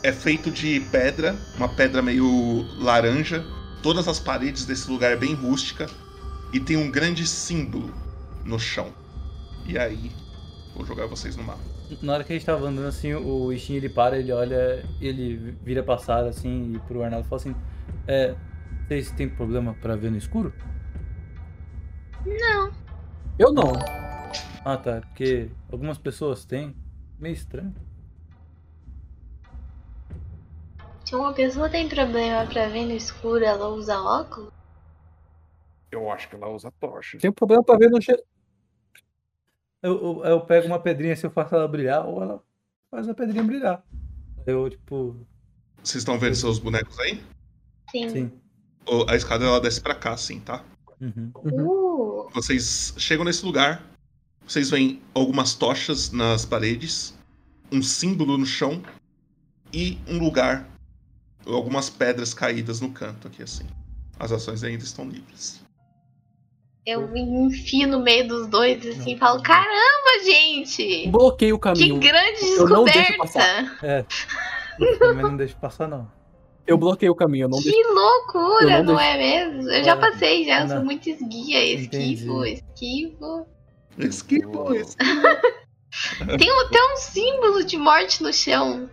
é feito de pedra, uma pedra meio laranja. Todas as paredes desse lugar é bem rústica e tem um grande símbolo no chão. E aí, vou jogar vocês no mapa. Na hora que a gente tava andando assim, o Ishin ele para, ele olha, ele vira Sarah assim e pro Arnaldo e fala assim: É, vocês têm problema pra ver no escuro? Não. Eu não. Ah tá, porque algumas pessoas têm. Meio estranho. Se uma pessoa tem problema pra ver no escuro, ela usa óculos? Eu acho que ela usa tocha. Tem um problema pra ver no cheiro. Eu, eu, eu pego uma pedrinha assim, eu faço ela brilhar, ou ela faz a pedrinha brilhar. Eu, tipo. Vocês estão vendo seus bonecos aí? Sim. Sim. O- A escada ela desce pra cá, assim, tá? Uhum. Uh, Vocês chegam nesse lugar, vocês veem algumas tochas nas paredes, um símbolo no chão e um lugar, algumas pedras caídas no canto aqui assim. As ações ainda estão livres. Eu me enfio no meio dos dois assim e falo: caramba, gente! Bloqueei o Que caminho. grande Eu não deixo passar. descoberta! É. Eu também não deixo passar, não. Eu bloqueei o caminho, eu não Que deixo. loucura, Eu não não, deixo- é mesmo? Eu já Olha, passei, já, eu sou muito esguia, esquivo, entendi. esquivo. Esquivo, Tem até um símbolo de morte no chão.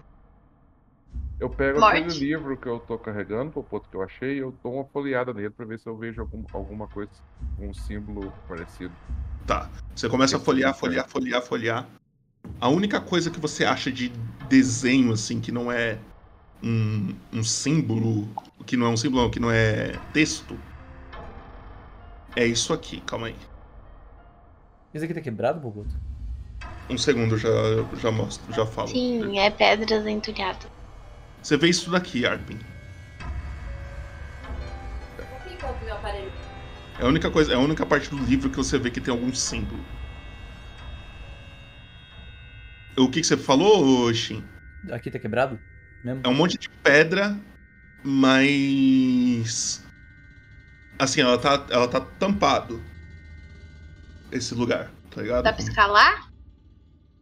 Eu pego Morte. aquele livro que eu tô carregando, Popoto, que eu achei, e eu dou uma folheada nele pra ver se eu vejo algum, alguma coisa, um símbolo parecido. Tá. Você começa a folhear, folhear, folhear, folhear. A única coisa que você acha de desenho, assim, que não é um, um símbolo, que não é um símbolo, não, que não é texto, é isso aqui. Calma aí. Isso aqui tá quebrado, Boboto? Um segundo, já, já mostro, já falo. Sim, é pedras entulhadas. Você vê isso daqui, Arpin. É a única coisa, é a única parte do livro que você vê que tem algum símbolo. O que, que você falou, Shin? Aqui tá quebrado? Mesmo? É um monte de pedra, mas. Assim, ela tá, ela tá tampado. Esse lugar, tá ligado? Dá pra escalar?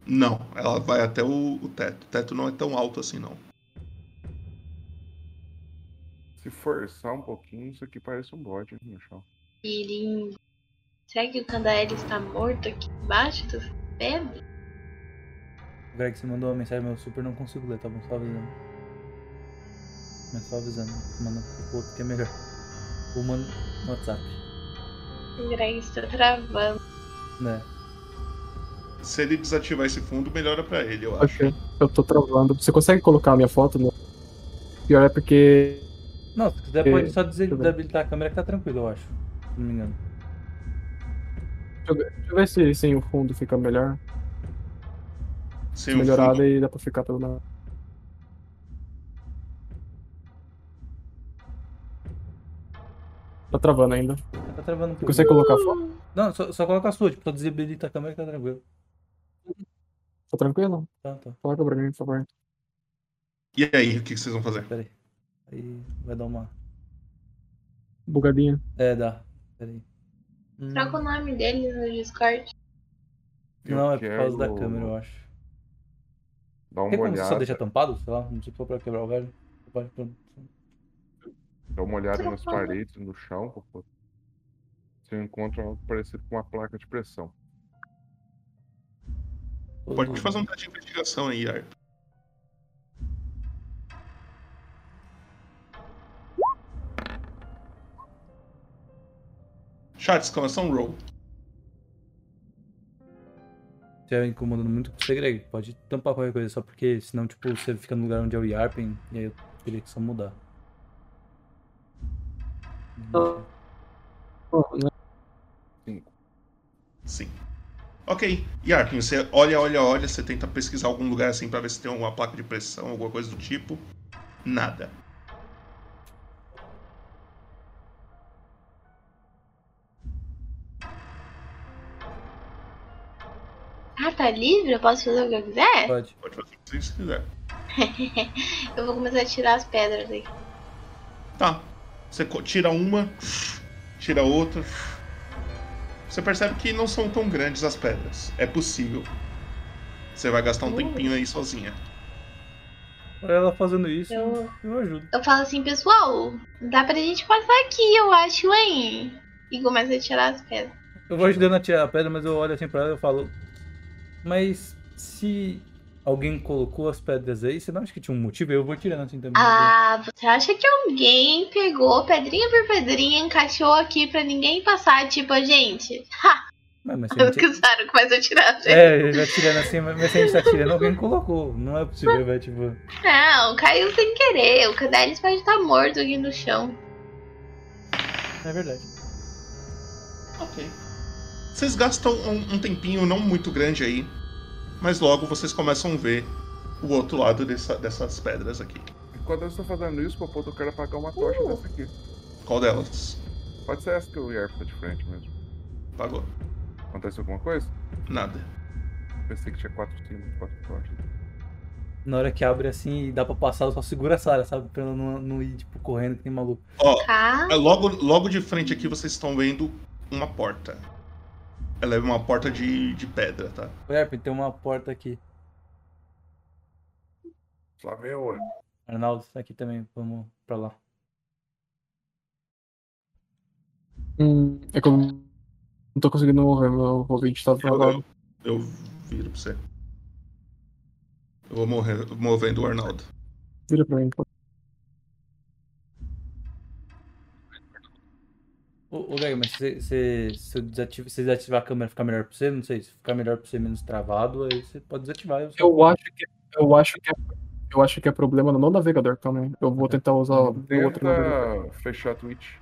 Não, ela vai até o, o teto. O teto não é tão alto assim, não. Se forçar um pouquinho, isso aqui parece um bode no chão. Que lindo. Será que o Candael está morto aqui embaixo das pedras? Greg, você mandou uma mensagem, mas eu super não consigo ler, tá bom? Só avisando. Mas só avisando. Manda pro outro que é melhor. Ou manda no WhatsApp. Greg está travando. Né? Se ele desativar esse fundo, melhora pra ele, eu acho. Ok, eu tô travando. Você consegue colocar a minha foto no. Pior é porque. Não, se quiser pode só desabilitar a câmera que tá tranquilo, eu acho. Se não me engano. Deixa eu ver, deixa eu ver se sem o fundo fica melhor. Sem Melhorada fundo. e dá pra ficar pelo lado. Tá travando ainda. Tá travando um pouco. Você consegue colocar a foto? Não, só, só coloca a sua, tipo, só desabilita a câmera que tá tranquilo. Tá tranquilo? Tá, tá. Coloca pra mim, por favor. E aí, o que vocês vão fazer? Pera aí. Vai dar uma. Bugadinha. É, dá. Pera aí. Hum, Troca o nome dele no Discord. Não, é por causa da câmera, eu acho. Dá uma Tem como você só olhada. deixar tampado? Sei lá, não sei se for pra quebrar o pronto. Dá uma olhada nas paredes, no chão, pô. Você encontra algo parecido com uma placa de pressão. Pode fazer um teste de investigação aí, Arp. Chat, exclamação roll. Se é incomodando muito com você, Greg, pode tampar qualquer coisa, só porque senão, tipo, você fica no lugar onde é o Yarpen, e aí eu teria que só mudar. Sim. Ok. Yarkin, você olha, olha, olha, você tenta pesquisar algum lugar assim pra ver se tem alguma placa de pressão, alguma coisa do tipo. Nada. Ah, tá livre? Eu posso fazer o que eu quiser? Pode. Pode fazer o que você quiser. eu vou começar a tirar as pedras aí. Tá. Você tira uma, tira outra. Você percebe que não são tão grandes as pedras. É possível. Você vai gastar um Uh. tempinho aí sozinha. Olha ela fazendo isso, Eu- eu ajudo. Eu falo assim, pessoal, dá pra gente passar aqui, eu acho, hein? E começa a tirar as pedras. Eu vou ajudando a tirar a pedra, mas eu olho assim pra ela e eu falo. Mas se alguém colocou as pedras aí, você não acha que tinha um motivo? Eu vou tirando assim também. Ah, você acha que alguém pegou pedrinha por pedrinha, encaixou aqui pra ninguém passar, tipo, a gente? Ha! Mas, mas se a Eu gente... que usaram, começa a tirar as É, ele vai tirando assim, mas mas se a gente tá tirando, alguém colocou. Não é possível, vai tipo. Não, caiu sem querer. O Cadelis pode estar morto aqui no chão. É verdade. Ok. Vocês gastam um, um tempinho não muito grande aí, mas logo vocês começam a ver o outro lado dessa- dessas pedras aqui. Enquanto eu estou fazendo isso, Popoto, eu quero apagar uma tocha dessa aqui. Qual delas? Pode ser essa que o Yarp tá de frente mesmo. Apagou. Aconteceu alguma coisa? Nada. Pensei que tinha quatro símbolos, quatro tochas. Na hora que abre assim e dá pra passar, eu só segura a Sarah, sabe? Pra ela não, não ir, tipo, correndo que nem maluco. Ó, Tá. é logo, logo de frente aqui vocês estão vendo uma porta. Ela é uma porta de, de pedra, tá? Yarpen, tem uma porta aqui. Lá vem o. Arnaldo, tá aqui também. Vamos pra lá. Hum, é eu não tô conseguindo mover, meu ouvinte tá travado. Eu viro pra você. Eu vou morrer, movendo o Arnaldo. Vira pra mim, pô. Ô, ô Greg, mas se, se, se, eu desativo, se desativar a câmera ficar melhor pra você, não sei, se ficar melhor pra você menos travado, aí você pode desativar. Eu, Eu acho que eu acho que é, eu acho que é problema no navegador também. Eu vou tentar usar o outro navegador. Tenta fechar a Twitch.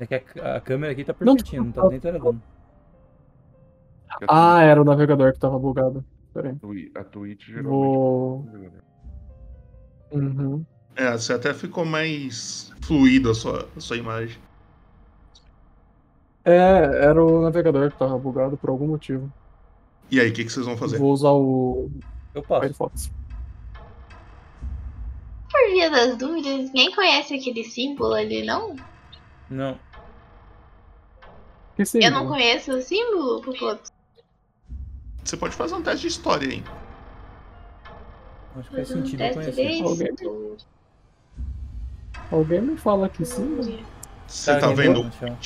É que a, a câmera aqui tá Não, perfeitinha, não, tá nem travando. Ah, era o navegador que tava bugado. Pera aí. A Twitch geralmente. Vou. Uhum. É, você até ficou mais fluido a sua, a sua imagem. É, era o navegador que tava bugado por algum motivo. E aí, o que, que vocês vão fazer? Vou usar o Eu passo. Firefox. Por via das dúvidas, ninguém conhece aquele símbolo ali, não? Não. Que Eu não conheço o símbolo, Popoto. Você pode fazer um teste de história aí. Acho que faz um sentido conhecer. Alguém, alguém me fala que símbolo? Você Tá tá, vendo chão.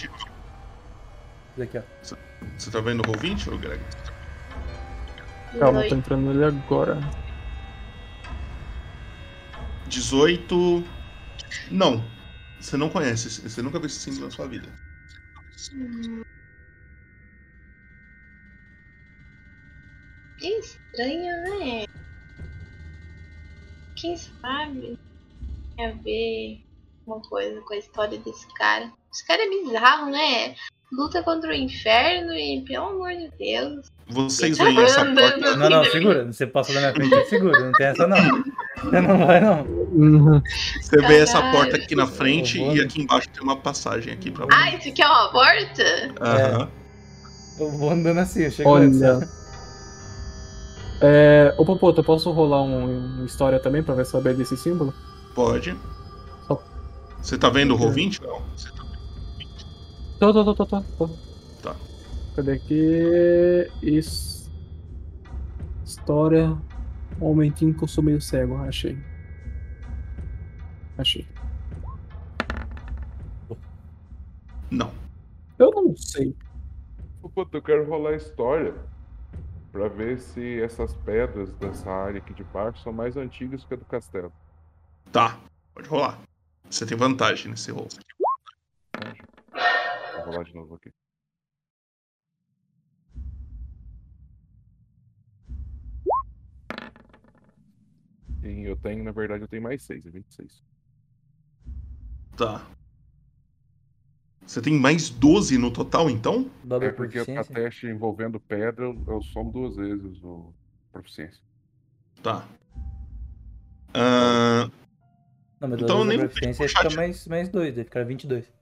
Ó. Você tá vendo o Roll20, ô Greg? Calma, eu tô entrando nele agora. 18. Não. Você não conhece. Você nunca viu esse símbolo na sua vida. Que estranho, né? Quem sabe tem a ver uma coisa com a história desse cara. Esse cara é bizarro, né? Luta contra o inferno e, pelo amor de Deus. Vocês Tá veem essa porta. Não, não, segura. Você passa da minha frente, segura. Não tem essa não. Você não vai não. Você vê essa porta aqui na frente e aqui embaixo tem uma passagem aqui pra Ah, isso aqui é uma porta? Aham. Eu vou andando assim, eu chego Olha. antes, sabe? É, ô Popoto, eu posso rolar um, uma história também pra ver saber desse símbolo? Pode. Você tá vendo o Roll20? Não. Tô, tô, tô, tô, tô. tô. Tá. Cadê aqui? Isso. História. Um momentinho que eu sou meio cego, achei. Achei. Não. Eu não sei. Pô, eu quero rolar a história pra ver se essas pedras dessa área aqui de baixo são mais antigas que a do castelo. Tá. Pode rolar. Você tem vantagem nesse roll. Vou rolar de novo aqui. E eu tenho, na verdade, eu tenho mais 6, é 26. Tá. Você tem mais 12 no total, então? é porque a teste envolvendo pedra eu, eu somo duas vezes o proficiência. Tá. Ah, Não, mas Então então, nem vou fica chat. mais, mais dois, fica 22.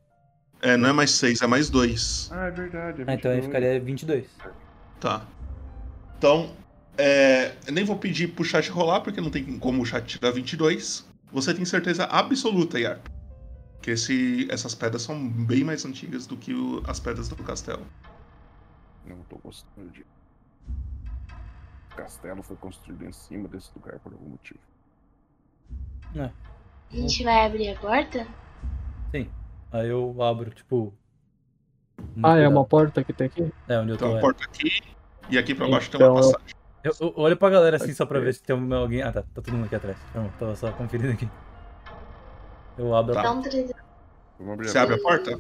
É, não é mais 6, é mais 2. Ah, é verdade. Ah, então aí ficaria 22. Tá. Então, é, eu nem vou pedir pro chat rolar, porque não tem como o chat tirar 22. Você tem certeza absoluta, Yarp, que esse, essas pedras são bem mais antigas do que o- as pedras do castelo. Não tô gostando de. O castelo foi construído em cima desse lugar por algum motivo. É. A gente vai abrir a porta? Sim. Aí eu abro, tipo. Ah, é cuidado. uma porta que tem aqui? É, onde eu tô. Tem uma é. porta aqui e aqui pra baixo tem Então, uma passagem. Eu, eu olho pra galera assim só pra ver se tem alguém. Ah, tá. Tá todo mundo aqui atrás. Não, tava só conferindo aqui. Eu abro Tá. a Então, abrir Você abre a porta?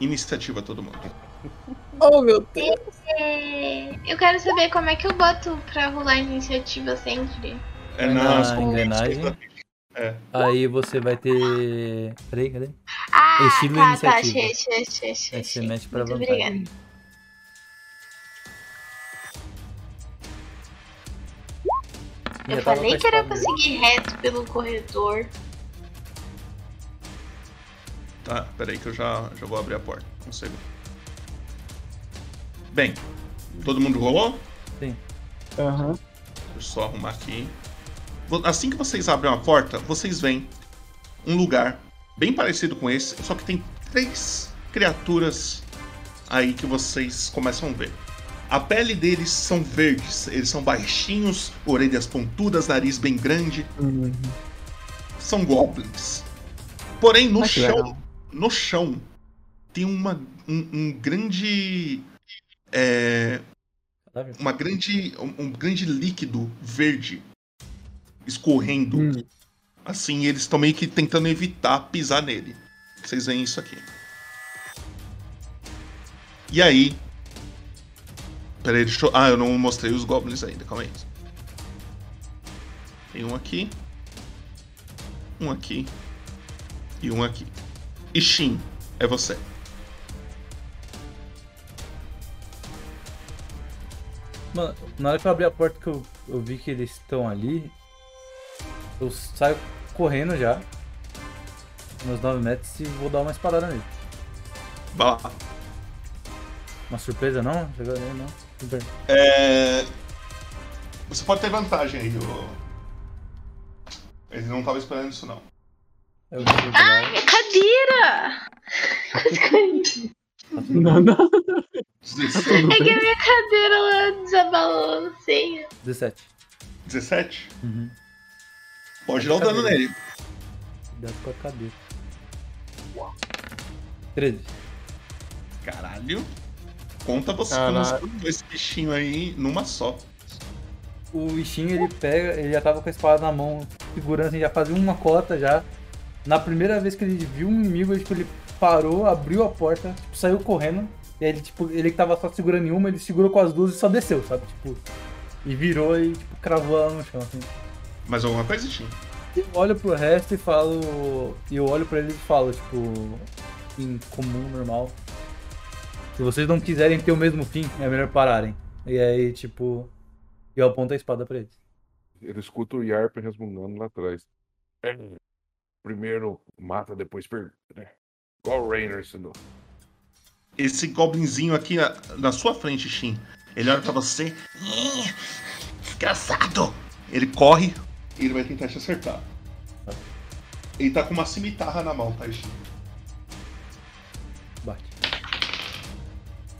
Iniciativa todo mundo. Oh, meu Deus. É, Eu quero saber como é que eu boto pra rolar iniciativa sempre. É na, na engrenagem. É. Aí você vai ter. Peraí, cadê? Ah, Estilo tá, tá, iniciativa. achei, achei, achei, achei. Aí você mete pra Muito vantagem. obrigada. Eu Já falei que era pra seguir reto pelo corredor. Tá, peraí que eu já, já vou abrir a porta. Um segundo. Bem, todo mundo rolou? Sim. Aham. Deixa eu só arrumar aqui. Assim que vocês abrem a porta, vocês veem um lugar bem parecido com esse, só que tem três criaturas aí que vocês começam a ver. A pele deles são verdes, eles são baixinhos, orelhas pontudas, nariz bem grande. Uhum. São goblins. Porém, no que chão, no chão, tem uma, um, um grande. é, uma grande. Um, um grande líquido verde escorrendo. Hum. Assim, eles estão meio que tentando evitar pisar nele. Vocês veem isso aqui. E aí. Peraí, deixa eu. Ah, eu não mostrei os goblins ainda, calma aí. Tem um aqui. Um aqui. E um aqui. E Shin, é você. Mano, na hora que eu abri a porta que eu, eu vi que eles estão ali, eu saio correndo já. Meus 9 metros e vou dar uma espadada nele. Vai lá. Uma surpresa não? Chegou ali, não. Super. É... Você pode ter vantagem aí, ô... Ele não tava esperando isso, não. Eu Ai, minha cadeira! Não, não. É que a minha cadeira ela desabalou, não sei. 17. 17? Uhum. Pode dar o dano nele. Cuidado com a cabeça. 13. Caralho. Conta você você matou esse bichinho aí numa só. O bichinho ele pega, ele já tava com a espada na mão, segurando assim, já fazia uma cota já. Na primeira vez que ele viu um inimigo, ele, tipo, ele parou, abriu a porta, tipo, saiu correndo. E aí ele, tipo, ele que tava só segurando em uma, ele segurou com as duas e só desceu, sabe? Tipo. E virou e tipo, cravou ela no chão, assim. Mais alguma coisa, Tim? Eu olho pro resto e falo. E eu olho pra eles e falo, tipo, em comum, normal. Se vocês não quiserem ter o mesmo fim, é melhor pararem. E aí, tipo, eu aponto a espada pra eles. Ele escuta o Yarp resmungando lá atrás. É, primeiro mata, depois pergunta, né? Igual o Rainer ensinou. Esse goblinzinho aqui na, na sua frente, Shin, ele olha pra você. "Ih, Desgraçado! Ele corre e ele vai tentar te acertar. Ele tá com uma cimitarra na mão, tá, Shin? Bate.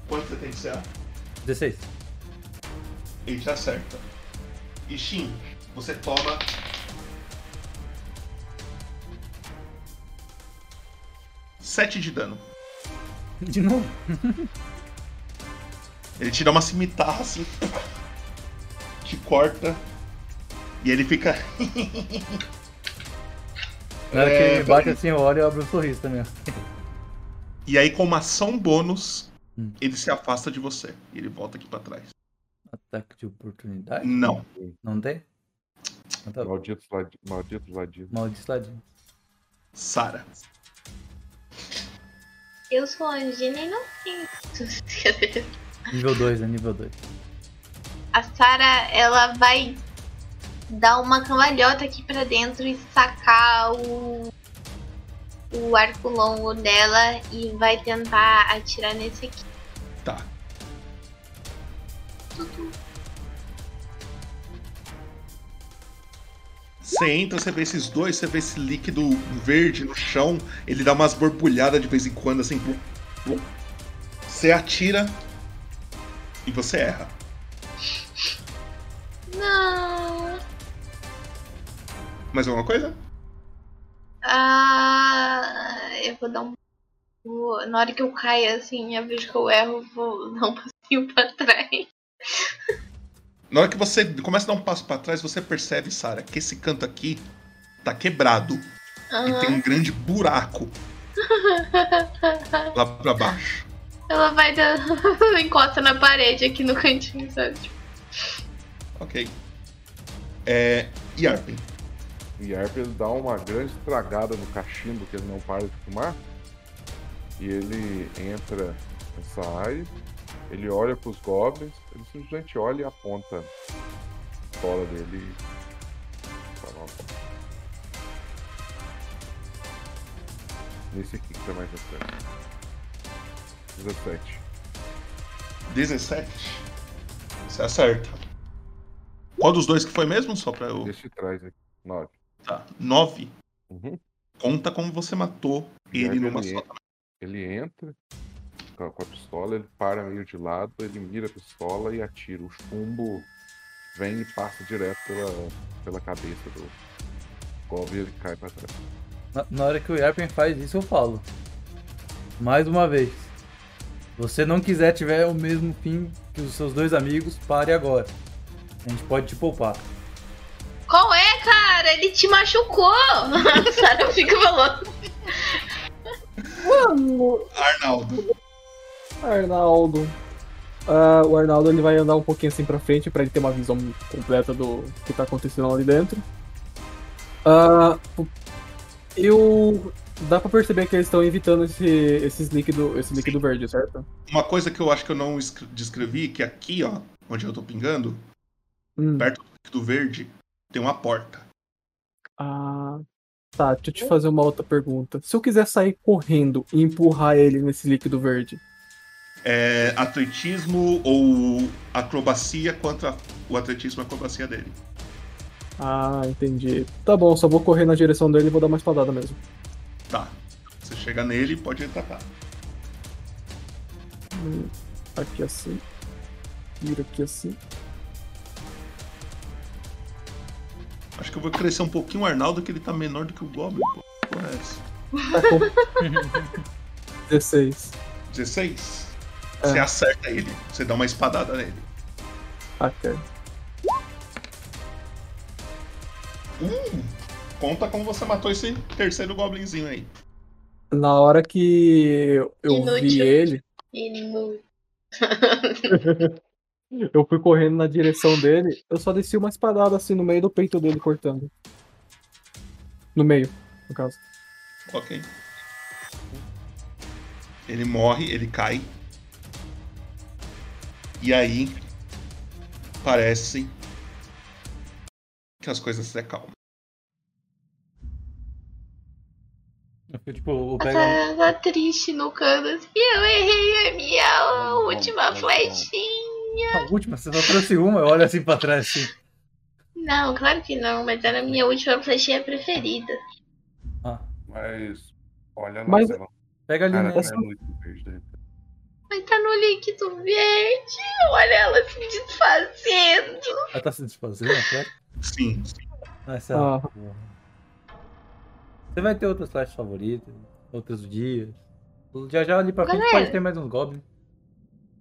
Quanto você tem que ser? 16. Ele te acerta. E Shin, você toma. Sete de dano. De novo? Ele te dá uma cimitarra assim. Te corta. E ele fica. Na hora que É, ele bate assim, eu olho e abro um sorriso também. E aí, com uma ação bônus, Hum. ele se afasta de você. E ele volta aqui pra trás. Ataque de oportunidade? Não. Não tem? Então tá bom. Malditos ladi- malditos ladinos. Maldito ladinho. Sara. Eu sou Angina inocente. Nível 2, né? Nível 2. A Sarah, ela vai dar uma cambalhota aqui pra dentro e sacar o, o arco longo dela e vai tentar atirar nesse aqui. Tá. Você entra, você vê esses dois, você vê esse líquido verde no chão, ele dá umas borbulhadas de vez em quando, assim. Você atira e você erra. Não. Mais alguma coisa? Ah, eu vou dar um. vou- na hora que eu caio assim, eu vejo que eu erro, eu vou dar um passinho pra trás. Na hora que você começa a dar um passo pra trás, você percebe, Sara, que esse canto aqui tá quebrado e Aham. tem um grande buraco lá pra baixo. Ela vai dar. encosta na parede aqui no cantinho, sabe? Ok. É. Yarpen. O Yarp ele dá uma grande estragada no cachimbo que ele não para de fumar. E ele entra nessa área. Ele olha pros goblins. Ele simplesmente olha e aponta a pistola dele. e fala, "Ó, Nesse aqui que tá mais atrás. 17. 17. Você acerta. Qual dos dois que foi mesmo? Só pra eu. Esse de trás aqui. 9. Tá. 9. Uhum. Conta como você matou ele numa ele, só. en- ele entra com a, pistola, ele para meio de lado, ele mira a pistola e atira. O chumbo vem e passa direto pela, pela cabeça do Goblin e ele cai pra trás. Na, na hora que o Yarpen faz isso, eu falo. Mais uma vez. Se você não quiser tiver o mesmo fim que os seus dois amigos, pare agora. A gente pode te poupar. Qual é, cara? Ele te machucou! A Sarah fica falando. Mano, Arnaldo. Arnaldo. Ah, o Arnaldo ele vai andar um pouquinho assim pra frente pra ele ter uma visão completa do que tá acontecendo ali dentro. Ah, eu. Dá pra perceber que eles estão evitando esse, esses líquido, esse líquido verde, certo? Uma coisa que eu acho que eu não escre- descrevi, que aqui, ó, onde eu tô pingando, Hum. perto do verde, tem uma porta. Ah. Tá, deixa eu te fazer uma outra pergunta. Se eu quiser sair correndo e empurrar ele nesse líquido verde, É atletismo ou acrobacia contra o atletismo e acrobacia dele. Ah, entendi. Tá bom, só vou correr na direção dele e vou dar uma espadada mesmo. Tá. Você chega nele e pode atacar. Hum, Aqui assim. Vira aqui assim. Acho que eu vou crescer um pouquinho o Arnaldo, que ele tá menor do que o Goblin, pô. Porra é essa? Tá com 16. 16? Você É. acerta ele, você dá uma espadada nele. Ok. Hum, conta como você matou esse terceiro goblinzinho aí. Na hora que eu, eu vi Inútil. ele, Inútil. eu fui correndo na direção dele, eu só desci uma espadada assim no meio do peito dele, cortando. No meio, no caso. Ok. Ele morre, ele cai. E aí parece que as coisas se acalmam. Eu tipo, eu Tá, pego. tá triste no canto assim. Eu errei a minha última flechinha. A última, você só trouxe uma, eu olho assim pra trás assim. Não, claro que não, mas era a minha última flechinha preferida. Mas. Olha Mas- lá, lá. Pega ali, Cara, né? é muito verde, repente. Mas tá no líquido verde. Olha ela se desfazendo. Ela tá se desfazendo, claro? Sim. Essa... Ah. Você vai ter outras flashes favoritas, outros dias. Já já ali pra frente pode ter mais uns goblins.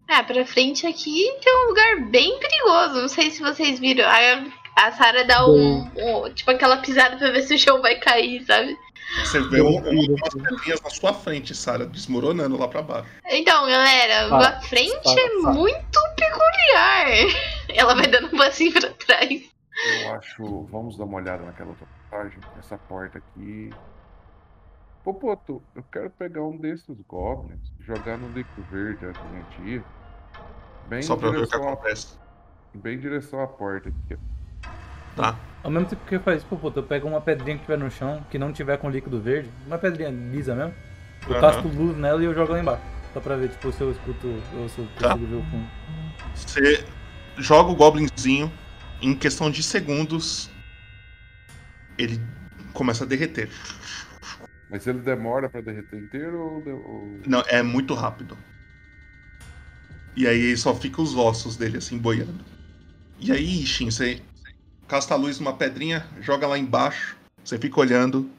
Ah, pra frente aqui tem um lugar bem perigoso. Não sei se vocês viram. A, a Sarah dá um, um- Tipo aquela pisada pra ver se o chão vai cair, sabe? Você vê um, um- umas pedrinhas na sua frente, Sara, desmoronando lá pra baixo. Então, galera, Ah, a frente para, é para. muito peculiar. Ela vai dando um passinho pra trás. Eu acho. Vamos dar uma olhada naquela outra página. Essa porta aqui. Popoto, eu quero pegar um desses goblins, jogar no líquido verde ir. Bem Só pra ver o que acontece. Bem em direção à porta aqui. Tá. Ao mesmo tempo que eu faço, pô, pô, eu pego uma pedrinha que tiver no chão, que não tiver com líquido verde, uma pedrinha lisa mesmo, eu Aham. casco luz nela e eu jogo lá embaixo. Só pra ver, tipo, se eu escuto ou se eu Tá. consigo ver o fundo. Você joga o goblinzinho, em questão de segundos, ele começa a derreter. Mas ele demora pra derreter inteiro ou- Não, é muito rápido. E aí só fica os ossos dele assim boiando. E aí, Shin, você casta a luz numa pedrinha, joga lá embaixo, você fica olhando.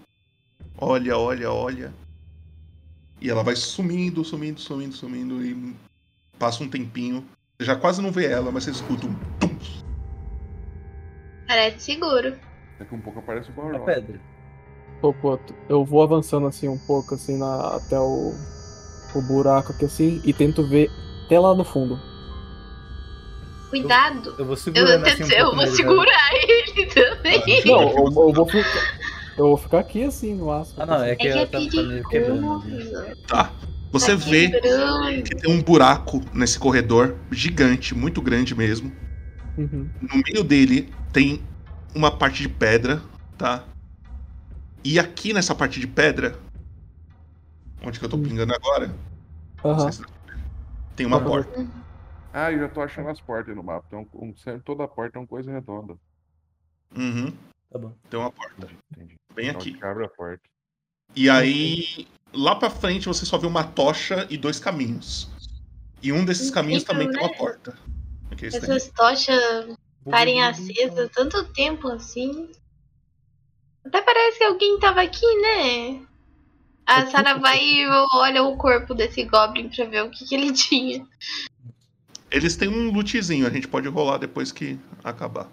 Olha, olha, olha. E ela vai sumindo, sumindo, sumindo, sumindo e passa um tempinho. Você já quase não vê ela, mas você escuta um tum. Parece seguro. Daqui um pouco aparece o Balrog. pedra. Popoto, eu vou avançando assim um pouco assim na, até o, o buraco aqui assim e tento ver até lá no fundo. Cuidado. Eu vou Eu, segurando eu, assim um eu vou segurar ele também. Não, eu, eu vou ficar. Eu vou ficar aqui assim no máximo. Ah, não, é que, É que é ela tá, tá meio quebrando. perigoso. Tá. Você Tá vê quebrando. que tem um buraco nesse corredor gigante, muito grande mesmo. Uhum. No meio dele tem uma parte de pedra, tá? E aqui nessa parte de pedra, onde que eu tô pingando agora, Aham. Tem uma porta. Ah, eu já tô achando as portas no mapa. Então, um, sempre toda porta é uma coisa redonda. Uhum. Tá bom. Tem uma porta. Entendi. Bem Então, aqui. Abre a porta. E aí, lá pra frente você só vê uma tocha e dois caminhos. E um desses caminhos também tem uma né? porta. Daqui. Essas tochas estarem acesas tanto tempo assim. Até parece que alguém tava aqui, né? A Sarah vai e olha o corpo desse Goblin pra ver o que, que ele tinha. Eles têm um lootzinho, a gente pode rolar depois que acabar.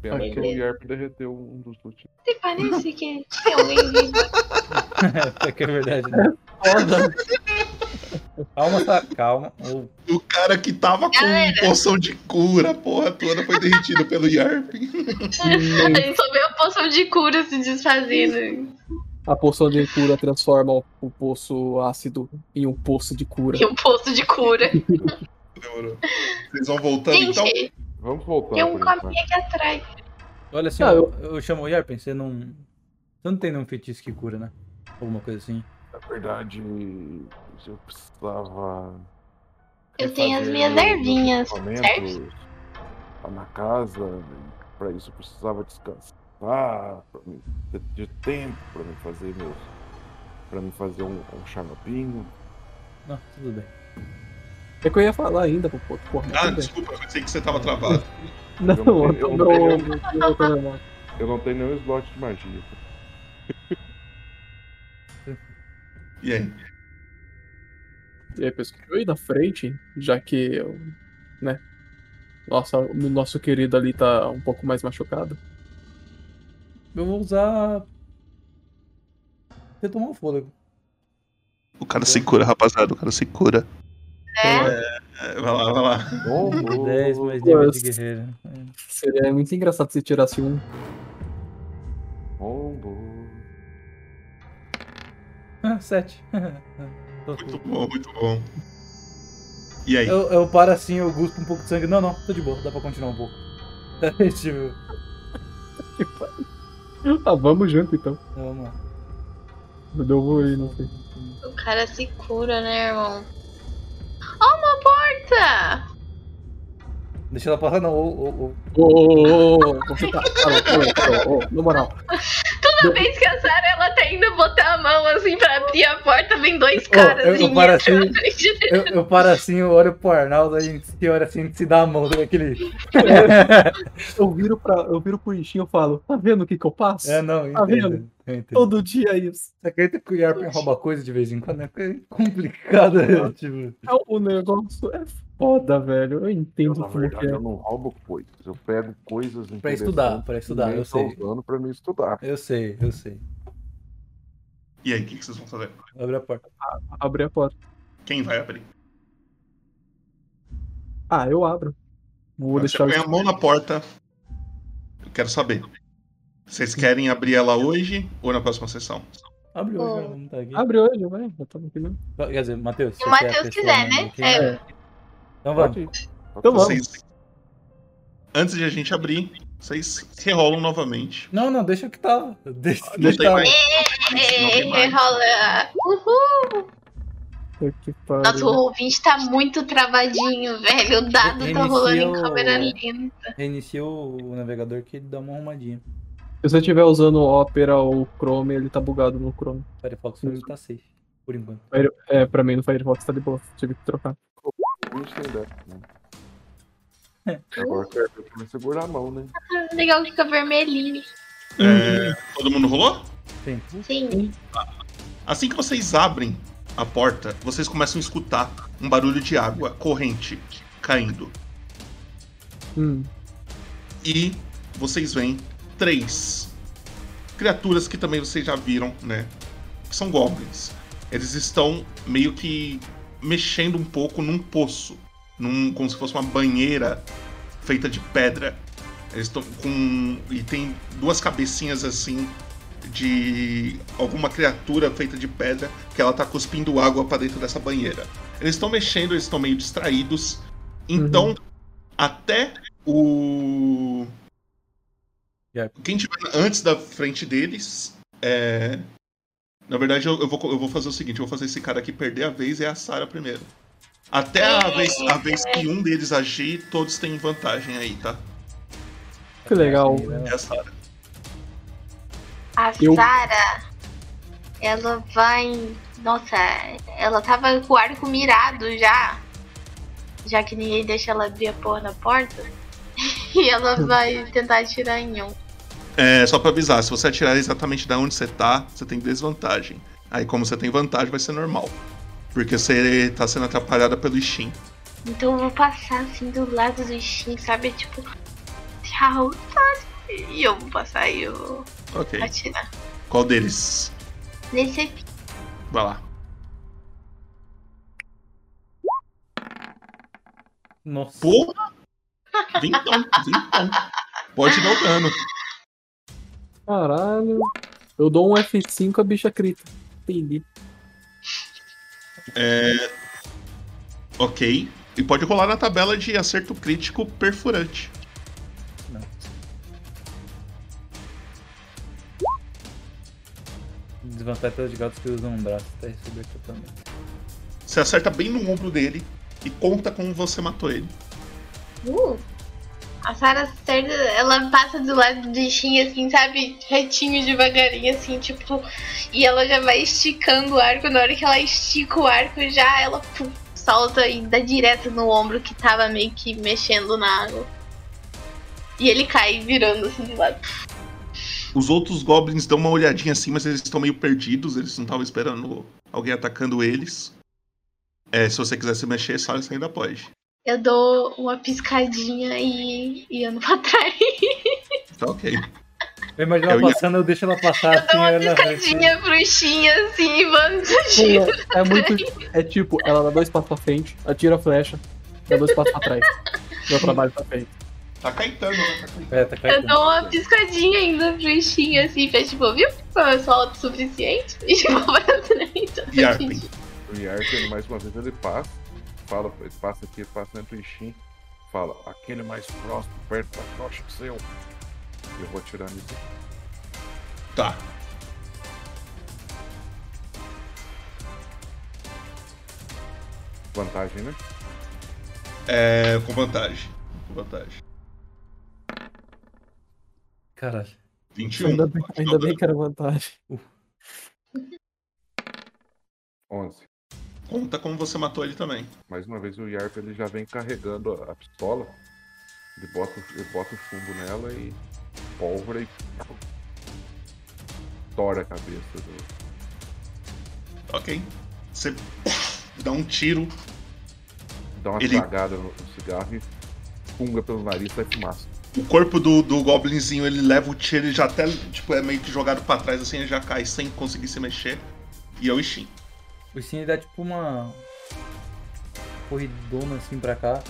Pena que o. Yerp derreteu um dos loot. Até parece que tinha alguém vivo. é que é verdade, né? Calma, tá? Calma. O cara que tava com Galera. poção de cura, a porra toda, foi derretido pelo Yarp. A gente só vê a poção de cura se desfazendo. A poção de cura transforma o, o poço ácido em um poço de cura. E um poço de cura. Vocês vão voltando então? Gente, Vamos voltar. tem um caminho aqui atrás. Olha assim, Ah, eu- eu... chamo o Yarpen, você não. Você não tem nenhum feitiço que cura, né? Alguma coisa assim. Na verdade, eu precisava. Eu tenho as minhas ervinhas, certo? lá na casa. Pra isso eu precisava descansar, pra mim ter, ter tempo pra me fazer meus. Pra me fazer um, um xaropinho. Não, tudo bem. É que eu ia falar ainda, pô. Porra, Ah, bem. desculpa, eu pensei que você tava travado. Não, Eu não eu tenho- eu não meu- tenho- meu telemóvel. Eu não tenho nenhum slot de magia. E aí? É, pessoal, eu ir na frente, já que eu, né? Nossa, o nosso querido ali tá um pouco mais machucado. Eu vou usar. Retomar o fôlego. O cara se cura, rapaziada. O cara se cura. É. É, vai lá, vai lá. 10 mais nível de guerreiro. Seria muito engraçado se tirasse um. Ah, 7. Muito bom, muito bom. E aí? Eu, eu paro assim, eu guspo um pouco de sangue. Não, não, tô de boa, dá pra continuar um pouco. tipo. Ah, vamos junto então. Vamos lá. Eu vou ir, não sei. O cara se cura, né, irmão? Ó, uma porta! Deixa ela passar, não. Ô, ô, ô. Ô, ô, ô, você tá. Parou, parou, parou, ô, na moral. Toda vez que a Sarah ela tá indo botar a mão assim pra abrir a porta, vem dois caras eu, assim, eu paro assim, eu, eu paro assim, eu olho pro Arnaldo, a gente se olha assim, a gente se dá a mão, sabe aquele. Eu viro, pra, eu viro pro Ishin e eu falo, tá vendo o que que eu passo? É, não, eu Tá entendo, vendo? eu entendo. Todo dia é isso. Você acredita que o Yarpen rouba coisa de vez em quando? É complicado, né? tipo. É, O negócio é foda, velho. Eu entendo Na como verdade, que é. eu não roubo coisas. Eu pego coisas Pra estudar, pra estudar, eu tá sei. usando pra me estudar. Eu sei, eu sei. E aí, o que, que vocês vão fazer? Abre a porta. Abrir a porta. Quem vai abrir? Ah, eu abro. Vou Você deixar põe a mão na porta. Eu quero saber. Vocês querem abrir ela hoje ou na próxima sessão? Abre hoje, ela não tá aqui. Abre hoje, vai. Eu tava aqui mesmo. Quer dizer, Matheus. Se o você Matheus quiser, né? aqui? É. Então vamos. Então vamos. Vocês, antes de a gente abrir, vocês rerolam novamente. Não, não, deixa o que tava. Deixa, Não deixa tem tava. mais. É, rola. Uhul! Que pariu. Nossa, o ouvinte tá muito travadinho, velho. O dado tá Reinicia rolando em câmera lenta. Reinicia o navegador que ele dá uma arrumadinha. Se você estiver usando o Opera ou o Chrome, ele tá bugado no Chrome. Firefox hoje tá safe, por enquanto. É, pra mim no Firefox tá de boa. Tive que trocar. Gostei dessa, né? Agora quero me segurar a mão, né? Ah, Legal que fica vermelhinho. É, todo mundo rolou? Sim. Sim. Assim que vocês abrem a porta, vocês começam a escutar um barulho de água corrente caindo. Hum. E vocês veem três criaturas que também vocês já viram, né? Que são goblins. Eles estão meio que mexendo um pouco num poço, num, como se fosse uma banheira feita de pedra. Eles estão com e tem duas cabecinhas assim de alguma criatura feita de pedra que ela tá cuspindo água para dentro dessa banheira. Eles estão mexendo, eles estão meio distraídos. Então, até o quem tiver antes da frente deles, é... na verdade eu, eu vou, eu vou fazer o seguinte, eu vou fazer esse cara aqui perder a vez e é a Sarah primeiro. Até a vez, a vez que um deles agir, todos têm vantagem aí, tá? Que legal. É a Sarah. A Eu- Sarah, ela vai. Nossa, ela tava com o arco mirado já. Já que ninguém deixa ela abrir a porra da porta. E ela vai tentar atirar em um. É, só pra avisar, se você atirar exatamente da onde você tá, você tem desvantagem. Aí como você tem vantagem, vai ser normal. Porque você tá sendo atrapalhada pelo Steam. Então eu vou passar assim do lado do Shin, sabe? Tipo, tchau, sabe? E eu vou passar e eu Ok. atirar. Qual deles? Nesse aqui. Vai lá. Nossa. Porra! Vintão, vintão. Pode dar o dano. Caralho. Eu dou um F5, a bicha crita. Entendi. É... Ok. E pode rolar na tabela de acerto crítico perfurante. Desvantagem pelos gatos que usam um braço, tá receber aqui também. Você acerta bem no ombro dele e conta como você matou ele. Uh! A Sarah acerta, ela passa do lado do Shin assim, sabe? Retinho devagarinho, assim, tipo. E ela já vai esticando o arco. Na hora que ela estica o arco, já ela pum, solta e dá direto no ombro que tava meio que mexendo na água. E ele cai virando assim de lado. Os outros goblins dão uma olhadinha assim, mas eles estão meio perdidos, eles não estavam esperando alguém atacando eles. É, se você quiser se mexer, só você ainda pode. Eu dou uma piscadinha e, e ando pra trás. Tá ok. Eu imagino ela Eu ia- passando, eu deixo ela passar Eu dou assim, uma ela piscadinha bruxinha assim, vamos giro. É muito. É tipo, ela dá dois passos pra frente, atira a flecha, dá dois passos pra trás. Meu trabalho tá feito. Tá caetando, né? Tá caetando. É, tá Eu dou uma piscadinha ainda bruxinha assim, pra tipo, viu? Eu sou autossuficiente. E tipo, pra trás. E Arpen? O Yarpen, mais uma vez, ele passa, fala, ele passa aqui, passa dentro do fala, aquele mais próximo, perto da tocha que seu. Eu vou atirar nisso. Tá. Vantagem, né? É, com vantagem. Com vantagem. Caralho. 21. Ainda bem, ainda bem que era vantagem. 11. Conta como você matou ele também. Mais uma vez o Yarp ele já vem carregando a, a pistola. Ele bota, o- ele bota o chumbo nela e pólvora e tora a cabeça do. Ok. Você dá um tiro. Dá uma Ele- tragada no, no cigarro e funga pelo nariz sai fumaça. O corpo do, do Goblinzinho, ele leva o tiro, ele já até, tipo, é meio que jogado pra trás, assim, ele já cai sem conseguir se mexer. E é o Ishin. O Steam dá tipo uma corridona assim pra cá.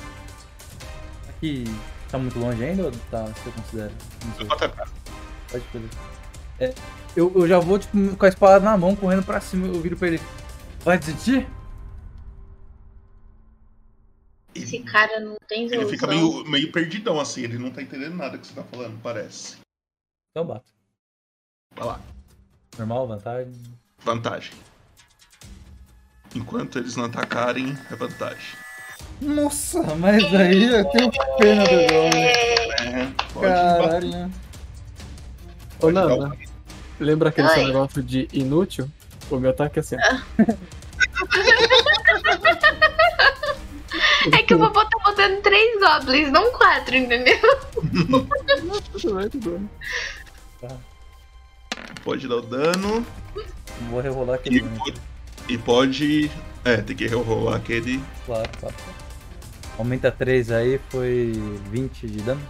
Aqui tá muito longe ainda ou tá, você considera? Não sei. Pode poder. É, eu, eu já vou tipo, com a espada na mão, correndo pra cima, eu viro pra ele. Vai desistir? Esse cara não tem Ele fica meio, meio perdidão, assim, ele não tá entendendo nada que você tá falando, parece. Então bato. Vai lá. Normal, vantagem. Vantagem. Enquanto eles não atacarem, é vantagem. Nossa, mas aí eu tenho pena do Goblin. É, pode Caralho. Ô, Nanda, lembra aquele seu Oi. negócio de inútil? O meu ataque é assim. ó. É que eu vou botar botando três goblins, não quatro, entendeu? Tudo bem, tudo bem. Pode dar o dano. Vou rerolar aquele. E e pode. É, tem que rolar aquele. Claro, claro. Aumenta 3 aí, foi 20 de dano.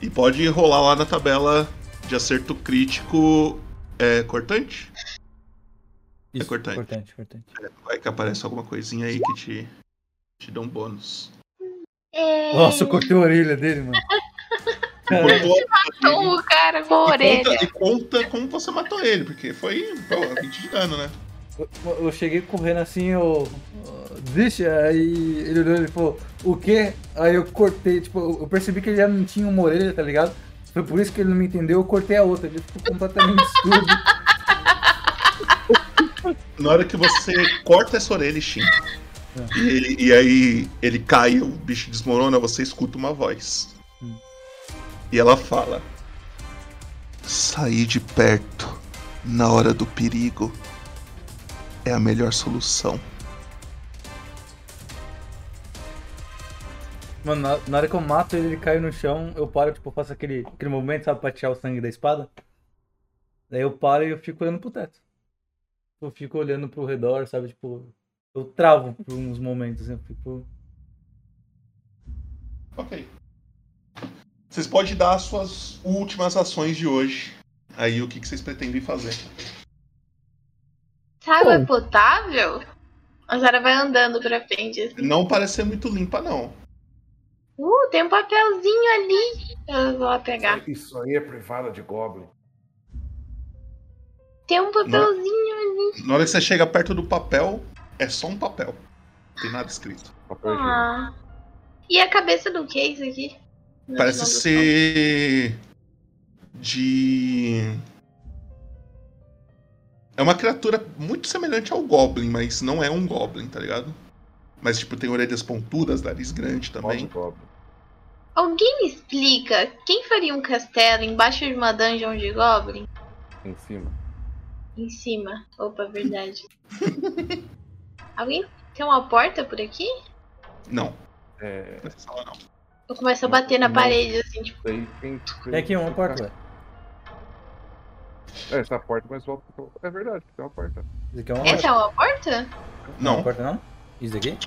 E pode rolar lá na tabela de acerto crítico. É cortante? Isso, é cortante. cortante, cortante. É, vai que aparece alguma coisinha aí que te, te dá um bônus. É... Nossa, eu cortei a orelha dele, mano. Cortou Matou o cara com a e, orelha. conta, e conta como você matou ele, porque foi pô, 20 de dano, né? Eu, cheguei correndo assim, eu. Deixa, aí ele olhou e falou, o quê? Aí eu cortei, tipo, eu percebi que ele já não tinha uma orelha, tá ligado? Foi por isso que ele não me entendeu, eu cortei a outra. Ele ficou completamente surdo. Na hora que você corta essa orelha, Shin, e, ele- e aí ele cai, o bicho desmorona, você escuta uma voz. E ela fala: Sair de perto na hora do perigo é a melhor solução. Mano, na, na hora que eu mato ele, ele cai no chão, eu paro, tipo, faço aquele, aquele movimento, sabe, pra tirar o sangue da espada. Daí eu paro e eu fico olhando pro teto. Eu fico olhando pro redor, sabe, tipo, eu travo por uns momentos, assim, eu fico... Ok. Vocês podem dar as suas últimas ações de hoje. Aí o que, que vocês pretendem fazer? Essa água é potável? A Zara vai andando pra frente. assim. Não parece ser muito limpa, não. Uh, tem um papelzinho ali. Eu vou lá pegar. Isso aí é privada de Goblin. Tem um papelzinho ali. Na hora que você chega perto do papel, é só um papel. Não tem nada escrito. Ah. E a cabeça do que é isso aqui? No Parece ser. de. É uma criatura muito semelhante ao Goblin, mas não é um Goblin, tá ligado? Mas, tipo, tem orelhas pontudas, nariz grande também. Alguém me explica quem faria um castelo embaixo de uma dungeon de Goblin? Em cima. Em cima. Opa, verdade. Alguém tem uma porta por aqui? Não. É. Nessa sala não. Eu começo a bater na Não. parede, assim, tipo. Daí tem. Tem aqui uma porta, essa porta, mas volta. É verdade, tem uma porta. Isso aqui é uma Essa é uma porta? Não. Não porta não? Isso aqui?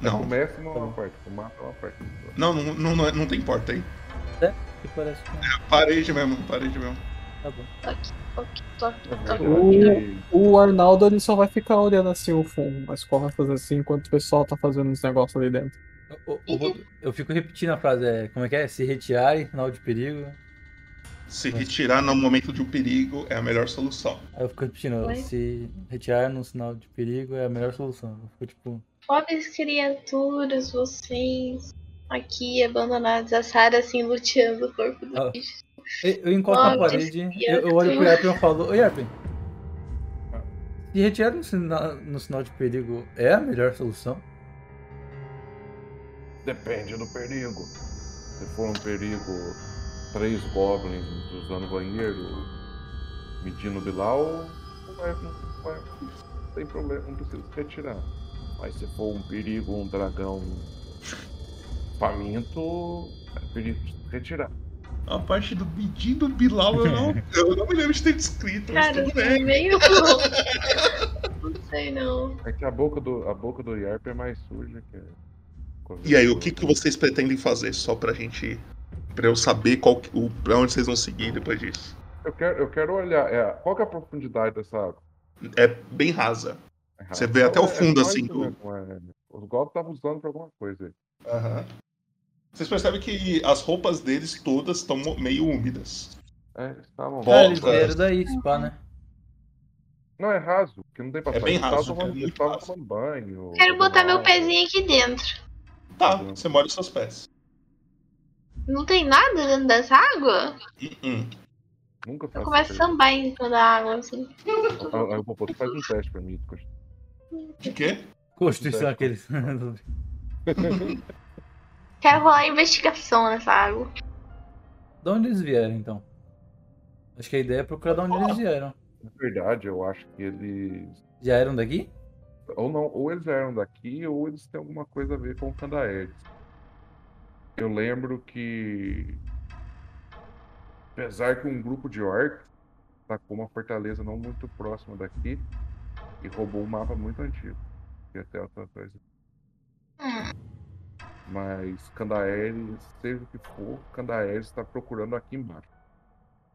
Não. Começa numa porta, o mapa é uma porta. Não, não, não, não, é- não tem porta aí. É? Que parece que... É parede mesmo, parede mesmo. Tá bom. Aqui, aqui, tô aqui, tô aqui. O, o Arnaldo ele só vai ficar olhando assim o fundo, mas corre fazer assim enquanto o pessoal tá fazendo os negócios ali dentro. Eu, eu- eu fico repetindo a frase, é, como é que é? Se retirarem, sinal de perigo. Se retirar no momento de um perigo é a melhor solução. Aí eu fico repetindo, Oi? se retirar no sinal de perigo é a melhor solução. Eu fico tipo. Pobres criaturas, vocês aqui abandonados, a Sarah assim luteando o corpo do Ah. bicho. Eu, eu encosto na Pobres parede, eu, eu olho pro Yarpen e eu falo, ô Yarpen, se retirar no sinal, no sinal de perigo é a melhor solução? Depende do perigo. Se for um perigo, três goblins usando banheiro, medindo Bilal, não vai, não vai, não tem problema, não precisa se retirar. Mas se for um perigo, um dragão faminto, é perigo de se retirar. A parte do pedido Bilal eu não, eu não me lembro de ter descrito, mas Cara, tudo eu bem. meio. não sei não. É que a boca do, a boca do Yarp é mais suja que. E aí, o que, que vocês pretendem fazer? Só pra gente. Pra eu saber qual, que- o, pra onde vocês vão seguir depois disso. Eu quero, eu quero olhar. É, qual que é a profundidade dessa água? É bem rasa. Você vê até o fundo, assim, do- do. É, os goblins estavam usando pra alguma coisa aí. Aham. Vocês percebem que as roupas deles todas estão meio úmidas. É, estavam. Ah, eles vieram daí, spa, né? Não, é raso, porque não tem passagem. bem Eles raso, tomando- é muito eles estavam tomando banho. Quero botar meu pezinho aqui dentro. Tá, você molha os seus pés. Não tem nada dentro dessa água? Hum. Nunca Eu faço começo a sambar em cima da água, assim. Aí o Popô, tu faz um teste pra mim. Costa. De quê? Constituição aqueles. Quero rolar investigação nessa água. de onde eles vieram, então? Acho que a ideia é procurar de onde eles vieram. Na verdade, eu acho que eles. Já eram daqui? Ou não, ou eles eram daqui, ou eles têm alguma coisa a ver com o Candaedes. Eu lembro que. Apesar que um grupo de orcs atacou uma fortaleza não muito próxima daqui e roubou um mapa muito antigo. E até outra coisa. Mas Candaeres, seja o que for, Candaeres está procurando aqui embaixo.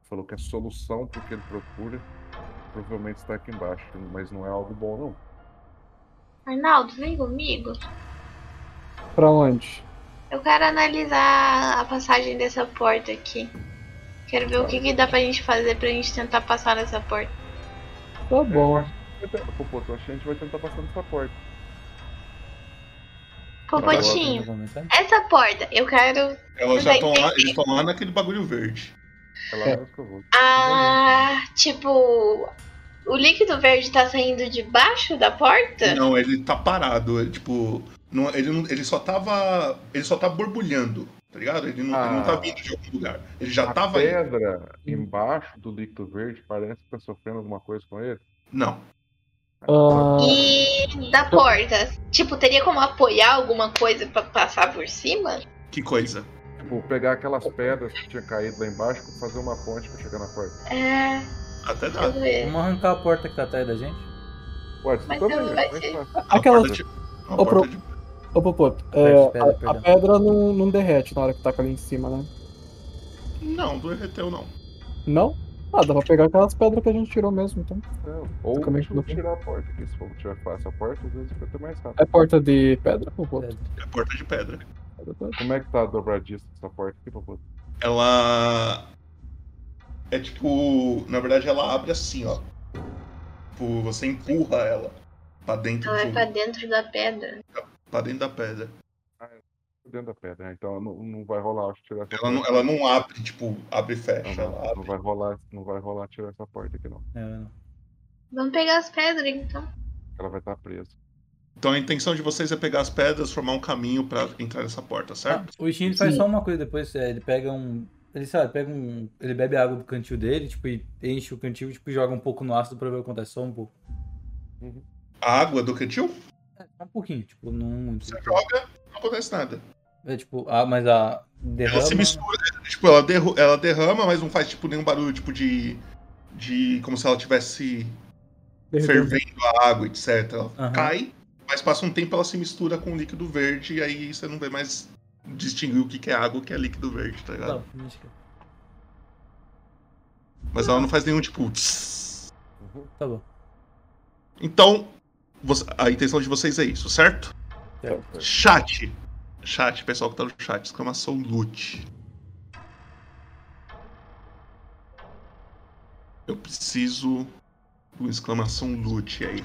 Falou que a solução para o que ele procura provavelmente está aqui embaixo, mas não é algo bom não. Arnaldo, vem comigo. Pra onde? Eu quero analisar a passagem dessa porta aqui. Quero ver o que, que dá pra gente fazer pra gente tentar passar nessa porta. Tá bom. Popô, eu acho que a gente vai tentar passar nessa porta. Popotinho, essa porta, eu quero. Elas já estão lá, eles estão lá naquele bagulho verde. É lá mesmo que eu vou. Ah, tipo. O líquido verde tá saindo de baixo da porta? Não, ele tá parado. Ele, tipo, não, ele, não, ele só tava. Ele só tá borbulhando, tá ligado? Ele não, ele não tá Ah. vindo de algum lugar. Ele já a tava aí. pedra embaixo do líquido verde parece que tá sofrendo alguma coisa com ele. Não. Ah, E da porta? Tipo, teria como apoiar alguma coisa pra passar por cima? Que coisa. Tipo, pegar aquelas pedras que tinha caído lá embaixo e fazer uma ponte pra chegar na porta. É. Até dá. Vamos arrancar a porta que tá atrás da gente? Pode, Mas também, não vai é ser-. Aquela. porta de- uma Ô, pro... porta de- Ô, Popoto, Pedra, é, pedra, a, a pedra não, não derrete na hora que taca ali em cima, né? Não, do derreteu não. Não? Ah, dá pra pegar aquelas pedras que a gente tirou mesmo, então. Não, Ou é não tem? tirar a porta, que se for tirar fácil a porta, às vezes fica mais rápido. É porta de pedra, Popoto? É porta de pedra. Como é que tá a dobradiça dessa porta aqui, Popô? Ela. É tipo. Na verdade, ela abre assim, ó. Tipo, você empurra ela pra dentro, Ela vai do, pra dentro da pedra. Pra dentro da pedra. Dentro da pedra, né? então não, não vai rolar acho, tirar essa Ela não, porta. ela não abre, tipo, abre e Não, fecha. não, Ela abre. não vai rolar, não vai rolar tirar essa porta aqui não. É, não. Vamos pegar as pedras então. Ela vai estar presa. Então a intenção de vocês é pegar as pedras, formar um caminho pra entrar nessa porta, certo? O Ishin ele faz só uma coisa depois, é, ele pega um. Ele sabe, pega um. Ele bebe a água do cantil dele, tipo, e enche o cantil tipo, e joga um pouco no ácido pra ver o que acontece, só um pouco. A água do cantil? Um pouquinho, tipo, não muito. Você joga, não acontece nada. É tipo, ah, mas a. Derrama. Ela se mistura, tipo, ela, derru- ela derrama, mas não faz tipo nenhum barulho, tipo de. de como se ela tivesse Derretendo. fervendo a água, etc. Ela Aham. cai, Mas passa um tempo ela se mistura com o líquido verde e aí você não vê mais distinguir o que que é água e o que é líquido verde, tá ligado? Não, que- Mas ela não faz nenhum tipo. tss. Tá bom. Então, a intenção de vocês é isso, certo? Chat. Chat, pessoal que tá no chat, exclamação loot. Eu preciso de uma exclamação loot aí.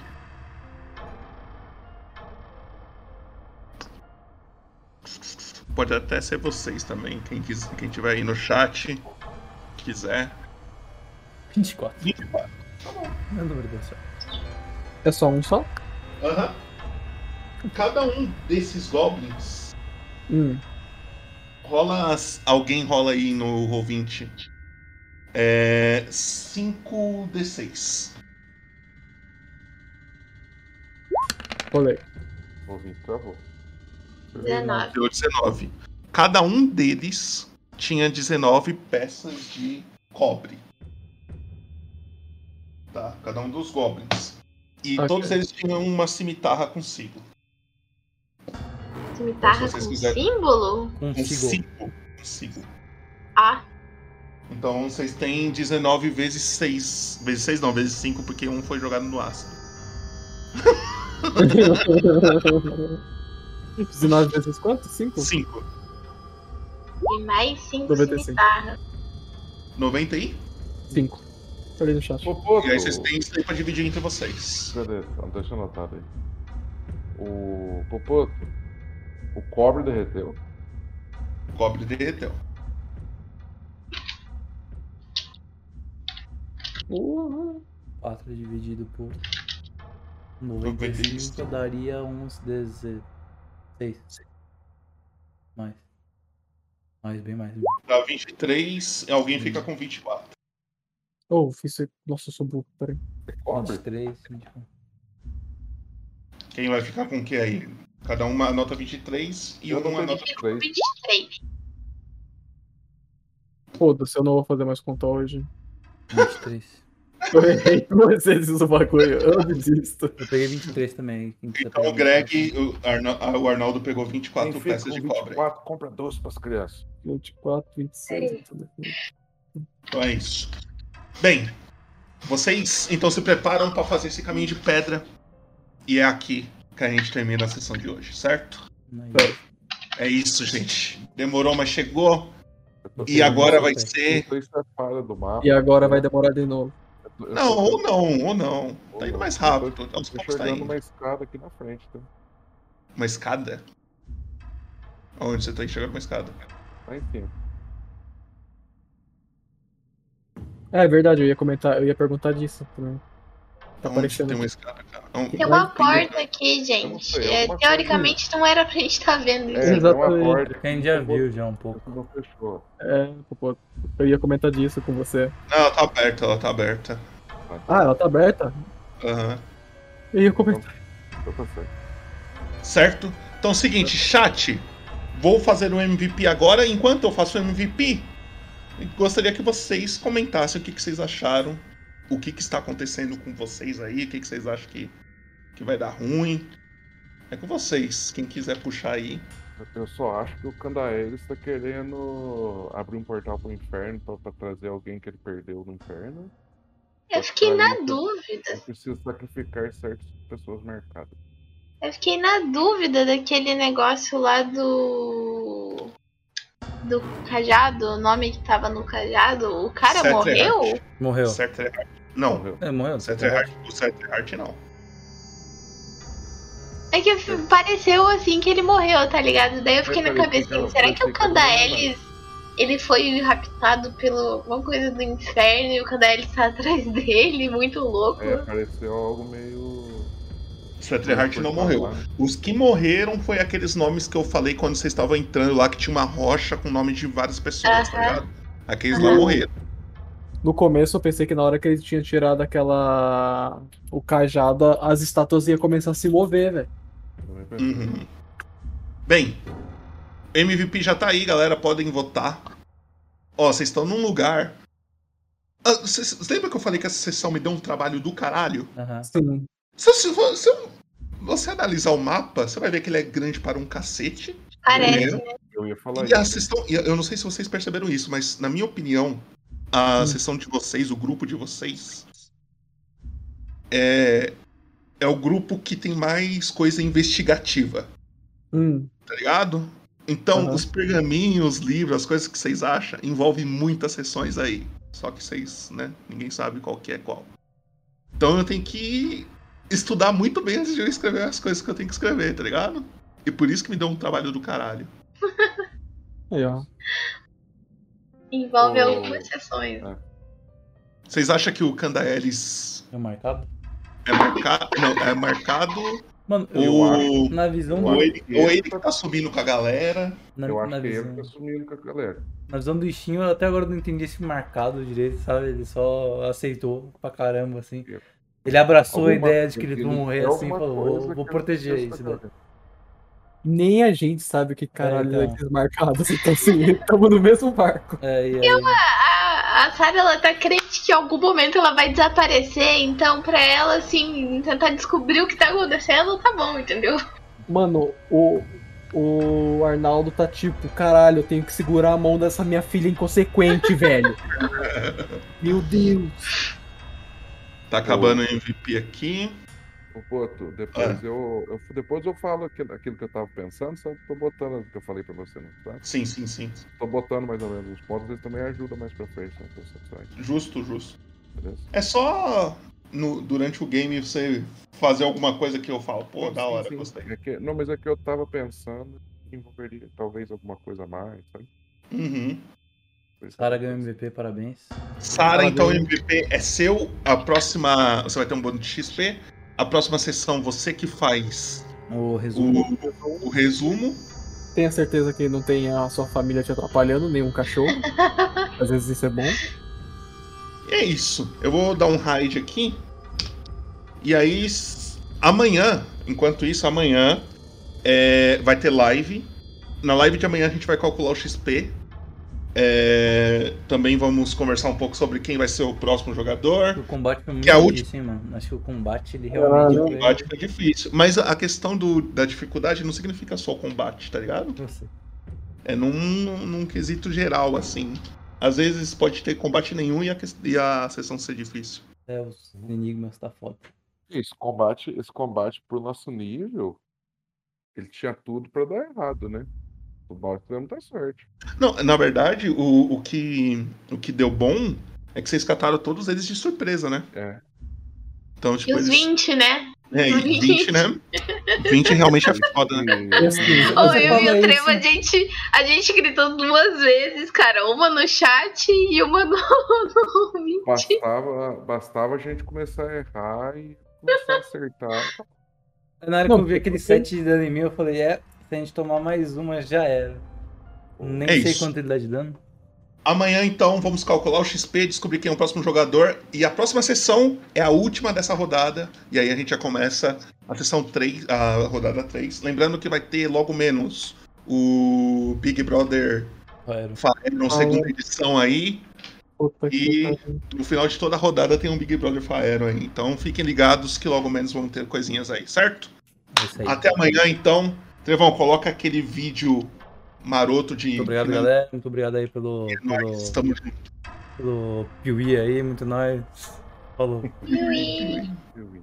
Pode até ser vocês também, quem, quis, quem tiver aí no chat, quiser. 24. 24. Não é o número desse. É só um só? Aham. Cada um desses goblins Hum. rola. as- Alguém rola aí no Roll20. É. 5d6. Rolei. Ouvi, travou. 19. Deu 19. Cada um deles tinha 19 peças de cobre. Tá? Cada um dos goblins. E Ok. todos eles tinham uma cimitarra consigo. Cimitarra com quiserem. símbolo? Um símbolo. Consigo. Ah, Então vocês têm 19 vezes 6. Vezes 6 não, vezes 5, porque um foi jogado no ácido. 19 vezes quanto? 5? 5. e mais 5 95. cimitarras. 90 aí? 5. Falei no chat. E aí vocês têm isso aí pra dividir entre vocês. Beleza, então deixa anotado aí. O Popoto, o cobre derreteu. O cobre derreteu. Uhum. 4 dividido por 95 daria uns 16. Mais. Mais, bem mais. Dá 23, alguém fica com 24. Oh, fiz. Nossa, eu sou burro, peraí. 23, 24. Quem vai ficar com o que aí? Cada uma anota 23 e uma anota 23. 23. Foda-se, eu não vou fazer mais conta hoje. 23. Eu errei com vocês o bagulho, eu desisto. Eu peguei 23 também. Então o Greg, o, Arna- ah, o Arnaldo pegou 24 Quem peças com de cobre. 24, compra doce pras crianças. 24, 26. Então é isso. Bem, vocês então se preparam para fazer esse caminho de pedra. E é aqui que a gente termina a sessão de hoje, certo? É isso, gente. Demorou, mas chegou. E agora vai ser. É. E agora vai demorar de novo. Não, ou não, ou não. Tá indo mais rápido. Aos Tô poucos tá indo. uma escada aqui na frente, tá? Uma escada? Onde você tá enxergando uma escada? Lá em cima. É, é verdade, eu ia comentar, eu ia perguntar disso também. Tá Onde aparecendo. tem uma escada, cara? Não, Tem uma porta aqui, gente. sei, É, alguma teoricamente não era pra gente estar vendo isso. É, Exatamente. Quem já viu já um pouco. Não fechou. É, eu ia comentar disso com você. Não, ela tá aberta, ela tá aberta. Ah, ela tá aberta? Aham. Eu ia comentar. Então tá certo. Então é o seguinte, chat. Vou fazer o MVP agora. Enquanto eu faço o MVP, gostaria que vocês comentassem o que, que vocês acharam. O que, que está acontecendo com vocês aí. O que, que vocês acham que, que vai dar ruim. É com vocês. Quem quiser puxar aí. Eu só acho que o Candaelis está querendo abrir um portal pro inferno pra, pra trazer alguém que ele perdeu no inferno. Eu fiquei na dúvida. Eu preciso sacrificar certas pessoas marcadas. Eu fiquei na dúvida daquele negócio lá do. Do cajado, o nome que tava no cajado. O cara Cetrehart. morreu? Morreu. Não. É, morreu. Cetrehart, o Cetrehart não. É que pareceu assim que ele morreu, tá ligado? Daí eu fiquei na Eu falei, cabeça, assim, será que o Candaelis ele foi raptado pelo alguma coisa do inferno e o Candaelis tá atrás dele, muito louco. É, pareceu algo meio. Cetrehart não morreu. Os que morreram foi aqueles nomes que eu falei quando vocês estavam entrando lá, que tinha uma rocha com o nome de várias pessoas, tá Aham. ligado? Aqueles lá Aham. morreram. No começo eu pensei que na hora que ele tinha tirado aquela. o cajado, as estátuas iam começar a se mover, velho. Uhum. Bem, MVP já tá aí, galera. Podem votar. Ó, vocês estão num lugar. Ah, Vocês lembram que eu falei que essa sessão me deu um trabalho do caralho? Aham. Sim. Se, se, se você analisar o mapa, você vai ver que ele é grande para um cacete. Parece, né? Eu ia falar E a isso. sessão, e eu não sei se vocês perceberam isso, mas na minha opinião, a sessão de vocês, o grupo de vocês, é, é o grupo que tem mais coisa investigativa, Hum. tá ligado? Então, Aham. os pergaminhos, os livros, as coisas que vocês acham, envolvem muitas sessões aí. Só que vocês, né, ninguém sabe qual que é qual. Então eu tenho que estudar muito bem antes de eu escrever as coisas que eu tenho que escrever, tá ligado? E por isso que me deu um trabalho do caralho. Aí, ó. Envolve Oh. algumas sessões. Vocês acham que o Candaelis É marcado? é marcado? Não, é marcado. Mano, ou, na visão ou do- ele, ou ele que tá subindo com a galera. Na, Eu acho na que visão, ele tá sumindo com a galera. na visão do Steam, eu até agora não entendi esse marcado direito, sabe? Ele só aceitou pra caramba, assim. Ele abraçou a Alguma- ideia de que eles vão ele morrer tem assim e falou, vou, vou proteger isso. não né? Nem a gente sabe o que caralho então. é esses marcados. Então, assim, estamos no mesmo barco. É, E ela, a, a Sarah, ela tá crente que em algum momento ela vai desaparecer, então pra ela, assim, tentar descobrir o que tá acontecendo, tá bom, entendeu? Mano, o, o Arnaldo tá tipo, caralho, eu tenho que segurar a mão dessa minha filha inconsequente, velho. Meu Deus. Tá acabando o MVP aqui. Ô, Boto, depois, Ah. eu, eu- depois eu falo aquilo, aquilo que eu tava pensando, só tô botando o que eu falei pra você, não tá? Sim, sim, sim. Tô botando mais ou menos os pontos, eles também ajudam mais pra frente nas percepções. Justo, justo. Beleza? É só no- durante o game você fazer alguma coisa que eu falo, pô, da hora, Sim, sim. gostei. É que- não, mas é que eu tava pensando que envolveria talvez alguma coisa a mais, sabe? Uhum. Sara ganhou MVP, parabéns. Sara, então o. MVP é seu. A próxima. Você vai ter um bônus de XP. A próxima sessão você que faz O resumo. o, o resumo. Tenha certeza que não tem a sua família te atrapalhando, nenhum cachorro. Às vezes isso é bom. E é isso. Eu vou dar um raid aqui. E aí, amanhã, enquanto isso, amanhã é, vai ter live. Na live de amanhã a gente vai calcular o XP. É, também vamos conversar um pouco sobre quem vai ser o próximo jogador. O combate foi muito Que é a última- difícil, hein, mano. Acho que o combate, ele O realmente foi... combate foi difícil. Mas a questão do, da dificuldade não significa só o combate, tá ligado? É num, num, num quesito geral, assim. Às vezes pode ter combate nenhum e a, e a sessão ser difícil. É, os enigmas tá foda. Esse combate, esse combate pro nosso nível, ele tinha tudo pra dar errado, né? O Baltimore deu muita sorte. Não, na verdade, o, o, que, o que deu bom é que vocês cataram todos eles de surpresa, né? É. Então, tipo, E os eles- 20, né? É, e 20, né? 20 realmente é foda, né? Ô, eu e o Trevo, a gente, a gente gritou duas vezes, cara. Uma no chat e uma no, no 20. Bastava, bastava a gente começar a errar e começar a acertar. Na hora Não, que eu vi aquele set de dano em mim, eu falei, é, se a gente tomar mais uma, já era. Nem É sei isso. quanto ele dá de dano. Amanhã, então, vamos calcular o XP, descobrir quem é o próximo jogador. E a próxima sessão é a última dessa rodada. E aí a gente já começa a sessão 3, a rodada 3. Lembrando que vai ter logo menos o Big Brother Faeron, segunda edição aí. E no final de toda a rodada tem um Big Brother Faeron aí. Então fiquem ligados que logo menos vão ter coisinhas aí, certo? aí. Até amanhã, então. Trevão, coloca aquele vídeo maroto de. Muito obrigado, né? galera. Muito obrigado aí pelo. É pelo nós, estamos juntos. Pelo Piuí aí, muito nóis. Falou. Piuí. Piuí. Piuí.